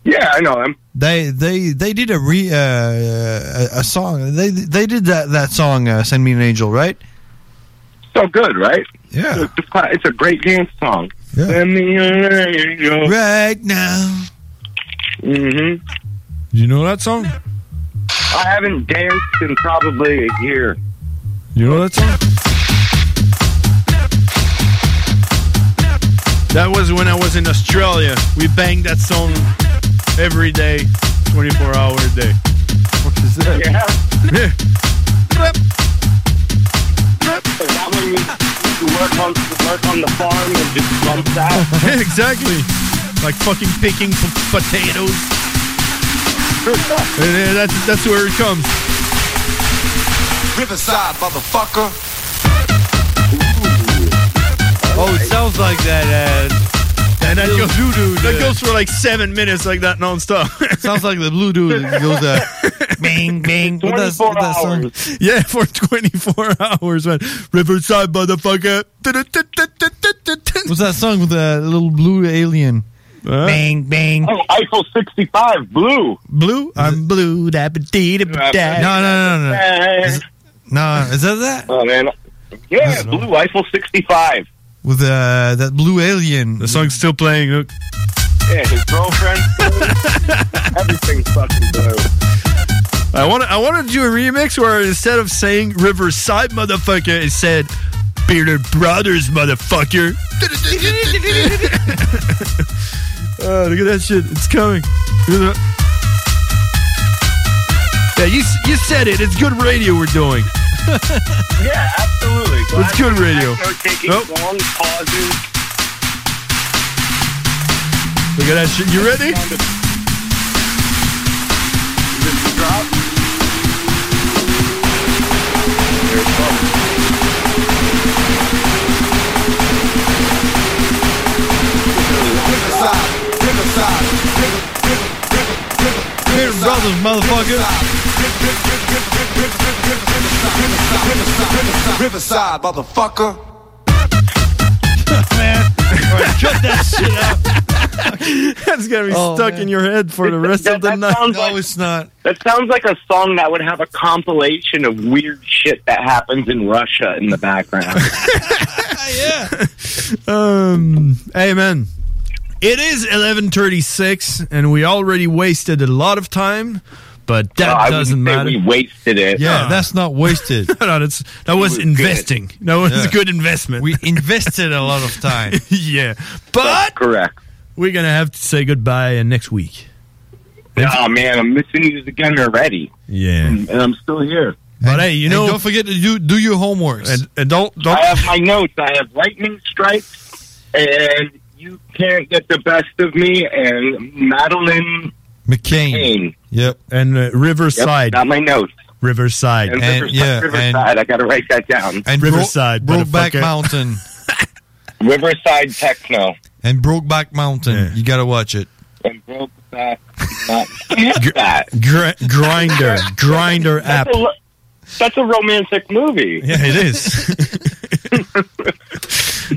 Yeah, I know them. They they they did a re uh, a, a song. They they did that that song uh, "Send Me an Angel," right? So good, right? Yeah. It's a, it's a great dance song. Send me an. Right now. Mm-hmm. You know that song? I haven't danced in probably a year. You know that song? That was when I was in Australia. We banged that song every day, 24 hour a day. What is that? Yeah. *laughs* Yeah. Is that when you, you work on work on the farm and just bump that? Yeah, *laughs* exactly. Like fucking picking p- potatoes. And, uh, that's that's where it comes. Riverside, motherfucker. Oh, it sounds like that. Uh, And that goes, blue dude. that uh, goes for like seven minutes, like that nonstop. *laughs* sounds like the blue dude that goes uh, *laughs* bang bang. What does what that song? Yeah, for 24 *laughs* hours, man. Riverside, motherfucker. What's that song with the little blue alien? Bang bang. Oh, Eiffel 65, blue. Blue? I'm blue. Da ba dee da ba da. No, no, no, no. Is, no, is that that? Oh man, yeah, blue Eiffel 65. With uh, that blue alien. The song's still playing. Look. Yeah, his girlfriend. *laughs* Everything's fucking blue. I want to. I want to do a remix where instead of saying Riverside, motherfucker, it said Bearded Brothers, motherfucker. *laughs* oh, look at that shit! It's coming. Look at that. Yeah, you you said it. It's good radio we're doing. *laughs* Yeah, absolutely. It's good radio. Taking, Nope. long pauses. Look at that shit. You ready? Bearded Brothers, motherfucker. Riverside, motherfucker. *laughs* Man, cut that shit out. That's gonna be Oh, stuck man. in your head for the rest that, of the night. Sounds No, it's not. that sounds like a song that would have a compilation of weird shit that happens in Russia in the background. *laughs* yeah. *laughs* Um, hey man, it is eleven thirty six, and we already wasted a lot of time, but that doesn't wouldn't say matter. We wasted it. Yeah, that's not wasted. *laughs* no, that's that was, was investing. That was Yeah. a good investment. We invested a lot of time. *laughs* yeah, but That's correct. we're gonna have to say goodbye uh, next week. Oh man, I'm missing you again already, Yeah, and I'm still here. but hey, you know, don't forget to do do your homework. and, and don't don't. I have my notes. I have lightning strikes, and you can't get the best of me, and Madeline McCain. Kane. Yep. and uh, Yep, Riverside, got my notes. Riverside. And, And, Riverside, yeah, Riverside. and- I got to write that down. And Riverside, Bro- Brokeback. Mountain. *laughs* Riverside Techno. And Brokeback Mountain. Yeah. You gotta watch it. And Brokeback. Not that. *laughs* Gr- grinder, *laughs* grinder app. That's a, that's a romantic movie. Yeah, it is.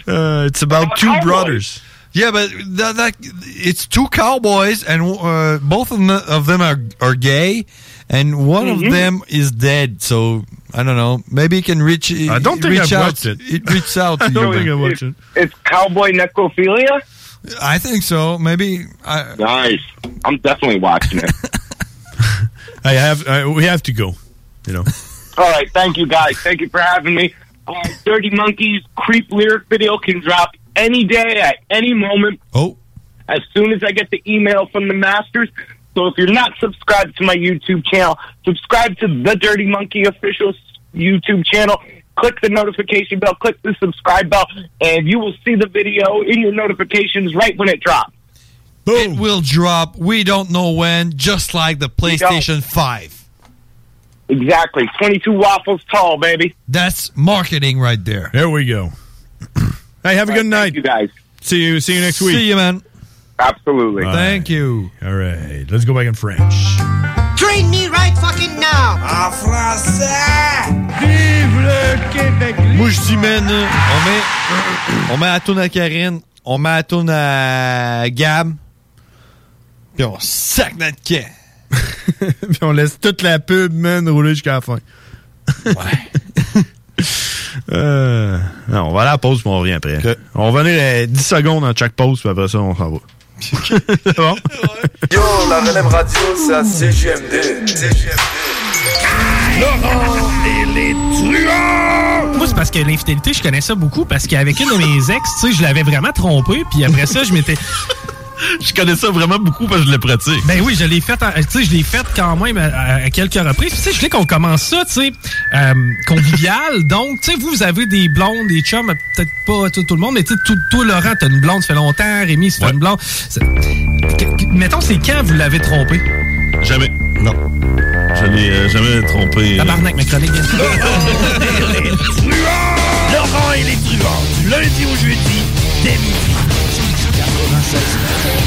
uh, it's about two Cowboys. brothers. Yeah, but that, that it's two cowboys, and uh, both of them, of them are are gay, and one Mm-hmm. of them is dead. So I don't know. Maybe he can reach. I don't think reach I've out, watched it. It reaches out *laughs* to I don't you. think I watched it. It's cowboy necrophilia. I think so. Maybe. I, Nice. I'm definitely watching it. *laughs* I have. Uh, we have to go. You know. *laughs* All right. Thank you, guys. Thank you for having me. uh, Dirty Monkeys creep lyric video can drop any day at any moment. Oh. As soon as I get the email from the masters. So if you're not subscribed to my YouTube channel, subscribe to the Dirty Monkey official YouTube channel. Click the notification bell, click the subscribe bell, and you will see the video in your notifications right when it drops. Boom. It will drop. We don't know when, just like the PlayStation 5. Exactly. 22 waffles tall, baby. That's marketing right there. There we go. *clears throat* hey, have a good night. you guys. See you. See you next week. See you, man. Absolutely. Thank you. All right. Let's go back in French. Train me right fucking now! En français! Vive le Québec! Moi, je dis, man, on met, on met la toune à Karine, on met la toune à Gab, puis on sac notre camp. *laughs* Puis on laisse toute la pub, man, rouler jusqu'à la fin. Ouais. *laughs* euh, non, on va aller à la pause, puis on revient après. On va venir euh, 10 secondes dans chaque pause, puis après ça, on s'en va. *laughs* C'est bon? Yo, la relève radio, c'est à CGMD. Laurent et les truands! Moi, c'est parce que l'infidélité, je connais ça beaucoup parce qu'avec une de mes ex, tu sais, je l'avais vraiment trompé, puis après ça, je m'étais. Je connais ça vraiment beaucoup parce que je le pratique. Ben oui, je l'ai fait, en- tu sais, je l'ai fait quand même à, à quelques reprises. Tu sais, je voulais qu'on commence ça, tu sais, euh, convivial. *laughs* Donc, tu sais, vous, vous avez des blondes, des chums, peut-être pas tout, tout le monde, mais tu sais, tout- toi, Laurent, t'as une blonde, ça fait longtemps, Rémi, c'est une blonde. Mettons, c'est quand vous l'avez trompé? Jamais. Non. Je l'ai euh, jamais trompé. Tabarnak, ma chronique *laughs* Laurent et les truands, du lundi au jeudi, dès midi. faces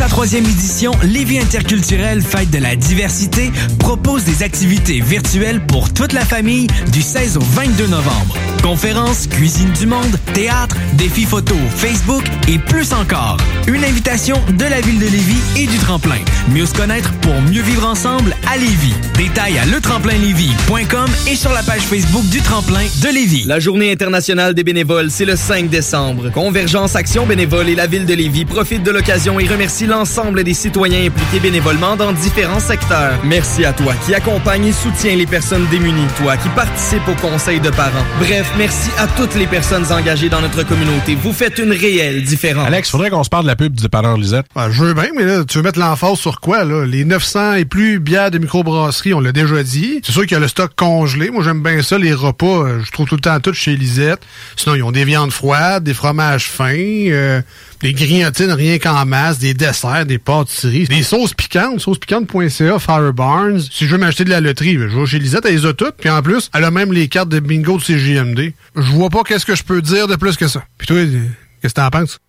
sa troisième édition, Lévis interculturel Fête de la diversité propose des activités virtuelles pour toute la famille du 16 au 22 novembre. Conférences, cuisine du monde, théâtre, défis photo, Facebook et plus encore. Une invitation de la ville de Lévis et du tremplin. Mieux se connaître pour mieux vivre ensemble à Lévis. Détails à letremplinlévis.com et sur la page Facebook du tremplin de Lévis. La journée internationale des bénévoles, c'est le 5 décembre. Convergence Action Bénévole et la ville de Lévis profitent de l'occasion et remercient l'ensemble des citoyens impliqués bénévolement dans différents secteurs. Merci à toi qui accompagne et soutient les personnes démunies, toi qui participe au conseil de parents. Bref, merci à toutes les personnes engagées dans notre communauté. Vous faites une réelle différence. Alex, faudrait qu'on se parle de la pub du dépanneur Lisette. Ah, je veux bien, mais là, tu veux mettre l'emphase sur quoi, là? Les 900 et plus bières de microbrasserie, on l'a déjà dit. C'est sûr qu'il y a le stock congelé. Moi, j'aime bien ça, les repas. euh, Je trouve tout le temps tout chez Lisette. Sinon, ils ont des viandes froides, des fromages fins, euh, des grignotines rien qu'en masse, des desserts, des pâtisseries, des sauces piquantes, saucespiquante.ca, Fire Barnes. Si je veux m'acheter de la loterie, je vais chez Lisette, elle les a toutes. Puis en plus, elle a même les cartes de bingo de CJMD. Je vois pas qu'est-ce que je peux dire de plus que ça. Puis toi, qu'est-ce que t'en penses?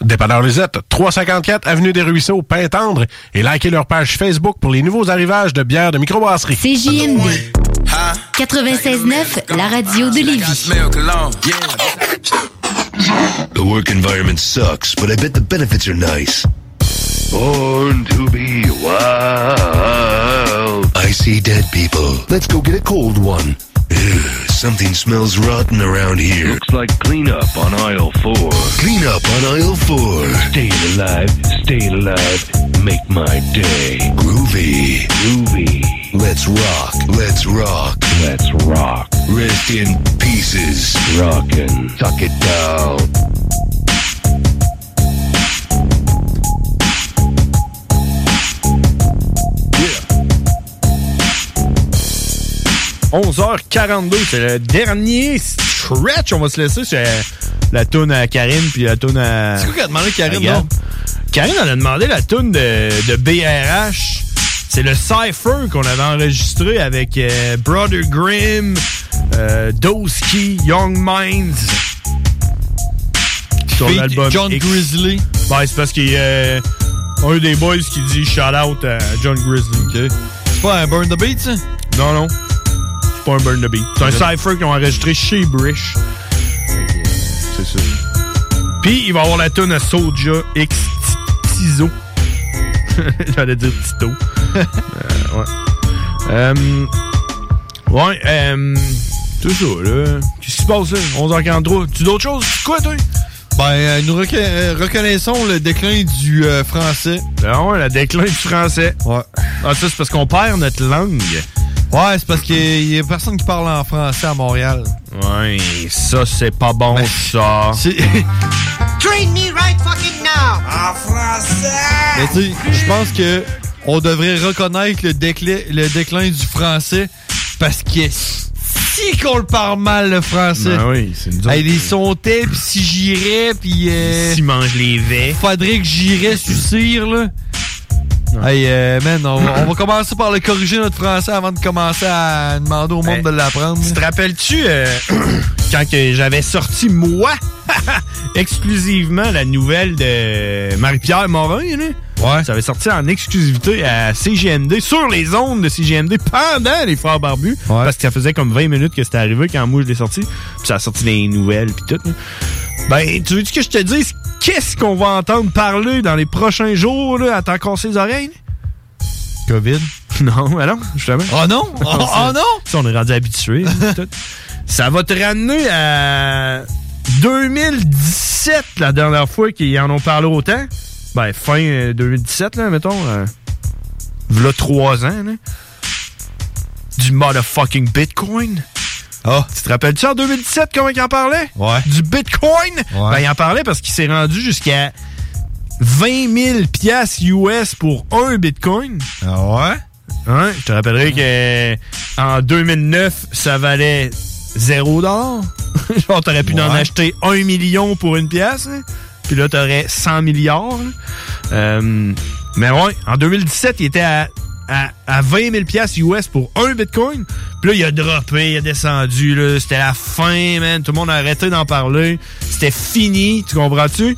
Dépanneur Lisette, 354 Avenue des Ruisseaux, Pintendre, et likez leur page Facebook pour les nouveaux arrivages de bières de microbrasserie. CJMD 96.9, la radio de Lévis. The work environment sucks, but I bet the benefits are nice. Born to be wild. I see dead people. Let's go get a cold one. Ugh, something smells rotten around here. Looks like cleanup on aisle four. Clean up on aisle four. Staying alive, staying alive. Make my day. Groovy. Groovy. Let's rock. Let's rock. Let's rock. Rest in pieces. Rockin'. Tuck it down. 11h42. C'est le dernier stretch. On va se laisser sur la toune à Karine puis la toune à. C'est quoi qui a demandé Karine, non? Karine, elle a demandé la toune de, de BRH. C'est le Cypher qu'on avait enregistré avec euh, Brother Grimm, euh, Doski, Young Minds. Feat l'album John X. Grizzly. Ben, c'est parce qu'il y a un des boys qui dit shout out à John Grizzly. C'est pas un Burn the Beat, ça? Non, non. C'est pas un Burn the Beat. C'est un Cypher qu'ils ont enregistré chez Brish. C'est ça. Puis, il va avoir la tune à Soulja X Tizo. J'allais dire Tito. Euh, ouais. Euh, ouais, euh, tout ça, là. Qu'est-ce qui se passe, là? 11h43. Tu d'autres choses? Quoi, toi? Ben, euh, nous euh, reconnaissons le déclin du euh, français. Ah ouais, le déclin du français. Ouais. Ah, ça, c'est parce qu'on perd notre langue. Ouais, c'est parce qu'il y a personne qui parle en français à Montréal. Ouais, ça, c'est pas bon, ça. Train me right fucking now! En français! Mais tu sais, je pense que on devrait reconnaître le déclin, le déclin du français parce que si qu'on le parle mal, le français. Ben oui, c'est une Hey, les sontais, pis si j'irais, pis... Euh, Si mange les vets. Faudrait que j'irais sucir, là. Hey, euh, man, on, va- on va commencer par le corriger notre français avant de commencer à demander au monde Hey, de l'apprendre. Tu te rappelles-tu euh, *clears throat* quand que j'avais sorti, moi, *laughs* exclusivement la nouvelle de Marie-Pierre Morin, là? Ouais. Ça avait sorti en exclusivité à CGMD, sur les ondes de CGMD, pendant les Frères Barbus. Parce que ça faisait comme 20 minutes que c'était arrivé quand moi je l'ai sorti. Puis ça a sorti des nouvelles, puis tout. là. Ben, tu veux que je te dise qu'est-ce qu'on va entendre parler dans les prochains jours, là, à t'en casser les oreilles? COVID? *laughs* Non, ben non, justement. Oh non? *laughs* Oh, oh non? Ça, on est rendu habitué. *laughs* tout. Ça va te ramener à 2017, la dernière fois qu'ils en ont parlé autant. Ben, fin euh, 2017, là, mettons. Euh, v'là trois ans, là. Du motherfucking Bitcoin. Ah. Tu te rappelles-tu en 2017 comment il en parlait? Ouais. Du Bitcoin? Ouais. Ben, il en parlait parce qu'il s'est rendu jusqu'à 20 000 piastres US pour un Bitcoin. Ah ouais? Hein? Je te rappellerai que en 2009, ça valait 0 dollar. *laughs* Genre, t'aurais pu en acheter 1 million pour une pièce. hein. Puis là, t'aurais 100 milliards. Euh, mais ouais, en 2017, il était à, à, à 20 000 piastres US pour un Bitcoin. Puis là, il a droppé, il a descendu. C'était la fin, man. Tout le monde a arrêté d'en parler. C'était fini, tu comprends-tu?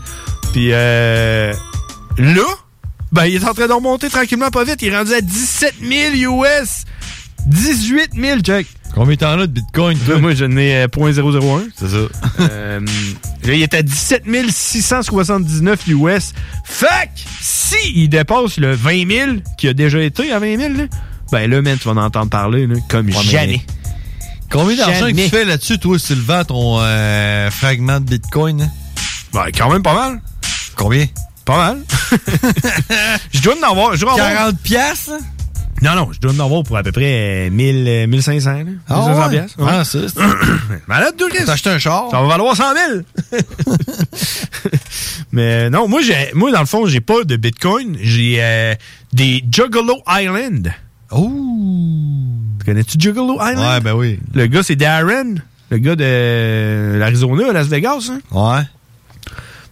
Puis euh, là, ben, il est en train de remonter tranquillement pas vite. Il est rendu à 17 000 US. 18 000, check. Combien t'en as de Bitcoin, toi? Moi, j'en ai euh, 0.001. C'est ça. Euh, *laughs* là, il est à 17 679 US. Fait que, si il dépasse le 20 000, qui a déjà été à 20 000, là, ben là, man, tu vas en entendre parler, là, comme Ouais, mais- jamais. Combien d'argent tu fais là-dessus, toi, Sylvain, ton euh, fragment de Bitcoin? hein? Ben, quand même pas mal. Combien? Pas mal. *laughs* *laughs* je dois en avoir. Je dois en avoir- 40 piastres? Non, non, je dois en avoir pour à peu près euh, 1000, euh, 1500. Là, Ah 1500 ouais? piastres. Ah, ça, c'est- *coughs* Malade, deux T'as acheté un char? Ça va valoir 100 000. *laughs* Mais non, moi, j'ai, moi, dans le fond, j'ai pas de Bitcoin. J'ai euh, des Juggalo Island. Oh! Connais-tu Juggalo Island? Ouais, ben oui. Le gars, c'est Darren. Le gars de l'Arizona, à Las Vegas. Hein? Ouais.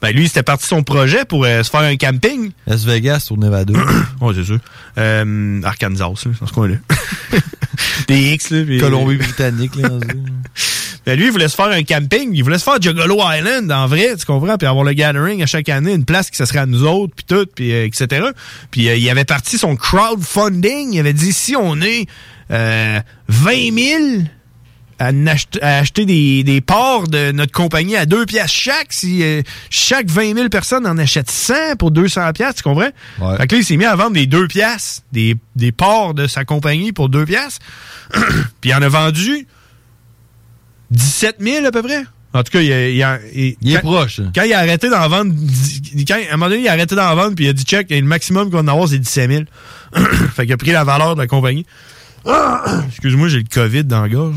Ben lui, c'était parti son projet pour euh, se faire un camping. Las Vegas au Nevada. *clears throat* ouais, c'est sûr. Euh, Arkansas, là, dans ce coin-là. *laughs* Des X, là. puis- Colombie-Britannique, là. *laughs* Ben lui, il voulait se faire un camping. Il voulait se faire Juggalo Island, en vrai, tu comprends? Puis avoir le gathering à chaque année, une place qui ça serait à nous autres, puis tout, puis euh, etc. Puis euh, il avait parti son crowdfunding. Il avait dit, si on est euh, 20 000 à, acheter des, des parts de notre compagnie à 2 piastres chaque, si euh, chaque 20 000 personnes en achètent 100 pour 200 piastres, tu comprends? Fait que là, il s'est mis à vendre des 2 piastres, des, des parts de sa compagnie pour 2 piastres. *clears throat* puis il en a vendu 17 000 à peu près. En tout cas, il, a- il a- il- Il est quand- proche. hein. Quand il a arrêté d'en vendre, quand, à un moment donné, il a arrêté d'en vendre, puis il a dit check, le maximum qu'on va en avoir, c'est 17 000. *clears throat* fait qu'il a pris la valeur de la compagnie. *clears throat* Excuse-moi, j'ai le COVID dans la gorge.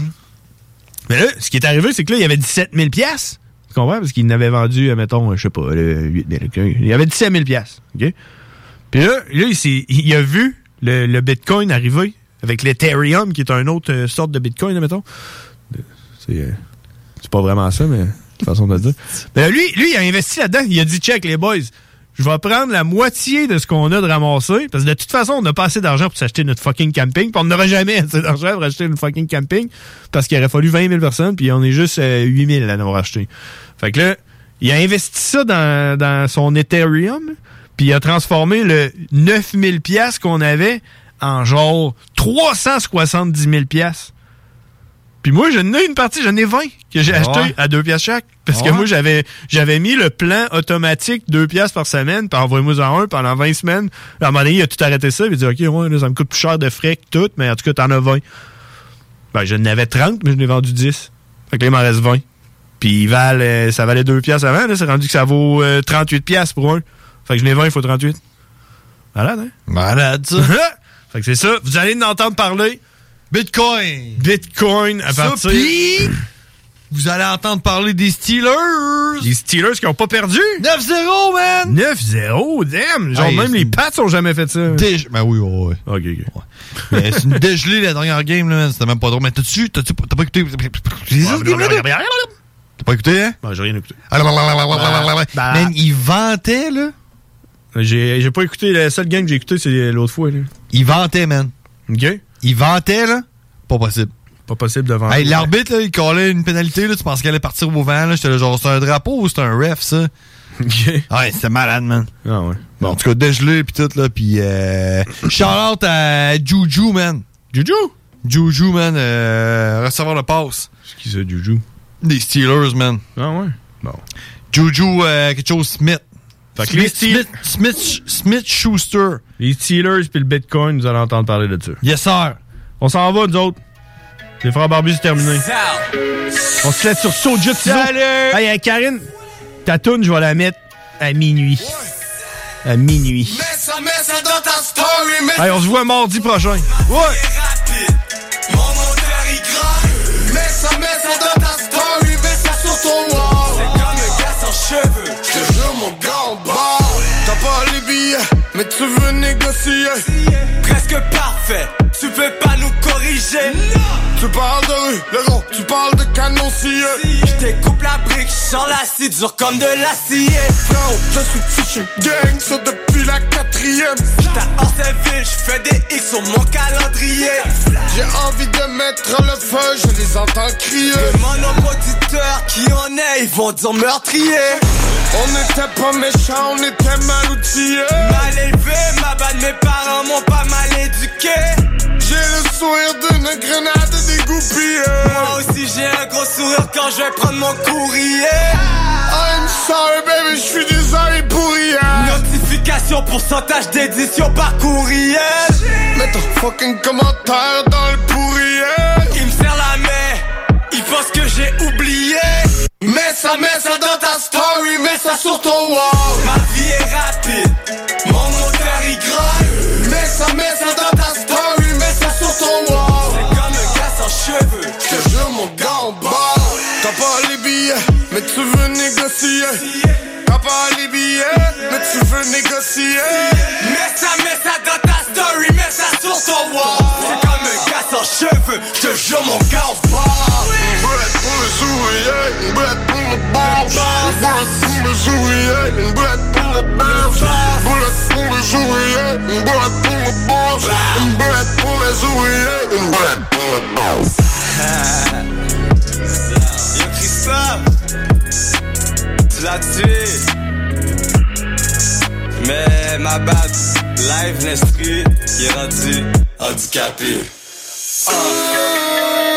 Mais là, ce qui est arrivé, c'est que là, il y avait 17 000 piastres. Tu comprends? Parce qu'il n'avait vendu, euh, mettons, je sais pas, le 8 000. ok? Il y avait 17 000 piastres. OK? Puis là, là il, a vu le, le Bitcoin arriver avec l'Ethereum, qui est un autre euh, sorte de Bitcoin, mettons. C'est euh, c'est pas vraiment ça, mais façon de le dire. Mais *laughs* là, lui, lui, il a investi là-dedans. Il a dit, check, les boys, je vais prendre la moitié de ce qu'on a de ramasser, parce que de toute façon, on n'a pas assez d'argent pour s'acheter notre fucking camping, puis on n'aura jamais assez d'argent pour acheter une fucking camping, parce qu'il aurait fallu 20 000 personnes, puis on est juste euh, 8 000 à nous racheter. Fait que là, il a investi ça dans, dans son Ethereum, puis il a transformé le 9 000 piastres qu'on avait en genre 370 000 piastres. Puis moi, j'en ai une partie, j'en ai 20 que j'ai Ah acheté ouais? à 2 piastres chaque. Parce Ah que ouais? moi, j'avais j'avais mis le plan automatique 2 piastres par semaine, puis envoyez-moi en un pendant 20 semaines. À un moment donné, il a tout arrêté ça, puis il a dit, OK, ouais, là, ça me coûte plus cher de frais que tout, mais en tout cas, t'en as 20. Ben, je n'avais 30, mais je n'ai vendu 10. Fait que là, il m'en reste 20. Puis ils valent, euh, ça valait 2 piastres avant, là, c'est rendu que ça vaut euh, 38 piastres pour un. Fait que je n'ai 20, il faut 38. Malade, hein? Malade, ça. *laughs* fait que c'est ça. Vous allez en entendre parler. Bitcoin. Bitcoin à Ça, partir... pis, vous allez entendre parler des Steelers. Les Steelers qui ont pas perdu. 9-0, man. 9-0, damn. Genre, Hey, même les Pats ont jamais fait ça. Dége- Ben oui, ouais, ouais. Ok, ok. Mais c'est une dégelée la dernière game, là, man. C'était même pas drôle. Mais t'as-tu, t'as-tu, t'as pas écouté? T'as pas écouté, hein? Non, j'ai rien écouté. Man, il vantait, là. J'ai j'ai pas écouté. Le seul game que j'ai écouté, c'est l'autre fois. Là. Il vantait, man. OK. Il vantait, là. Pas possible. Pas possible de vendre. Hey, l'arbitre, là, il collait une pénalité, là. Tu penses qu'elle allait partir au vent, là. J'étais là, genre, c'est un drapeau ou c'est un ref, ça? OK. Ouais, c'était malade, man. Ah ouais. Bon, en tout cas, dégelé pis tout, là. Euh. Shout-out à Juju, man. Juju? Juju, man. Euh, recevoir le passe. C'est qui ça, Juju? Des Steelers, man. Ah ouais? Bon. Juju, euh, quelque chose Smith. Fait que les Smith, Smith, Smith, Smith Schuster. Les Steelers puis le Bitcoin, vous allez entendre parler de ça. Yes, sir. On s'en va, nous autres. Les frères Barbus, c'est terminé. On se laisse sur Soja Salut! Hey, Karine, ta toune, je vais la mettre à minuit. À minuit. Mets ça, mets ça dans ta story, mets Hey, on se voit mardi prochain. Ouais! Mets ça, mets ça dans ta story, mets ça sur ton wall. C'est comme un gars sans cheveux. Mais tu veux négocier? Presque parfait, tu peux pas nous corriger? Tu parles de rue, le gros, tu parles de canon scié. Je découpe la brique, sans l'acier, dur comme de l'acier. Frérot, je suis fichu gang, ça depuis la quatrième. J'étais à Orteville, je fais des X sur mon calendrier. J'ai envie de mettre le feu, je les entends crier. Demande aux auditeurs qui en est, ils vont dire meurtrier. On n'était pas méchants, on était mal outillés. Mal élevé, ma bad, mes parents m'ont pas mal éduqué. J'ai le sourire d'une grenade dégoupillée. Moi aussi j'ai un gros sourire quand je vais prendre mon courrier. I'm sorry baby, je suis désolé pour hier. Notification, pourcentage d'édition par courriel. Mets ton fucking commentaire dans le pourriel. Il me serre la main, il pense que j'ai oublié. Mets ça, mets ça dans ta story, mets ça sur ton wall. Ma vie est rapide, mon moteur il grimpe. Mets ça, mets ça dans mais tu veux négocier? T'as pas les billets, mais tu veux négocier. Mets ça, mets ça dans ta story, mets ça sur ton wall. C'est comme un gars sans cheveux, je te jure mon gars en bas. Brett pour les ouvriers, Brett pour le boss. Brett pour les ouvriers, Brett pour le boss. Brett pour les ouvriers, Brett pour le boss. Brett pour les ouvriers, Brett pour le boss. *laughs* Yo Christophe, l'as tué. Mais ma bad, live l'esprit, il est rendu handicapé. «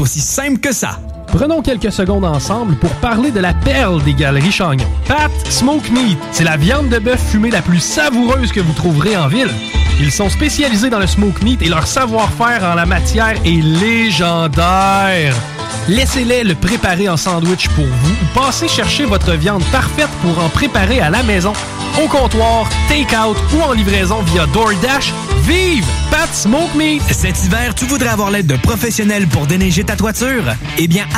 Aussi simple que ça. Prenons quelques secondes ensemble pour parler de la perle des galeries Chagnon. Pat Smoke Meat, c'est la viande de bœuf fumée la plus savoureuse que vous trouverez en ville. Ils sont spécialisés dans le smoke meat et leur savoir-faire en la matière est légendaire. Laissez-les le préparer en sandwich pour vous ou passez chercher votre viande parfaite pour en préparer à la maison, au comptoir, take-out ou en livraison via DoorDash. Vive Pat Smoke Meat! Cet hiver, tu voudrais avoir l'aide de professionnels pour déneiger ta toiture? Eh bien,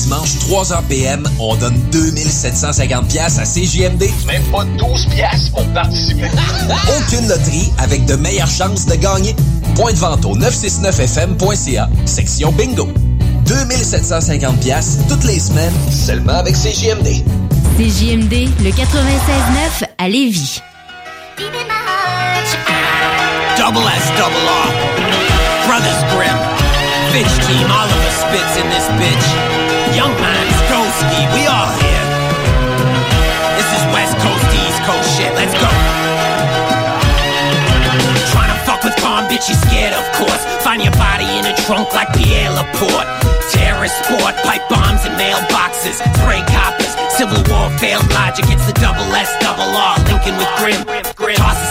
les dimanches, 3h PM, on donne 2750 pièces à CJMD. Même pas 12 pièces pour participer. *laughs* Aucune loterie avec de meilleures chances de gagner. Point de vente au 969fm.ca, section bingo. 2750 pièces toutes les semaines, seulement avec CJMD. CJMD, le 96.9 à Lévis. Double S, double R. Brothers Grimm. Bitch team, all of us spits in this bitch. Young minds, Goski, we all here. This is West Coast, East Coast shit, let's go. Tryna fuck with Palm bitch, you scared of course. Find your body in a trunk like Pierre Laporte. Terrorist sport, pipe bombs and mailboxes. Spray coppers, civil war, failed logic. It's the double S, double R, Lincoln with grim.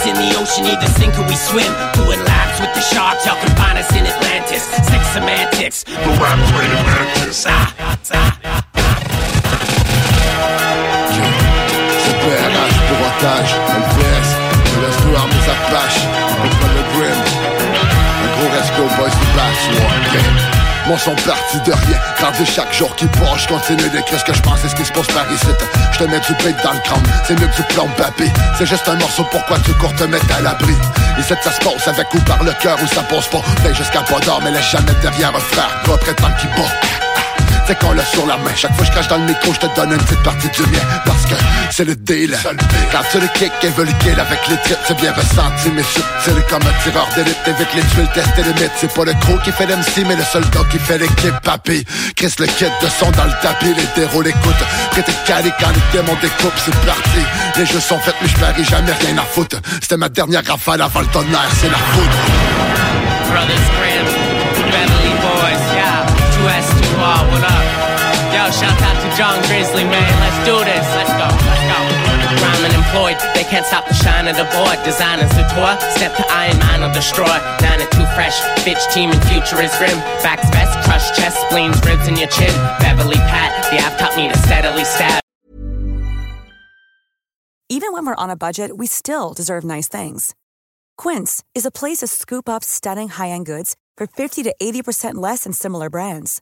In the ocean, either sink or we swim. Doing laps with the sharks, y'all can find us in Atlantis. Sick semantics, but rap rated mantis. Ah, ah. CPRH pour otage, LPS, je laisse sa pâche, on prend le grim. Resto, boys, parti de rien, tandis chaque jour qui je continue d'écrire ce que je pense et ce qui se passe par ici. Je te mets du bait dans le crâne, c'est mieux que du plomb papé. C'est juste un morceau, pourquoi tu cours te mettre à l'abri? Et cette ça se passe avec ou par le cœur ou ça pose pas. Veille jusqu'à pas d'or, mais laisse jamais derrière un frère, pas prétendre qui bat. C'est qu'on l'a sur la main. Chaque fois que je crache dans le micro, je te donne une petite partie du mien. Parce que c'est le deal. Quand tu le kick et veut le kill avec les titres, c'est bien ressenti, mais subtil comme un tireur d'élite. Évite les tuiles, tester les mythes. C'est pas le gros qui fait l'MC, mais le soldat qui fait l'équipe, papy. Chris le kit de son dans le tapis, les déros l'écoute. Prêt et calé quand les démons découpent, c'est parti. Les jeux sont faits, mais je parie jamais rien à foutre. C'était ma dernière rafale avant le tonnerre, c'est la foudre. Brothers shout out to John Grizzly, man. Let's do this. Let's go, let's go. Rhyming employed, they can't stop the shine of the board. Designers the tour, step to Iron Man or destroy. Nine and two fresh, bitch team and future is grim. Backs vest, crush chest, spleens, ribs in your chin. Beverly Pat, the app taught me to steadily stab. Even when we're on a budget, we still deserve nice things. Quince is a place to scoop up stunning high-end goods for 50 to 80% less than similar brands.